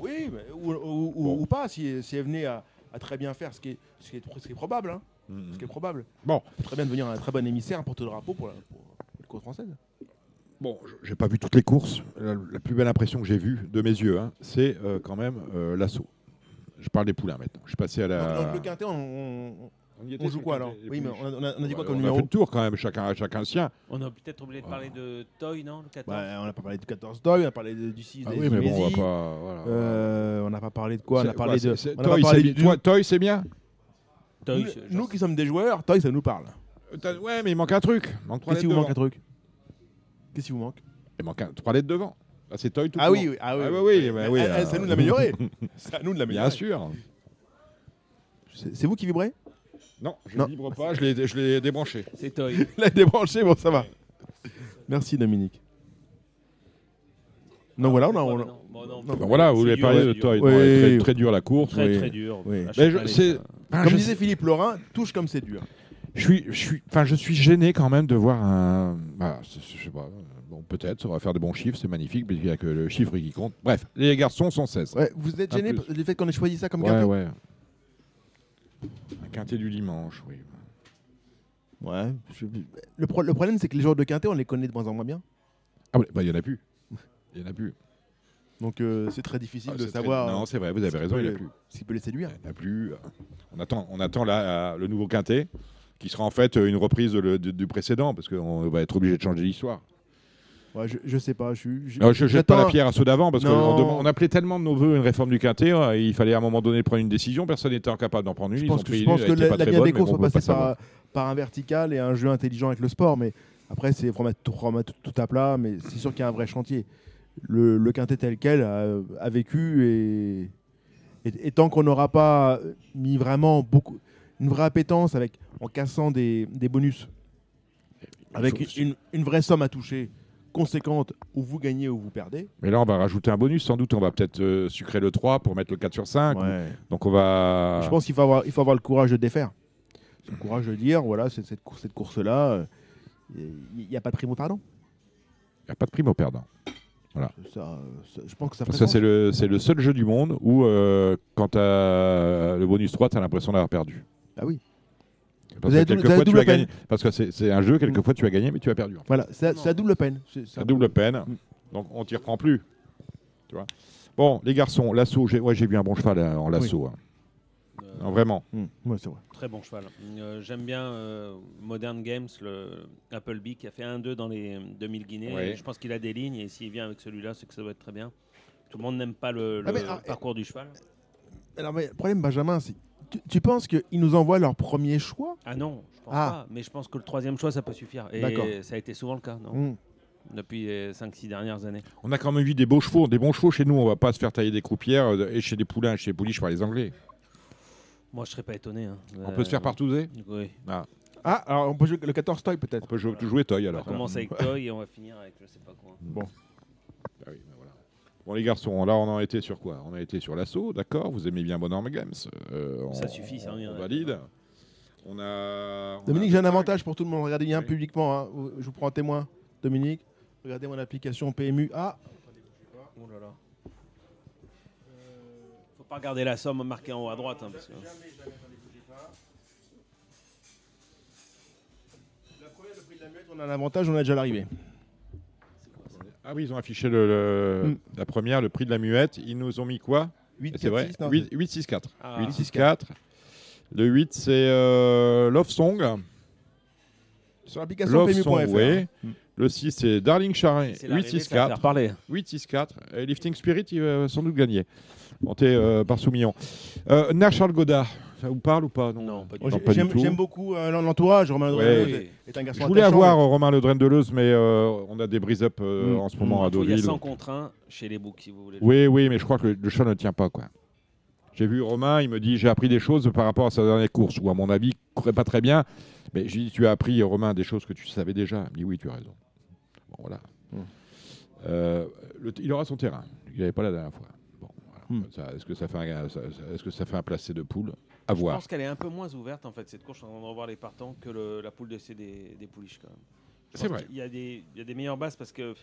Oui, mais- ou, ou- ou- ou pas, si, si elle venait à, à très bien faire, ce qui est, ce qui est, ce qui est probable. hein. Mhm. Ce qui est probable. Bon. Elle peut très bien devenir un très bon émissaire, un porte-drapeau pour la, pour la côte française. Bon, je- j'ai pas vu toutes les courses. La, la plus belle impression que j'ai vue de mes yeux, hein, c'est euh, quand même euh, l'assaut. Je parle des poulains maintenant. Je suis passé à la. Donc, donc, le quintet, on, on- y était on joue quoi alors Oui, mais on a, on a dit quoi comme on numéro a fait le tour quand même, chacun, chacun sien. On a peut-être oublié de parler de Toy, non le 14 Ouais, on n'a pas parlé du 14 Toy, on a parlé de- du 6 Ah des oui, mais bon, on va Zimézi. pas- voilà. Euh, on n'a pas parlé de quoi On a parlé quoi, de. on n'a Toy, parlé c'est bien. Toi, Toy, c'est bien Toy, Nous, qui sommes des joueurs, Toy, ça nous parle. T'as- Ouais, mais il manque un truc. Il manque trois Qu'est-ce qui lettres vous manque un devant. truc Qu'est-ce qui vous manque Il manque trois lettres devant. Ah, c'est Toy tout Ah court. oui, oui, ah oui, bah oui. oui, Mais- bah mais- oui, c'est à nous de l'améliorer. C'est à nous de l'améliorer. Bien sûr. C'est vous qui vibrez Non, je Non. ne vibre pas, je l'ai je l'ai débranché. C'est Toy. Il a débranché, bon, ça va. Merci Dominique. Donc voilà, on a. on a- Bon, non, Ben voilà, vous voulez parler de. Toy. Oui. Très, très dur la course. Très, oui. très dur. Oui. Mais je, les- Comme je disait Philippe Laurin, touche comme c'est dur. je suis, je suis, enfin, je suis gêné quand même de voir un. bah, je sais pas. Bon, peut-être, ça va faire des bons chiffres, c'est magnifique, mais il n'y a que le chiffre qui compte. Bref, les garçons sont 16. Ouais, vous êtes gêné par- du fait qu'on ait choisi ça comme ouais. Un quintet du dimanche, oui. Ouais. je- Le, pro- le problème, c'est que les joueurs de quintet, on les connaît de moins en moins bien. Ah, ouais, bah, il n'y en a plus. Il n'y en a plus. Donc euh, c'est très difficile Ah, de c'est très- savoir. Non, c'est vrai, vous avez raison, il n'y a les- plus. Ce qui peut les séduire. Il n'y en a plus. On attend, on attend là, le nouveau quintet, qui sera en fait une reprise de le- de- du précédent, parce qu'on va être obligé de changer l'histoire. Ouais, je, je sais pas. Je, je, Non, je jette pas la pierre à ceux d'avant parce qu'on on appelait tellement de nos voeux une réforme du quintet, euh, il fallait à un moment donné prendre une décision, personne n'était incapable d'en prendre une. Je pense que, je pense que la, bonne, des courses on peut passer pas savoir. par, par un vertical et un jeu intelligent avec le sport. Mais après, c'est remettre tout, remettre tout à plat. Mais c'est sûr qu'il y a un vrai chantier. Le, le quintet tel quel a, a vécu et, et, et tant qu'on n'aura pas mis vraiment beaucoup, une vraie appétence avec, en cassant des, des bonus, avec une, une vraie somme à toucher conséquente où vous gagnez ou vous perdez. Mais là, on va rajouter un bonus, sans doute. On va peut-être euh, sucrer le 3 pour mettre le 4 sur 5. Ouais. Donc on va. Je pense qu'il faut avoir, il faut avoir le courage de défaire. Le courage de dire, voilà, c'est cette, course, cette course-là, euh, il n'y a pas de primo pardon. Il n'y a pas de prime au perdant. Voilà. Ça, euh, ça- je pense que ça Ça, c'est le, le seul jeu du monde où, euh, quand tu as le bonus 3, tu as l'impression d'avoir perdu. Ah oui. Parce Vous avez que quelquefois, tu as gagné. Parce que c'est un jeu, quelquefois, tu as gagné, mais tu as perdu. Voilà, c'est à double peine. C'est- Ça double peine. Donc on t'y reprend plus. Tu vois bon, les garçons, l'assaut, j'ai ouais, j'ai vu un bon cheval euh, en lasso. hein. Euh, Non, vraiment. Hmm, ouais, c'est vrai. Très bon cheval. Euh, J'aime bien euh, Modern Games, le Appleby, qui a fait 1-2 dans les 2000 Guinées. Ouais. Je pense qu'il a des lignes et s'il vient avec celui-là, c'est que ça doit être très bien. Tout le monde n'aime pas le, Ah, ah, parcours du cheval. Alors, mais le problème, Benjamin, c'est. Tu, tu penses qu'ils nous envoient leur premier choix? Ah non, je pense Ah. pas. Mais je pense que le troisième choix, ça peut suffire. Et D'accord. ça a été souvent le cas, non? Hmm. Depuis les 5-6 dernières années. On a quand même vu des beaux chevaux, des bons chevaux chez nous. On va pas se faire tailler des croupières euh, et chez des poulains, chez les pouliches par les Anglais. Moi, je serais pas étonné. hein. On peut se faire partouzer Oui. Ah, Ah, alors on peut jouer le 14 toy on peut-être. peut jouer, jouer toy On alors. commence avec Toy et on va finir avec je sais pas quoi. Bon. Ah oui, ben voilà. Bon les garçons, là on en était sur quoi? On a été sur l'assaut, d'accord? Vous aimez bien Bonhomme Games euh, on- Ça suffit, ça, on on a. valide. On a. on Dominique, a- j'ai un avantage pour tout le monde. Regardez bien Oui. publiquement. hein. Je vous prends en témoin. Dominique, regardez mon application PMU. Ah, Oh là là. Faut pas regarder la somme marquée en haut à droite. hein, parce que... la première, le prix de la muette, on a un avantage, on a déjà l'arrivée. Ah oui, ils ont affiché le, le- Mm. la première, le prix de la muette. Ils nous ont mis quoi? 8, C'est vrai 8, 8, 6, 4. Ah. 8, 6, 4. Le 8, c'est euh, Love Song. Sur l'application Love PMU.fr. Song, oui. Le 6, c'est Darling. C'est 8, l'arrivée, 6, ça va 4. faire parler. 8, 6, 4. Et Lifting Spirit, il va sans doute gagner. Monté euh, par Soumillon. Euh, Nash Charles Godard, ça vous parle ou pas Non, pas du Non, pas tout. j'aime beaucoup euh, l'entourage. Romain Ouais. Dreux est- est un garçon Je voulais avoir mais- euh, Romain Le Drain de Leuze, mais euh, on a des brise-up euh, Mm. en ce moment à Il faut- il y a Deauville. 100 contre 1 chez les books si vous voulez. Oui, oui, mais je crois que le, le chat ne tient pas. quoi. J'ai vu Romain, il me dit j'ai appris des choses par rapport à sa dernière course, ou à mon avis, il courait pas très bien. Mais j'ai dit tu as appris, Romain, des choses que tu savais déjà. Il me dit oui, tu as raison. Bon, voilà. Mm. Euh, le- il aura son terrain. Il n'avait pas la dernière fois. Bon, voilà. Hmm. Est-ce que, ça fait un- ça- ça- est-ce que ça fait un placé de poule? À Je pense qu'elle est un peu moins ouverte en fait cette course. Train de revoir les partants que le- la poule d'essai des, des pouliches quand même. C'est vrai. qu'il y a des il y a des meilleures bases parce que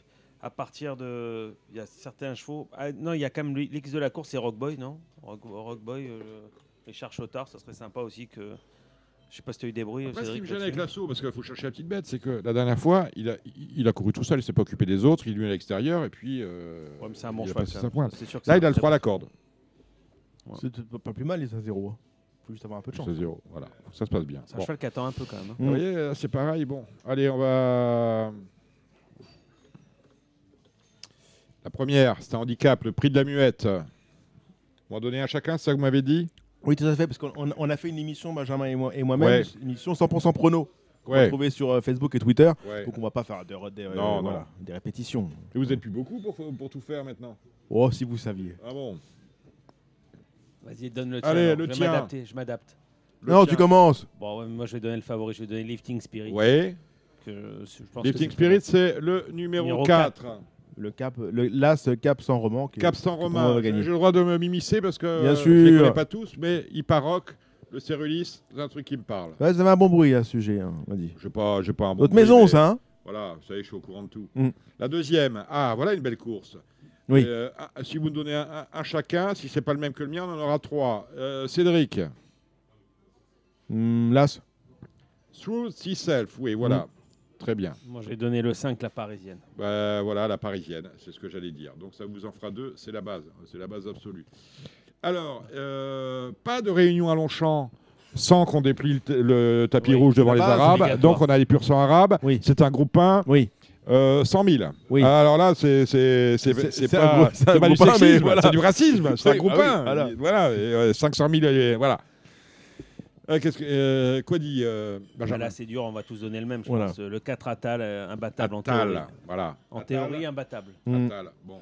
à partir de il y a certains chevaux. Ah, non, il y a quand même l'ex de la course, c'est Rockboy, non? Rock, Rockboy, euh, Richard Chotard, ça serait sympa aussi que. Je sais pas si tu as eu des bruits. Après, ce qui me gêne avec l'assaut, parce qu'il faut chercher la petite bête, c'est que la dernière fois, il a, il a couru tout seul, il s'est pas occupé des autres, il est venu à l'extérieur et puis. euh, Ouais, mais c'est un bon cheval, Là, il a le très 3 à la corde. C'est pas plus mal, les 5-0. Hein. Faut juste avoir un peu de chance. C'est 0. Voilà, ça se passe bien. C'est un Bon. cheval qui attend un peu quand même. hein. Vous voyez, là, c'est pareil. Bon, allez, on va. La première, c'est un handicap, le prix de la muette. On va donner à chacun, c'est ça que vous m'avez dit? Oui, tout à fait, parce qu'on on- on a fait une émission, Benjamin et moi- et moi-même, Ouais. une émission 100% prono. Ouais. va trouver sur euh, Facebook et Twitter. Ouais. Donc on va pas faire de, des- euh, Non, voilà, non. des répétitions. Et vous êtes plus beaucoup pour, pour tout faire maintenant? Oh, si vous saviez. Ah bon? Vas-y, donne le tien. Allez, alors. le je vais tien. m'adapter, je m'adapte. Le non, tien. tu commences. Bon, ouais, moi je vais donner le favori, je vais donner Lifting Spirit. Ouais. Que, je pense Lifting que Spirit, c'est le numéro, Numéro 4. Le cap, le, l'as cap sans roman. qui- Cap sans romain. va J'ai gagner. le droit de me m'immiscer parce que Bien euh, je les sûr. connais pas tous, mais Hyparoc, le Cérulis, c'est un truc qui me parle. Ouais, ça avait un bon bruit à ce sujet, hein, on m'a dit. J'ai pas, j'ai pas un bon Notre bruit, maison, mais ça, hein? Voilà, vous savez, je suis au courant de tout. Mm. La deuxième, ah, voilà une belle course. Oui. Euh, si vous me donnez un, un- un chacun, si c'est pas le même que le mien, on en aura trois. Euh, Cédric, Hmm, l'as. Through Self, oui, voilà. Mm. Très bien. Moi je vais donner le 5, la parisienne. Bah, voilà, la parisienne, c'est ce que j'allais dire. Donc ça vous en fera deux, c'est la base, c'est la base absolue. Alors, euh, pas de réunion à Longchamp sans qu'on déplie le, t- le tapis Oui, rouge devant les Arabes. Donc on a les pur sang arabes. Oui. C'est un groupe 1, Oui. Euh, 100 000. Oui. Alors là, c'est pas, un pas du sexisme, voilà. c'est du racisme. C'est un groupe ah oui, 1. voilà. Voilà, et, euh, 500 000, et voilà. Euh, qu'est-ce que, euh, quoi dit euh, Bah, Benjamin là c'est dur, on va tous donner le même, je Voilà. pense. Le 4 Atal, euh, imbattable en théorie. voilà. En Attal, théorie, imbattable. Attal. Bon,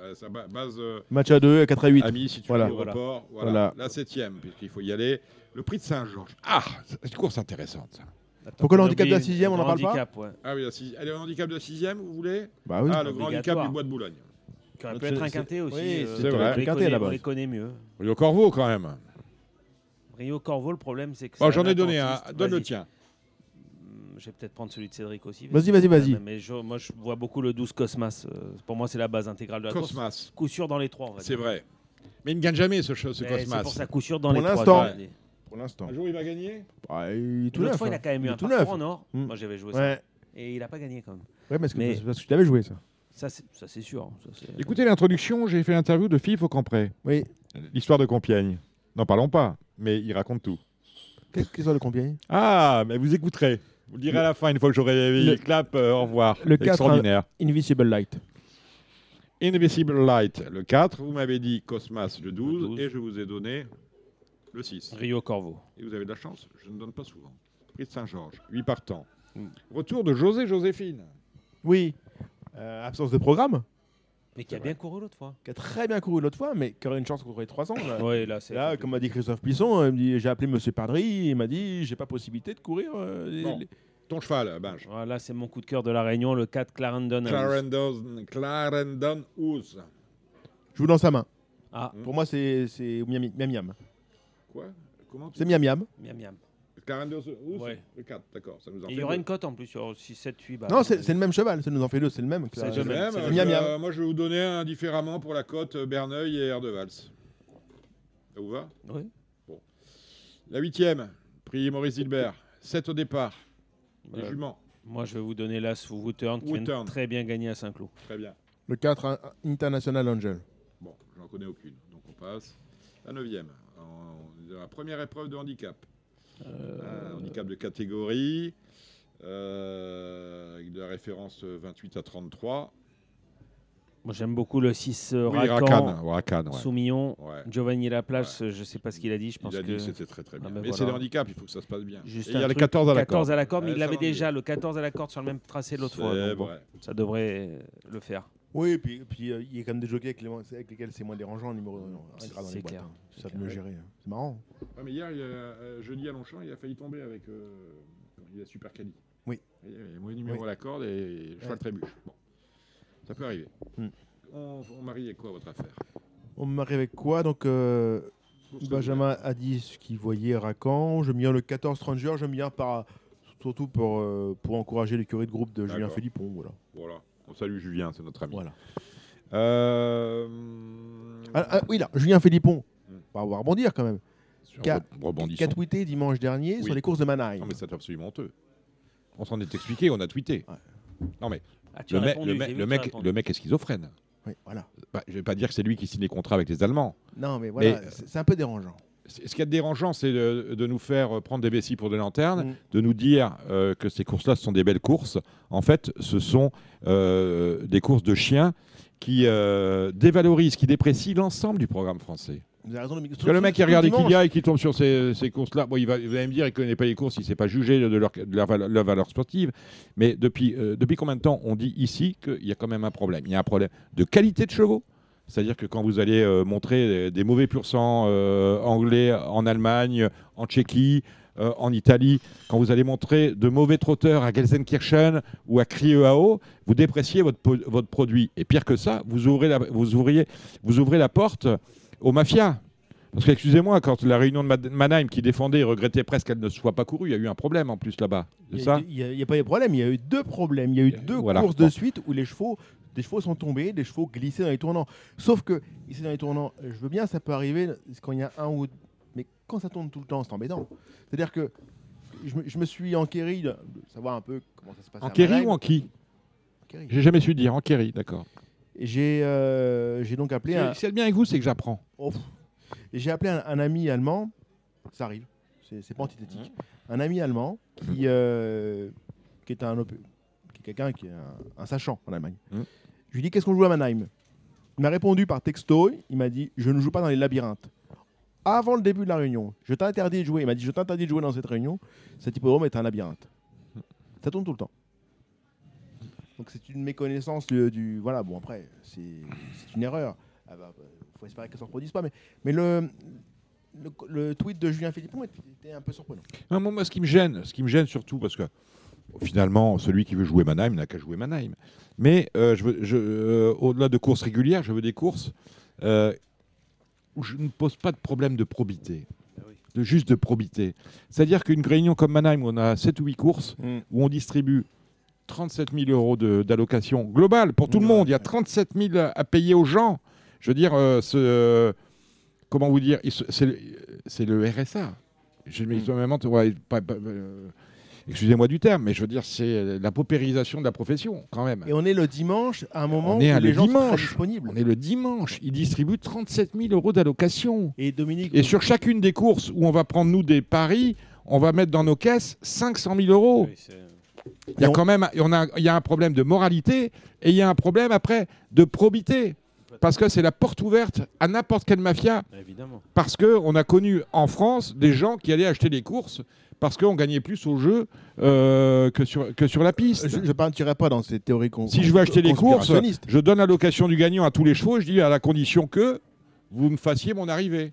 euh, ça base... euh, Match à 2, 4 à 8. Ami, si tu Voilà. veux Voilà. report, voilà. Voilà. La septième, puisqu'il faut y aller. Le prix de Saint-Georges. Ah, c'est une course intéressante, ça. Attends, Pourquoi le handicap de la sixième, le on en grand parle pas handicap, ouais. Ah oui, la six- elle est au handicap de la sixième, vous voulez Bah oui. Ah, le grand handicap du bois de Boulogne. Qui aurait pu être un quintet aussi. oui, euh, c'est vrai. Quintet, base. On les connaît mieux. Rio Corveau, quand même. Rio Corvo, le problème c'est que. Bon, j'en ai donné un. Donne le tien. Hmm, Je vais peut-être prendre celui de Cédric aussi. Vas-y, vas-y, vas-y. Mais je- moi, je vois beaucoup le 12 Cosmas. euh, Pour moi, c'est la base intégrale de la course. Cosmas. Coup sûr dans les trois. C'est vrai. Mais il ne gagne jamais, ce, ce Cosmas. C'est pour ça, coup sûr dans Pour les trois. l'instant. Pour l'instant. Un jour, il va gagner Ah, il est tout L'autre neuf. fois, il a hein. quand même eu Il est un tout parcours neuf. en or. Hmm. Moi, j'avais joué ça. Et il n'a pas gagné quand même. Ouais, parce que, Mais- parce que tu l'avais joué, ça. Ça, c'est ça, c'est sûr. Ça, c'est- Écoutez l'introduction, j'ai fait l'interview de Philippe Aucampré. Oui. L'histoire de Compiègne. N'en parlons pas, mais il raconte tout. Qu'est-ce le Compiègne? Ah, mais vous écouterez. Vous le direz à la fin, une fois que j'aurai Le- le clap, euh, au revoir. Le quatre, Extraordinaire. Invisible Light. Invisible Light, le 4. Vous m'avez dit Cosmas, le 12, Le 12. Et je vous ai donné le 6. Rio Corvo. Et vous avez de la chance, je ne donne pas souvent. Prix de Saint-Georges, 8 partants. Mm. Retour de José Joséphine. Oui. Euh, absence de programme. Mais qui a bien couru l'autre fois. Qui a très bien couru l'autre fois, mais qui aurait une chance les 300. Là, Oui, là, c'est. Là, comme m'a dit Christophe Plisson, dit, j'ai appelé Monsieur Pardry, il m'a dit j'ai pas possibilité de courir. euh, les- Bon. les- Ton cheval, Binge. Voilà, c'est mon coup de cœur de la Réunion, le 4 Clarendon. House. Clarendon, Clarendon House. Je vous dans sa main. Ah, Pour moi, c'est c'est Miam Miam. Miam. Quoi Comment tu C'est Miam Miam. miam miam. Clarendon House Ouais. Le 4, d'accord. Ça nous en Et il y aura deux. une cote en plus sur 6, 7, 8. Bah, non, c'est c'est le même cheval, ça nous en fait deux, c'est le même. que C'est le même, euh, Miam Miam. euh, moi, je vais vous donner un différemment pour la cote euh, Berneuil et Air de Vals. Ça vous va Oui. La huitième, prix Maurice Hilbert. 7 au départ. Les Euh, juments. Moi, je vais vous donner l'As Wooturn qui vient de très bien gagner à Saint-Cloud. Très bien. Le 4 un- un International Angel. Bon, j'en connais aucune. Donc on passe. La neuvième. En- La première épreuve de handicap. Euh, Un handicap de catégorie. euh, avec de la référence 28 à 33. Moi, j'aime beaucoup le 6 euh, Oui. Racan, ouais. Soumillon, Ouais. Giovanni Laplace. Je ne sais pas ce qu'il a dit. Je pense Il a dit que que c'était très très bien. Ah ben mais voilà. c'est des handicaps, il faut que ça se passe bien. Juste Et il y a le truc, 14 à la 14 corde. à la corde, mais il ça avait va déjà le 14 à la corde sur le même tracé l'autre fois. Donc bon, ça devrait le faire. Oui, et puis, et puis euh, il y a quand même des jockeys avec, les- avec lesquels c'est moins dérangeant, numéro C'est- ingrat dans c'est les boîtes, clair. hein. Ça de clair. mieux gérer. hein. C'est marrant. Ouais, mais hier, il y a, euh, jeudi à Longchamp, il a failli tomber avec. euh, il a super quali. Oui. Il y a mauvais numéro Oui. à la corde et cheval Ouais. trébuche. Bon. Ça peut arriver. Hmm. On, on marie quoi votre affaire? On me marie avec quoi? Donc, euh, Benjamin a dit ce qu'il voyait Racan. Je mis le 14 Stranger. J'aime bien par, surtout pour, euh, pour encourager l'écurie de groupe de Julien D'accord. Philippon. Voilà. Voilà. On salue Julien, c'est notre ami. Voilà. Euh, Ah, ah, oui, là, Julien Philippon, Hmm. on va rebondir quand même. sur Qui a, tweeté dimanche dernier Oui. sur les courses de Mannheim. Non, mais c'est absolument honteux. On s'en est expliqué, on a tweeté. Non, mais Ah, le, répondu, le mec- le mec, répondu. le mec est schizophrène. Oui, voilà. Bah, je vais pas dire que c'est lui qui signe les contrats avec les Allemands. Non, mais voilà, c'est un peu dérangeant. Ce qui est dérangeant, c'est de, de nous faire prendre des vessies pour des lanternes, Mm. de nous dire euh, que ces courses-là ce sont des belles courses. En fait, ce sont euh, des courses de chiens qui euh, dévalorisent, qui déprécient l'ensemble du programme français. Vous avez raison, que le mec qui regarde Equidia et qui tombe sur ces, ces courses-là, bon, il va, vous allez me dire, il ne connaît pas les courses, il ne sait pas juger de leur, de leur valeur, leur valeur sportive. Mais depuis, euh, depuis combien de temps on dit ici qu'il y a quand même un problème? Il y a un problème de qualité de chevaux. C'est-à-dire que quand vous allez euh, montrer des, des mauvais pur sang euh, anglais en Allemagne, en Tchéquie, euh, en Italie, quand vous allez montrer de mauvais trotteurs à Gelsenkirchen ou à Crieao, vous dépréciez votre, votre produit. Et pire que ça, vous ouvrez la, vous ouvriez, vous ouvrez la porte aux mafias. Parce que, excusez-moi, quand la réunion de Mannheim qui défendait et regrettait presque qu'elle ne soit pas courue, il y a eu un problème en plus là-bas. Il n'y a, pas eu de problème, il y a eu deux problèmes. Il y a eu deux voilà. courses de suite où les chevaux, des chevaux sont tombés, des chevaux glissaient dans les tournants. Sauf que, glisser dans les tournants, je veux bien, ça peut arriver quand il y a un ou Mais quand ça tourne tout le temps, c'est embêtant. C'est-à-dire que je me, je me suis enquéri de, de savoir un peu comment ça se passe. En à Kerry Mannheim. ou en qui? J'ai jamais su dire. En Kerry, d'accord. J'ai euh, j'ai donc appelé un, Si c'est bien avec vous, c'est que j'apprends. Oh, j'ai appelé un, un ami allemand, ça arrive, c'est pas antithétique, un ami allemand qui, euh, qui est un op- qui est quelqu'un qui est un, un sachant en Allemagne. Mhm. Je lui ai dit qu'est-ce qu'on joue à Mannheim? Il m'a répondu par texto, il m'a dit je ne joue pas dans les labyrinthes. Avant le début de la réunion, je t'interdis de jouer. Il m'a dit je t'interdis de jouer dans cette réunion. Cet hippodrome est un labyrinthe. Ça tourne tout le temps. Donc c'est une méconnaissance du, voilà bon après c'est une erreur. Ah bah, faut espérer que ça ne se reproduise pas mais le, tweet de Julien Philippon était, un peu surprenant. Moi, ce qui me gêne, ce qui me gêne surtout, parce que finalement, celui qui veut jouer Mannheim n'a qu'à jouer Mannheim. Mais euh, je veux- je, euh, au-delà de courses régulières, je veux des courses euh, où je ne pose pas de problème de probité. De, juste de probité. C'est-à-dire qu'une réunion comme Mannheim, où on a 7 ou 8 courses, où on distribue 37 000 euros de- d'allocation globale pour tout le monde, il y a 37 000 à payer aux gens. Je veux dire, ce- comment vous dire, c'est le- RSA. Je Mm. ouais, pas- pas- excusez-moi du terme, mais je veux dire, c'est la paupérisation de la profession quand même. Et on est le dimanche à un moment On est où les le gens sont disponibles. On est le dimanche. Il distribue 37 000 euros d'allocation. Et Dominique. Et sur chacune des courses où on va prendre nous des paris, on va mettre dans nos caisses 500 000 euros. Il y a quand même, on a, il y a un problème de moralité et il y a un problème après de probité. Parce que c'est la porte ouverte à n'importe quelle mafia. Évidemment. Parce qu'on a connu en France des gens qui allaient acheter des courses parce qu'on gagnait plus au jeu euh, que, sur, que sur la piste. Je ne partirai pas dans ces théories con- Si je veux acheter les courses, je donne la location du gagnant à tous les chevaux, je dis à la condition que vous me fassiez mon arrivée.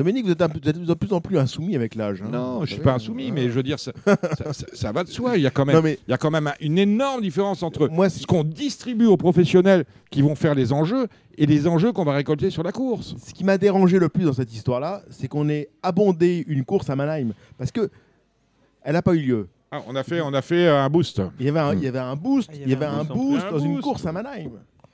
Dominique, vous êtes, un peu- vous êtes de plus en plus insoumis avec l'âge. hein. Non, je suis pas insoumis, mais je veux dire, ça, ça- ça- ça va de soi. Il y a quand même, Non, mais- il y a quand même un- une énorme différence entre ce qu'on distribue aux professionnels qui vont faire les enjeux et les enjeux qu'on va récolter sur la course. Ce qui m'a dérangé le plus dans cette histoire-là, c'est qu'on ait abondé une course à Mannheim. Parce que elle n'a pas eu lieu. Ah, on, a fait, on a fait un boost. Il y avait un, il y avait un boost, il y avait un boost, dans une course à Mannheim.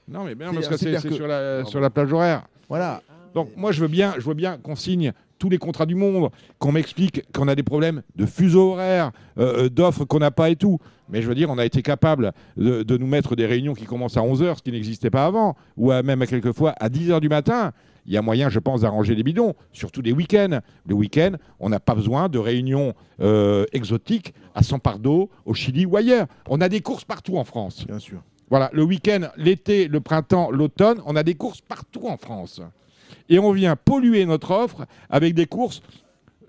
Non, mais bien, C'est- parce que c'est sur la, sur la plage horaire. Voilà. Donc moi je veux bien, je veux bien qu'on signe tous les contrats du monde, qu'on m'explique qu'on a des problèmes de fuseau horaire, euh, euh, d'offres qu'on n'a pas et tout. Mais je veux dire, on a été capable de, de nous mettre des réunions qui commencent à 11h, ce qui n'existait pas avant, ou à, même à quelquefois à 10h du matin. Il y a moyen, je pense, d'arranger les bidons, surtout des week-ends. Le week-end, on n'a pas besoin de réunions euh, exotiques à San Pardo, au Chili ou ailleurs. On a des courses partout en France. Bien sûr. Voilà, le week-end, l'été, le printemps, l'automne, on a des courses partout en France. Et on vient polluer notre offre avec des courses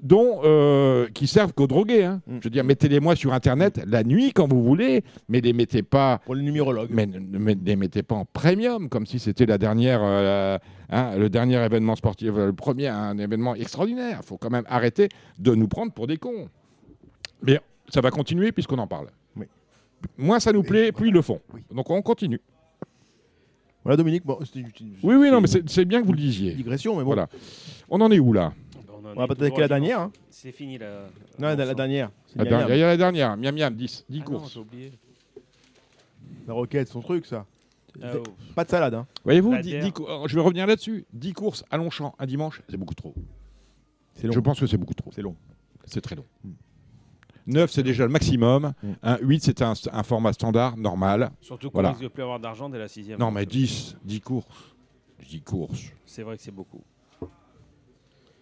dont, euh, qui servent qu'aux drogués. hein. Mm. Je veux dire, mettez-les-moi sur Internet la nuit quand vous voulez, mais les mettez pas. Pour le numérologue. Mais ne les mettez pas en premium, comme si c'était la dernière, euh, hein, le dernier événement sportif, le premier, un événement extraordinaire. Il faut quand même arrêter de nous prendre pour des cons. Mais ça va continuer puisqu'on en parle. Oui. Moins ça nous plaît, plus ils le font. Donc on continue. Voilà, Dominique. Bon, c'était une- une- Oui, oui, non, mais c'est bien que vous le disiez. digression, mais bon. Voilà. On en est où là On, On va pas attaquer la dernière. Hein. C'est fini la. Non, la, la dernière. Miam Miam. dernière, la dernière, miam miam, 10, 10 Ah courses. La roquette, son truc, ça. Ah, oh. Pas de salade. Hein. Voyez-vous, La 10 der. 10 cou- je vais revenir là-dessus. 10 courses à Longchamp un dimanche, c'est beaucoup trop. C'est long. Je pense que c'est beaucoup trop. C'est long. C'est très long. 9, c'est déjà le maximum. Mm. Un 8, c'est un, un format standard, normal. Surtout qu'on Voilà. risque de plus avoir d'argent dès la sixième. Non, mais euh, 10, 10 courses. 10 courses. C'est vrai que c'est beaucoup.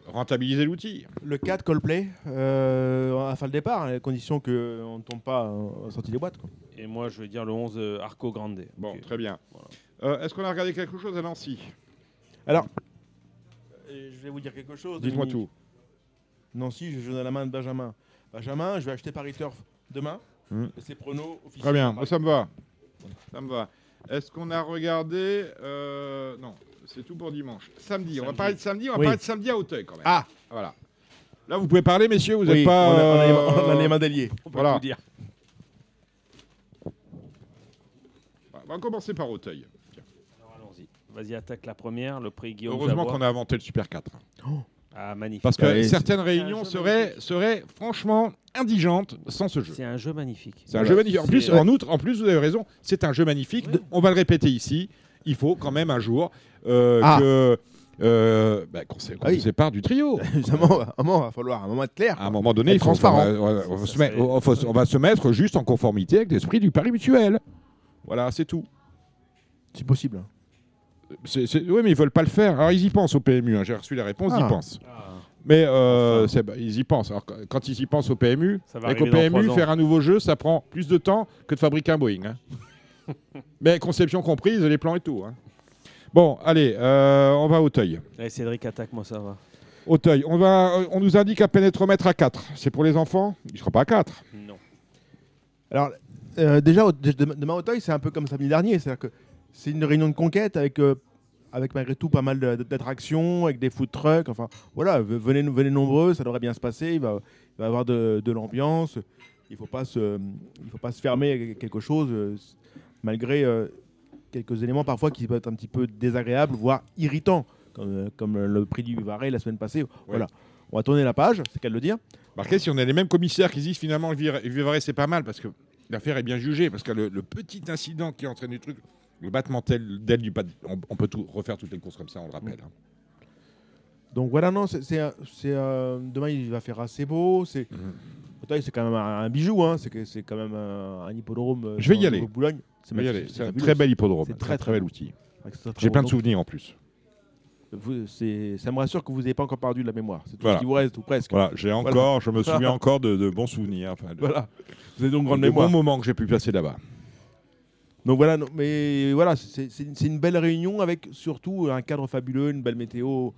Rentabiliser l'outil. Le 4 Coldplay, euh, à faire le départ, à condition qu'on ne tombe pas en sortie des boîtes. Quoi. Et moi, je vais dire le 11 euh, Arco Grande. Bon, très bien. Voilà. Euh, Est-ce qu'on a regardé quelque chose à Nancy? Alors, euh, je vais vous dire quelque chose. Dites-moi tout. Nancy, je joue dans la main de Benjamin. Benjamin, je vais acheter Paris Turf demain. Hmm. Et c'est prono officiel. Très bien, ça me va. Ça me va. Est-ce qu'on a regardé euh, Non, c'est tout pour dimanche. Samedi, on va parler de samedi, on va Oui. parler de samedi à Auteuil quand même. Ah Voilà. Là, vous pouvez parler, messieurs, vous Oui, n'êtes pas. on, a, on a les- on a les mains déliées. On peut Voilà. tout dire. On va commencer par Auteuil. Alors allons-y. Vas-y, attaque la première. Le prix Guillaume Heureusement qu'on a inventé le Super 4. Ah, magnifique. Parce que certaines un réunions seraient, seraient franchement indigentes sans ce jeu. C'est un jeu magnifique. C'est un Voilà. jeu magnifique. En plus, en outre, en plus, vous avez raison, c'est un jeu magnifique. Oui. On va le répéter ici. Il faut quand même un jour euh, Ah. que euh, bah, qu'on oui. se sépare du trio. Évidemment, à un moment, il va falloir un moment être clair. À un moment donné, Être il faut, transparent. on va- on va Ça se mettre- serait- on faut- on va se mettre juste en conformité avec l'esprit du pari mutuel. Voilà, c'est tout. C'est possible. C'est- c'est- Oui, mais ils veulent pas le faire. Alors, ils y pensent au PMU. hein. J'ai reçu la réponse, ils y Ah. pensent. Ah. Mais euh, Enfin. c'est- bah, ils y pensent. Alors, quand- ils y pensent au PMU, avec au PMU, faire un nouveau jeu, ça prend plus de temps que de fabriquer un Boeing. hein. Mais conception comprise, les plans et tout. hein. Bon, allez, euh, on va à Auteuil. Allez, Cédric, attaque, moi ça va. Auteuil, on, va, on nous indique un pénétromètre à 4. C'est pour les enfants Il ne sera pas à 4. Non. Alors, euh, déjà, au- de- de- demain Auteuil, c'est un peu comme samedi dernier. C'est-à-dire que c'est une réunion de conquête avec, euh, avec malgré tout pas mal d'attractions, avec des food trucks. Enfin, voilà, ve- venez, venez nombreux, ça devrait bien se passer. Il va, il va y avoir de, de l'ambiance. Il ne faut, pas se- il faut pas se fermer à quelque chose, euh, malgré euh, quelques éléments parfois qui peuvent être un petit peu désagréables, voire irritants, comme, comme le prix du Varet la semaine passée. Voilà. On va tourner la page, c'est qu'à le dire. Marquez, si on a les mêmes commissaires qui disent finalement le Vivray, c'est pas mal parce que l'affaire est bien jugée. Parce que le, le petit incident qui entraîne du truc, le battement tel- d'aile du pas, on, on peut tout, refaire toutes les courses comme ça, on le rappelle. hein. Donc voilà, non, c'est, euh, demain il va faire assez beau. C'est, Mhm. C'est quand même un, un bijou, hein. c'est, quand même un, un hippodrome. euh, Je vais y aller. Boulogne. C'est, un très bel hippodrome, C'est très, très, bel outil. J'ai plein de souvenirs en plus. vous- ça me rassure que vous n'avez pas encore perdu de la mémoire. C'est tout Voilà. ce qui vous reste, ou presque. Voilà, j'ai encore, Voilà. je me souviens encore de, de bons souvenirs. Enfin, de, Voilà. Vous avez donc de grande mémoire. bons moments que j'ai pu passer là-bas. Donc voilà, non, mais voilà, c'est, une- belle réunion avec surtout un cadre fabuleux, une belle météo. On va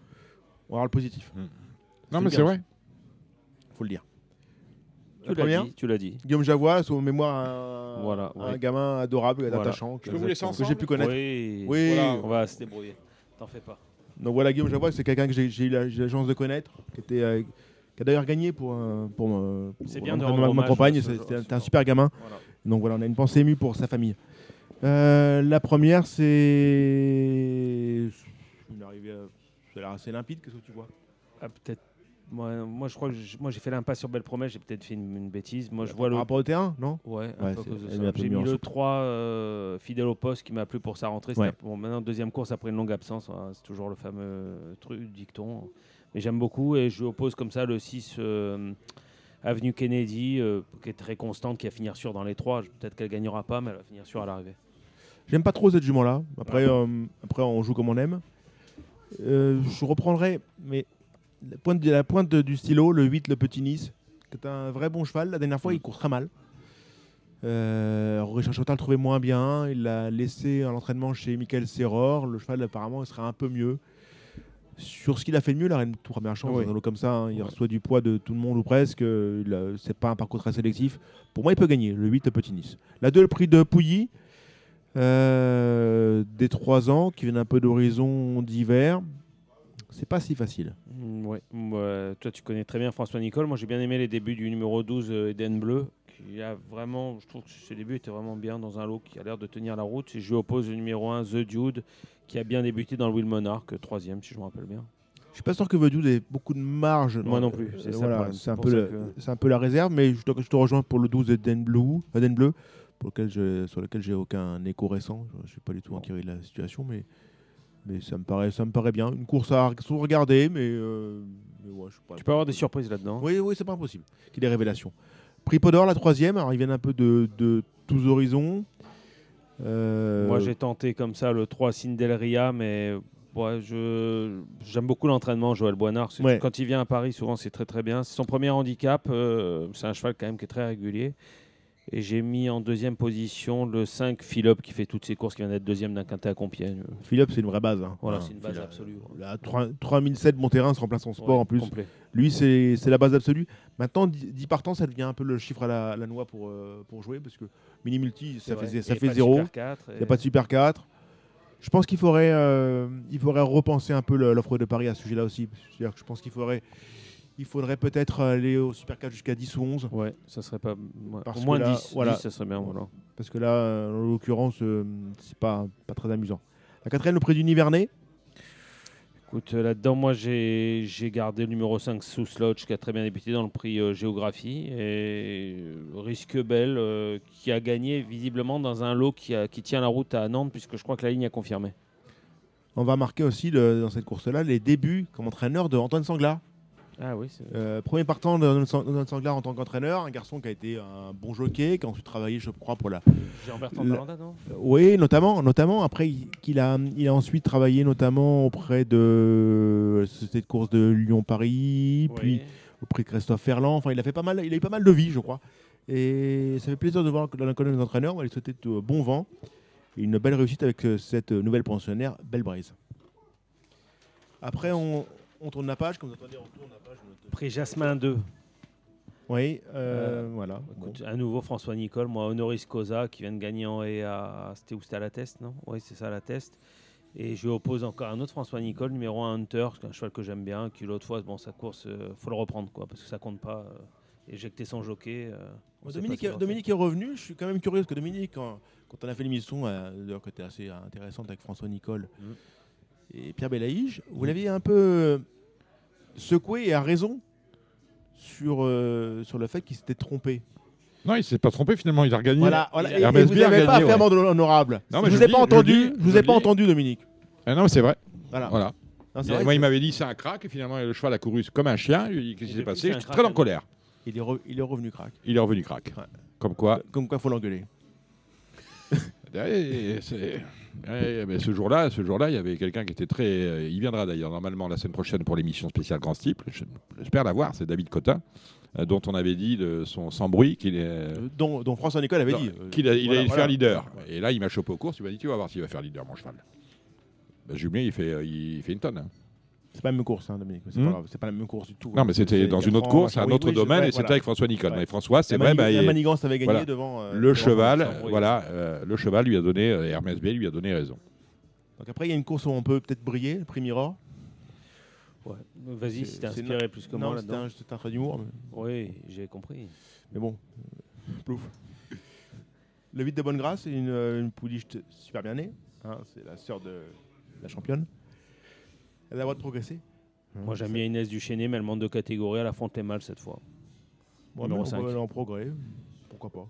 voir le positif. Non, C'est mais c'est vrai. faut le dire. Tu La l'as dit. Tu l'as dit. Guillaume Javois, son mémoire, un, Voilà, un gamin adorable, Voilà. attachant, que, j'ai pu connaître. Oui. Oui. Voilà. On va se débrouiller. T'en fais pas. Donc voilà, Guillaume Javois, c'est quelqu'un que j'ai eu la, chance de connaître, qui, était, euh, qui a d'ailleurs gagné pour, euh, pour, C'est pour bien de ma- ma, ma C'était un- super gamin. Voilà. Donc voilà, on a une pensée émue pour sa famille. Euh, la première, c'est. Une arrivée, ça a l'air assez limpide, qu'est-ce que tu vois? Ah, peut-être. Moi, moi, je crois que moi j'ai fait l'impasse sur Belle Promesse. J'ai peut-être fait une, une bêtise. Moi, je vois Par le. rapport au terrain, non? Ouais, un Ouais, J'ai mis le soupe. 3 euh, fidèle au poste qui m'a plu pour sa rentrée. Ouais. bon, maintenant, deuxième course après une longue absence. hein, c'est toujours le fameux truc, dicton. Mais j'aime beaucoup et je lui oppose comme ça le 6 euh, Avenue Kennedy, euh, qui est très constante, qui va finir sûr dans les trois. Peut-être qu'elle gagnera pas, mais elle va finir sûr à l'arrivée. J'aime pas trop cette jument-là. Après, euh, après, on joue comme on aime. Euh, je reprendrai, mais la pointe, de- la pointe de- du stylo, le 8, le petit Nice, qui est un vrai bon cheval. La dernière fois, il court très mal. Euh, Richard Chotin le trouvait moins bien. Il l'a laissé à l'entraînement chez Michael Serror. Le cheval, apparemment, il serait un peu mieux. Sur ce qu'il a fait de mieux, la reine toute première chance, Oui. comme ça, hein, il Ouais. reçoit du poids de tout le monde ou presque. C'est pas un parcours très sélectif. Pour moi, il peut gagner. Le 8, le petit Nice. La 2, le prix de Pouilly. Euh, des 3 ans, qui viennent un peu d'horizon d'hiver. C'est pas si facile. Mm, ouais. Ouais, Toi, tu connais très bien François Nicole. Moi, j'ai bien aimé les débuts du numéro 12 euh, Eden Bleu, Il y a vraiment, je trouve que ce début était vraiment bien dans un lot qui a l'air de tenir la route. Et je lui oppose le numéro 1, The Dude, qui a bien débuté dans le Will Monarch, troisième si je me rappelle bien. Je suis pas sûr que The Dude ait beaucoup de marge. Moi non plus, euh, voilà, un, peu que- c'est un peu la réserve, mais je te, je te rejoins pour le 12 Eden Blue, Eden Bleu, pour lequel je, sur lequel j'ai aucun écho récent. Je ne suis pas du tout inquiet de la situation, mais, mais ça, me paraît, ça me paraît bien. Une course à regarder, mais, euh, mais ouais, je suis pas. Tu peux avoir des surprises là-dedans? Oui, oui, c'est pas impossible. Qu'il y ait des révélations. Prix Podor, la troisième. Alors, ils viennent un peu de, de tous horizons. Euh, Moi, j'ai tenté comme ça le 3 Cindelria, mais ouais, je j'aime beaucoup l'entraînement, Joël Boinard. Ouais. Quand il vient à Paris, souvent, c'est très très bien. C'est son premier handicap. euh, c'est un cheval quand même qui est très régulier. Et j'ai mis en deuxième position le 5 Philip qui fait toutes ses courses, qui vient d'être deuxième d'un quintet à Compiègne. Philippe, c'est une vraie base. hein. Voilà, Hein, c'est une base Philippe. absolue. 3 3007, bon terrain, se remplace en sport Ouais, en plus. complet. Lui, c'est c'est la base absolue. Maintenant, 10 partants, ça devient un peu le chiffre à la, la noix pour, euh, pour jouer parce que mini multi, ça vrai. fait, ça fait de 0. Super 4 Il et- n'y a pas de Super 4. Je pense qu'il faudrait, euh, il faudrait repenser un peu l'offre de Paris à ce sujet-là aussi. C'est-à-dire que je pense qu'il faudrait, il faudrait peut-être aller au Super 4 jusqu'à 10 ou 11. Ouais, ça serait pas. ouais, Parce Au que moins là, 10, voilà. 10, ça serait bien. Voilà. Parce que là, euh, en l'occurrence, euh, c'est pas, pas très amusant. La quatrième, le prix du Nivernais. Écoute, euh, là-dedans, moi, j'ai j'ai gardé le numéro 5, Sous Lodge, qui a très bien débuté dans le prix euh, Géographie. Et euh, Risque Belle, euh, qui a gagné visiblement dans un lot qui, a- qui tient la route à Nantes, puisque je crois que la ligne a confirmé. On va marquer aussi le- dans cette course-là les débuts comme entraîneur de Antoine Sangla. Ah oui, c'est Euh, premier partant de Antoine Sangla en tant qu'entraîneur, un garçon qui a été un bon jockey, qui a ensuite travaillé, je crois, pour la. Jean-Bertrand La- Balanda, non? Euh, Oui, notamment, notamment. Après, il, a, il a ensuite travaillé notamment auprès de la société de course de Lyon-Paris, puis auprès de Christophe Ferland. Enfin, il a fait pas mal, il a eu pas mal de vie, je crois. Et ça fait plaisir de voir dans la colonne des entraîneurs, on va lui souhaiter euh, bon vent et une belle réussite avec euh, cette euh, nouvelle pensionnaire, Belle Braise. Après, on, on tourne la page, comme vous entendez, on tourne la page. Prix Jasmin 2. Oui, euh, voilà. Écoute, À nouveau, François Nicole, moi, Honoris Causa, qui vient de gagner en haie à. C'était où C'était à la Teste, non? Oui, c'est ça, à la Teste. Et je lui oppose encore un autre François Nicole, numéro 1 Hunter, un cheval que j'aime bien, qui l'autre fois, bon, sa course, euh, faut le reprendre, quoi, parce que ça compte pas. euh, éjecter son jockey. euh, Bon, Dominique, est revenu. Je suis quand même curieux parce que Dominique, quand, quand on a fait l'émission, euh, d'ailleurs, qui était assez intéressante avec François Nicole Mm. Et Pierre Belaïge, vous l'aviez un peu euh, secoué et à raison sur, euh, sur le fait qu'il s'était trompé. Non, il s'est pas trompé finalement, il a regagné. Voilà, voilà. Et, et vous n'avez pas ouais. honorable. Non, mais je vous ai pas entendu. Je vous ai pas entendu, Dominique. Ah non, mais c'est vrai. Voilà. Voilà. Non, c'est Il- vrai moi, il m'avait dit c'est un crack, et finalement, le cheval a couru comme un chien. Il- Qu'est-ce qui s'est passé J'étais très en colère. Il est, re- il est revenu crack. Il est revenu crack. Comme quoi. Comme quoi, faut l'engueuler. Eh, mais ce jour-là, ce jour-là, il y avait quelqu'un qui était très. euh, il viendra d'ailleurs normalement la semaine prochaine pour l'émission spéciale Grand Steeple. Je- J'espère l'avoir. C'est David Cotin, euh, dont on avait dit de son sans bruit qu'il est. Euh, dont, dont François Nicole avait Non, dit. euh, qu'il voilà, allait voilà. faire leader. Et là, il m'a chopé aux courses. Il m'a dit Tu vas voir s'il va faire leader, mon cheval. Ben, il fait, il fait une tonne. hein. C'est pas la même course, hein, Dominique. C'est Hmm. pas grave, c'est pas la même course du tout. Non, mais c'était dans une autre ans, course, un Oui, autre oui, domaine, et c'était voilà. avec François Nicole. Ouais. Mais François, c'est vrai, bah, la il- Manigance avait gagné voilà. devant, euh, le devant cheval. Vincent voilà, euh, le cheval lui a donné, euh, Hermès B lui a donné raison. Donc après, il y a une course où on peut peut-être briller, le prix Mirror. Ouais. Vas-y, si t'es C'est- inspiré plus que non, moi là-dedans. un- C'était un trait d'humour. Oui, j'ai compris. mais bon, plouf. Le 8 de bonne grâce, c'est une, euh, une pouliche super bien née. hein, c'est la sœur de la championne. Elle a le droit de progresser. Moi, j'aime bien Inès Duchesnay, mais elle monte de catégorie. Elle affronte les mâles cette fois. Bon, Numéro mais on 5. peut aller en progrès. Pourquoi pas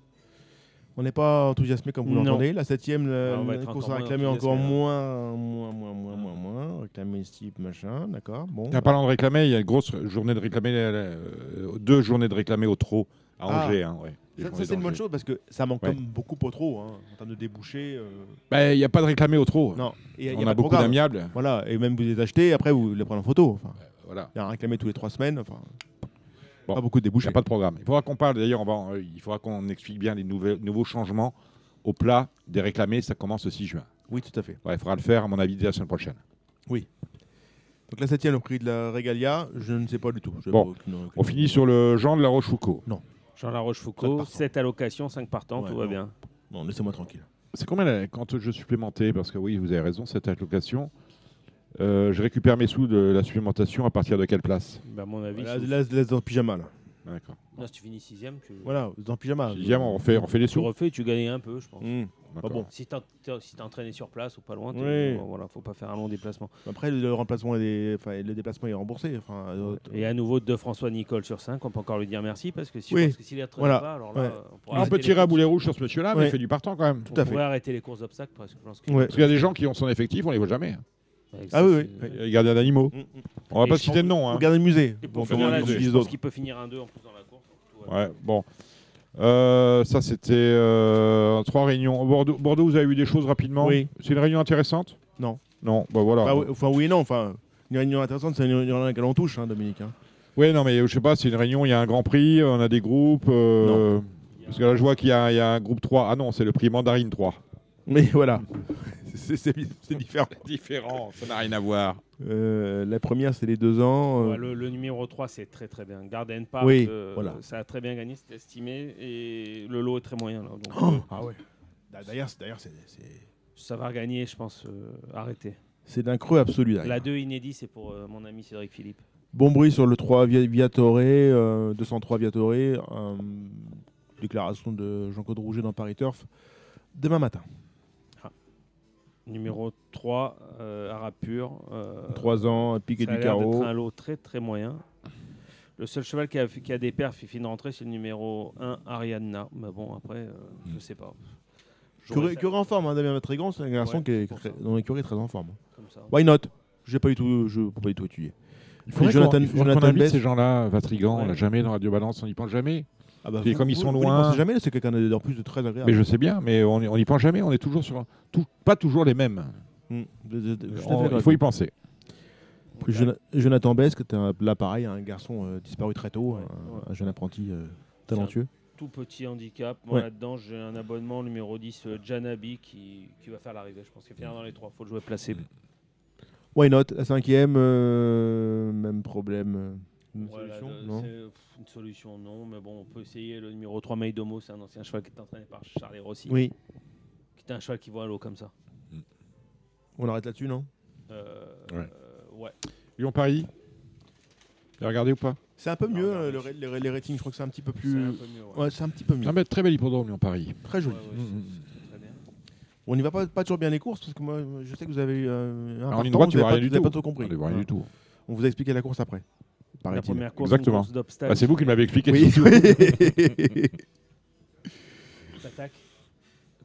On n'est pas enthousiasmé comme vous Non. l'entendez. La septième, Ah, on va la être course encore à moins réclamer encore enthousiasmé, moins, moins, moins, moins, moins, moins. Réclamer ce type, machin, d'accord. Bon. En parlant de réclamer, il y a une grosse journée de réclamer, euh, deux journées de réclamer au trot à Ah. Angers. hein, ouais. Les Ça, c'est une bonne chose parce que ça manque Ouais. comme beaucoup pas trop hein, en termes de débouchés. euh, Ben, Il n'y a pas de réclamé au trot. Non, Et y a- y a On beaucoup d'amiables. Voilà, et même vous les achetez, après vous les prenez en photo. Enfin, Voilà. il y a un réclamé tous les trois semaines. Enfin, Bon. pas beaucoup de Il n'y débouchés. a pas de programme. Il faudra qu'on parle, d'ailleurs, on euh, il faudra qu'on explique bien les nouveaux changements au plat des réclamés. Ça commence le 6 juin. Oui, tout à fait. Ouais, il faudra le faire, à mon avis, dès la semaine prochaine. Donc la septième, le prix de la Régalia, je ne sais pas du tout. Je Bon, vois aucune- aucune- On finit sur le Jean de la Rochefoucauld. Non, Jean La Cinq Rochefoucauld, partants. 7 allocations, 5 partants, Ouais, tout va non. bien. non, laissez-moi tranquille. C'est combien la- quand je supplémentais Parce que oui, vous avez raison, cette allocation. Euh, je récupère mes sous de la supplémentation à partir de quelle place? Bah, à mon avis, Là, sauf- là, laisse dans le pyjama là. D'accord. Si tu finis sixième, tu. Voilà, êtes en pyjama. Sixième, on refait, on fait les Tu sous. refais, tu gagnes un peu, je pense. Mmh. Bon. Si t'as si t'es entraîné sur place ou pas loin, t'es- Oui. bon, voilà, faut pas faire un long déplacement. Après, le remplacement est le déplacement est remboursé. Euh, Et à nouveau de François Nicole sur 5, on peut encore lui dire merci parce que si Oui. s'il est Voilà. pas, alors là, Ouais. on, peut tirer à boulet rouge sur ce monsieur-là, mais il fait du partant quand même. Tout On à fait. pourrait arrêter les courses d'obstacles parce que je pense qu'il- Ouais. Parce qu'il y a des gens qui ont son effectif, on les voit jamais. Ah oui, oui. Gardiens d'animaux. Mm, mm. On va Et pas citer de nom. Hein. Regardez le musée. Pour finir je pense d'autres. qu'il peut finir un 2 en plus dans la course. Ouais, bon. Euh, ça, c'était euh, trois réunions. Bordeaux, Bordeaux, vous avez vu des choses rapidement Oui. C'est une réunion intéressante Non. Non, bah voilà. Enfin, oui, enfin, oui et non. Enfin, une réunion intéressante, c'est une réunion à laquelle on touche, hein, Dominique. hein. Oui, non, mais je sais pas, c'est une réunion, il y a un grand prix, on a des groupes. euh, parce que là, je vois qu'il y, a il y a un groupe 3. Ah non, c'est le prix Mandarine 3. Mais voilà, c'est différent. Différent, ça n'a rien à voir. Euh, la première, c'est les deux ans. euh, Ouais, le, le numéro 3, c'est très très bien. Garden Park, Oui, euh, voilà. ça a très bien gagné, c'est estimé. Et le lot est très moyen. Là, donc, Oh, euh, ah ouais. D'ailleurs, c'est- d'ailleurs, c'est- c'est ça va gagner, je pense, euh, arrêter. c'est d'un creux absolu. d'ailleurs. La 2 inédit, c'est pour euh, mon ami Cédric Philippe. Bon bruit sur le 3 Via- Viatoré, euh, 203 Viatoré. euh, déclaration de Jean-Claude Rouget dans Paris Turf demain matin. Numéro 3, euh, Arabe Pur. euh, 3 ans, a du carreau. un lot très très moyen. Le seul cheval qui a, qui a des perfs et finit de rentrer, c'est le numéro 1, Ariadna. Mais bon, après, euh, je sais pas. Aurait en forme, hein, Damien Trégan, c'est un garçon Ouais, qui est, très- ça. dont l'écurie est très en forme. comme ça. Why not? J'ai pas du tout, je peux pas du tout étudier. Il faudrait Jonathan- qu'on Jonathan invite Bess. ces gens-là, Vatrigan, Ouais. on l'a jamais dans Radio Balance, on n'y pense jamais. Ah bah, Et vous- comme ils vous- sont vous n'y loin- pensez jamais, c'est quelqu'un de- en plus de très agréable. Mais je sais bien, mais on n'y pense jamais, on est toujours sur. tout- pas toujours les mêmes. Hmm, de- de- On- il faut y penser. vous. Jona- Jonathan un- là pareil, un garçon euh, disparu très tôt, Ouais, un, ouais. un jeune apprenti euh, talentueux. Tout petit handicap. Moi Ouais. là-dedans, j'ai un abonnement numéro 10, euh, Janabi, qui, qui va faire l'arrivée. Je pense qu'il finira dans les trois. faut le jouer placé. Why not? La cinquième, euh, même problème. Une Voilà, solution de- non pff, Une solution, non. Mais bon, on peut essayer le numéro 3, Maidomo. C'est un ancien cheval qui est entraîné par Charles Rossi. Oui, Qui est un cheval qui voit à l'eau comme ça. on arrête là-dessus, non Euh, Ouais. euh, ouais. Lyon-Paris Vous avez regardé ou pas? C'est un peu mieux, regardez. euh, le les, ra- les ratings, je crois que c'est un petit peu C'est plus. un peu mieux. ouais. Ouais, c'est un petit peu mieux. Ah, mais Très bel hippodrome, Lyon-Paris. Très joli. Ouais, ouais, Mm, c'est très bien. On n'y va pas, pas toujours bien les courses parce que moi, je sais que vous avez eu euh, un Alors, en ligne droite, vous tu vois pas, rien du vous avez tout. pas tout compris. On rien du tout. On vous a expliqué la course après. La première course, Exactement. une course d'obstacles. Ah, c'est vous qui m'avez expliqué. Oui. T'attaques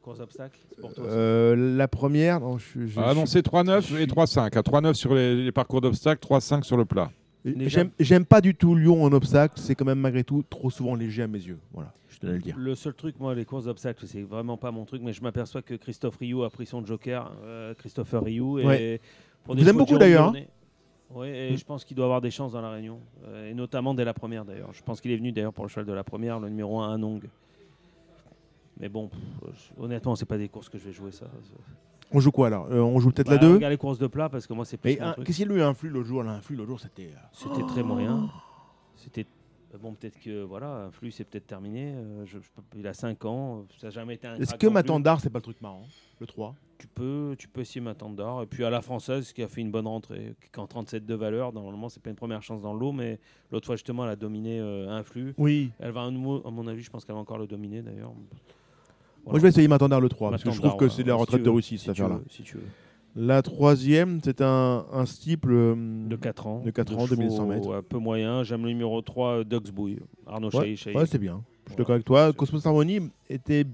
Course d'obstacles C'est pour toi. ça. Euh, la première, non, je, je- Ah non, c'est 3-9 et 3-5. À 3-9 sur les, les parcours d'obstacles, 3-5 sur le plat. J'aime- J'aime pas du tout Lyon en obstacle, c'est quand même malgré tout trop souvent léger à mes yeux. Voilà, je tenais à le dire. Le seul truc, moi, les courses d'obstacles, c'est vraiment pas mon truc, mais je m'aperçois que Christophe Rioux a pris son joker, euh, Christopher Rioux. Et Ouais. pour Vous aimez beaucoup, d'ailleurs, Gironde, Oui, et Mm. je pense qu'il doit avoir des chances dans la Réunion, euh, et notamment dès la première d'ailleurs. Je pense qu'il est venu d'ailleurs pour le cheval de la première, le numéro 1 Anong. Mais bon, pff, honnêtement, c'est pas des courses que je vais jouer ça. On joue quoi alors? Euh, On joue peut-être Bah, la 2 Regarde les courses de plat parce que moi c'est truc. qu'est-ce qu'il y a eu un flux l'autre jour flux l'autre jour, c'était. euh, C'était très moyen. C'était euh, bon, peut-être que voilà, un flux c'est peut-être terminé. euh, je- je peux- il a 5 ans, ça n'a jamais été un. Est-ce que. Matandar, c'est pas le truc marrant Le 3 Tu peux, tu peux essayer Matandar. Et puis à la française, qui a fait une bonne rentrée, qui est en 37 de valeur. Normalement, c'est pas une première chance dans le lot, mais l'autre fois, justement, elle a dominé euh, un flux. Oui. Elle va, à mon avis, je pense qu'elle va encore le dominer d'ailleurs. Moi, je vais essayer Matandar le 3, parce que je trouve que c'est de la retraite de Russie, si cette affaire-là. Si tu veux. La troisième, c'est un, un steeple euh, De 4 ans. de 4 ans, chevaux 2100 mètres. Un peu moyen. J'aime le numéro 3, Duxbury. Arnaud Ouais, Chahi. ouais, c'est bien. Je suis d'accord avec toi. Cosmos Harmony était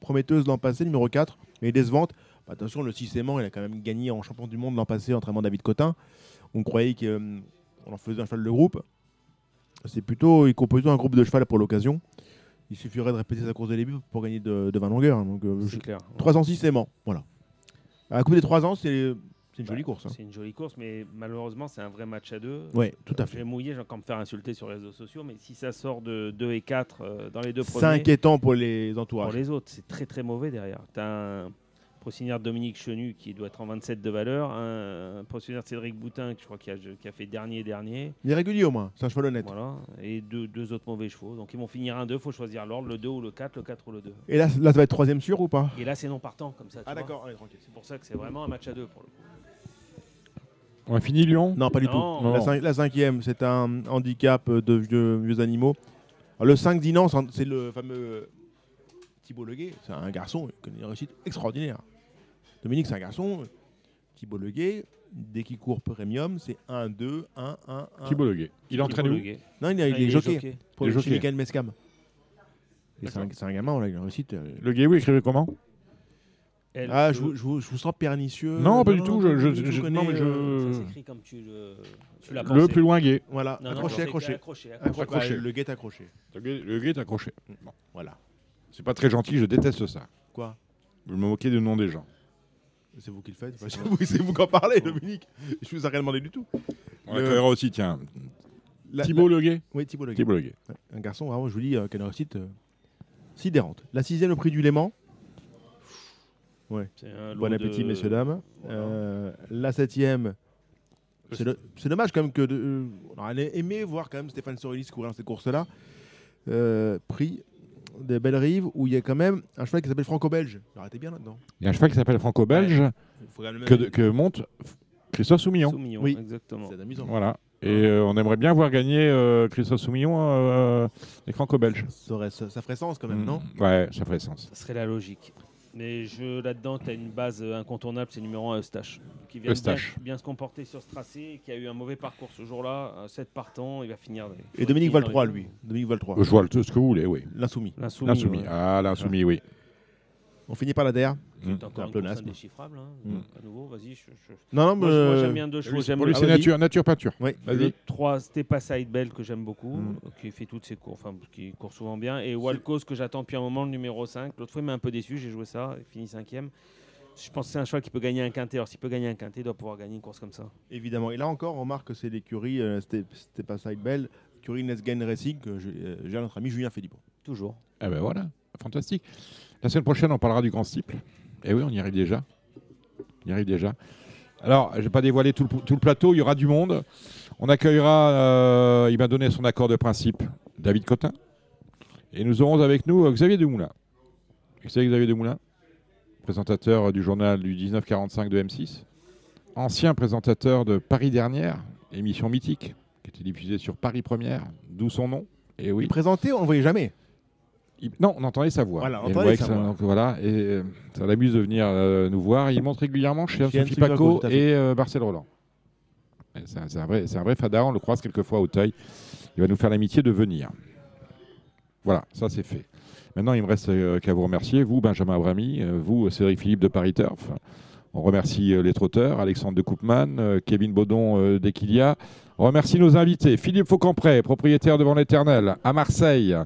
prometteuse l'an passé, numéro 4, mais décevante. Bah, attention, le 6 aimant, il a quand même gagné en champion du monde l'an passé, entraînement David Cotin. On croyait qu'on en faisait un cheval de groupe. C'est plutôt, il compose un groupe de cheval pour l'occasion. Il suffirait de répéter sa course de début pour gagner de, de 20 longueurs. Donc, euh, clair. 3 ans 6 aimant. Voilà. À la Coupe des 3 ans, c'est c'est une jolie course. hein. C'est une jolie course, mais malheureusement, c'est un vrai match à deux. Ouais, tout à Euh, fait. J'ai mouillé, j'ai encore me faire insulter sur les réseaux sociaux, mais si ça sort de 2 et 4 euh, dans les deux C'est premiers, inquiétant pour les pour entourages. les autres, c'est très très mauvais derrière. Tu as un procédure Dominique Chenu qui doit être en 27 de valeur, un, un Cédric Boutin qui je crois qui a, qui a fait dernier dernier. Il est régulier au moins, c'est un cheval honnête. Voilà, et deux, deux autres mauvais chevaux. Donc ils vont finir un 2, il faut choisir l'ordre, le 2 ou le 4, le 4 ou le 2. Et là, là, ça va être troisième sûr ou pas? Et là c'est non partant comme ça. tu Ah d'accord, allez, tranquille. C'est pour ça que c'est vraiment un match à deux pour le coup. On a fini Lyon? Non, pas du Non, tout. non, la, cin- la cinquième, c'est un handicap de vieux, vieux animaux. Alors, le 5 d'Inan, c'est- c'est le fameux Thibaut Leguet. C'est un garçon qui a une réussite extraordinaire. Dominique, c'est un garçon. Thibaut Leguet, dès qu'il court premium, c'est 1, 2, 1, 1, 1. Thibaut Leguet. Il entraîne où. Non, il, a- il Ah, est il est jockey. Pour Il est jockey. Mescam. Et C'est un, c'est un gamin, voilà, il a une réussite. euh, Leguet, oui, écrivez comment? Elle Ah, je, vous- je vous- je vous sens pernicieux. Non, pas du tout, je- pas je- du tout, je- connais, non, mais je- Ça s'écrit comme tu le. Tu l'as Le pensé. plus loin gay. Voilà, Non, non, accroché, c'est accroché. accroché, Accroché. accroché. Bah, le guet accroché. Le le Leguet est accroché. Bon. Voilà. C'est pas très gentil, je déteste ça. Quoi? Je me moquer du nom des gens. C'est vous qui le faites Enfin, C'est vous, c'est vous qui en parlez, Dominique. Je vous ai rien demandé du tout. On Le- aussi, tiens. La- Thibaut Leguet Oui, Thibaut Leguet. Thibaut Leguet. Ouais, Un garçon, vraiment, je vous dis, euh, qui a une réussite euh, sidérante. La sixième, le prix du Léman. Ouais. C'est un lot Bon appétit, de- messieurs, dames. Voilà. Euh, la septième. C'est le- c'est dommage quand même que. de- euh, on aurait aimé voir quand même Stéphane Sorelis courir dans cette course-là. Euh, prix de Belle-Rive, où il y a quand même un cheval qui s'appelle Franco-Belge. Été bien là-dedans. Il y a un cheval qui s'appelle Franco-Belge que, monte Christophe Soumillon. Soumillon, Oui. exactement. C'est amusant. Voilà. Et euh, on aimerait bien voir gagner euh, Christophe Soumillon euh, les Franco-Belges. Ça, aurait- ça- ça ferait sens quand même, non? Mm. Ouais, ça ferait sens. Ça serait la logique. Mais je là-dedans, tu as une base euh, incontournable, c'est numéro 1 Eustache. Qui vient bien, Eustache. bien se comporter sur ce tracé, qui a eu un mauvais parcours ce jour-là. 7 partants, il va finir. il Et Dominique les- lui. Dominique Valtroy. Euh, Je vois tout ce que vous voulez, oui. L'insoumis. L'insoumis. L'insoumis. ouais. Ah, l'insoumis, oui. On finit par la DER. Mm. C'est encore un peu nasme. indéchiffrable. hein. Mm. À nouveau, vas-y. je- je- Non, non, Moi, mais. je- moi, j'aime bien deux. Lui, J'aime Pour lui, Ah, c'est nature, nature peinture. Oui. Vas-y. Le 3, Stepa Side Bell que j'aime beaucoup, Mm. euh, qui fait toutes ses courses, enfin qui court souvent bien. Et Walcos que j'attends depuis un moment, le numéro 5. L'autre fois, il m'a un peu déçu, j'ai joué ça, il finit cinquième. Je pense que c'est un cheval qui peut gagner un quintet. Alors s'il peut gagner un quintet, il doit pouvoir gagner une course comme ça. Évidemment. Et là encore, on remarque que c'est l'écurie, euh, c'était pas Side Bell, l'écurie Nesgain Racing que j'ai euh, notre ami Julien Philippot. Toujours. Ah ben voilà, fantastique. La semaine prochaine, on parlera du grand steeple. Et oui, on y arrive déjà. On y arrive déjà. Alors, je vais pas dévoiler tout le, plateau, il y aura du monde. On accueillera, euh, il m'a donné son accord de principe, David Cotin. Et nous aurons avec nous euh, Xavier Demoulin. Vous savez Xavier Demoulin Présentateur du journal du 1945 de M6. Ancien présentateur de Paris Dernière, émission mythique, qui était diffusée sur Paris Première, d'où son nom. Et oui. Il présentait, on ne voyait jamais. Non, on entendait sa voix. Voilà, on entendait sa voix. Donc, voilà, et euh, ça l'amuse de venir euh, nous voir. Il monte régulièrement chez Anne-Sophie Paco, et euh, Marcel Roland. C'est un, vrai, c'est un vrai fada, on le croise quelquefois au teuil. Il va nous faire l'amitié de venir. Voilà, ça c'est fait. Maintenant, il me reste euh, qu'à vous remercier, vous, Benjamin Abrami, vous, Cédric Philippe de Paris Turf. On remercie les trotteurs, Alexandre de Koopman, Kevin Baudon d'Equilia. On remercie nos invités, Philippe Faucampré, propriétaire devant l'Éternel, à Marseille.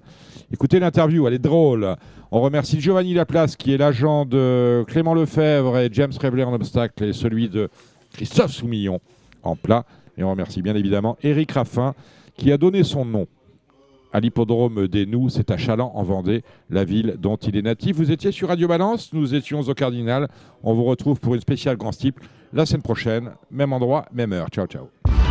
Écoutez l'interview, elle est drôle. On remercie Giovanni Laplace, qui est l'agent de Clément Lefebvre et James Revler en obstacle, et celui de Christophe Soumillon en plat. Et on remercie bien évidemment Éric Raffin, qui a donné son nom à l'hippodrome des Nous, c'est à Chaland en Vendée, la ville dont il est natif. Vous étiez sur Radio Balance, nous étions au Cardinal. On vous retrouve pour une spéciale Grand Steeple la semaine prochaine, même endroit, même heure. Ciao, ciao.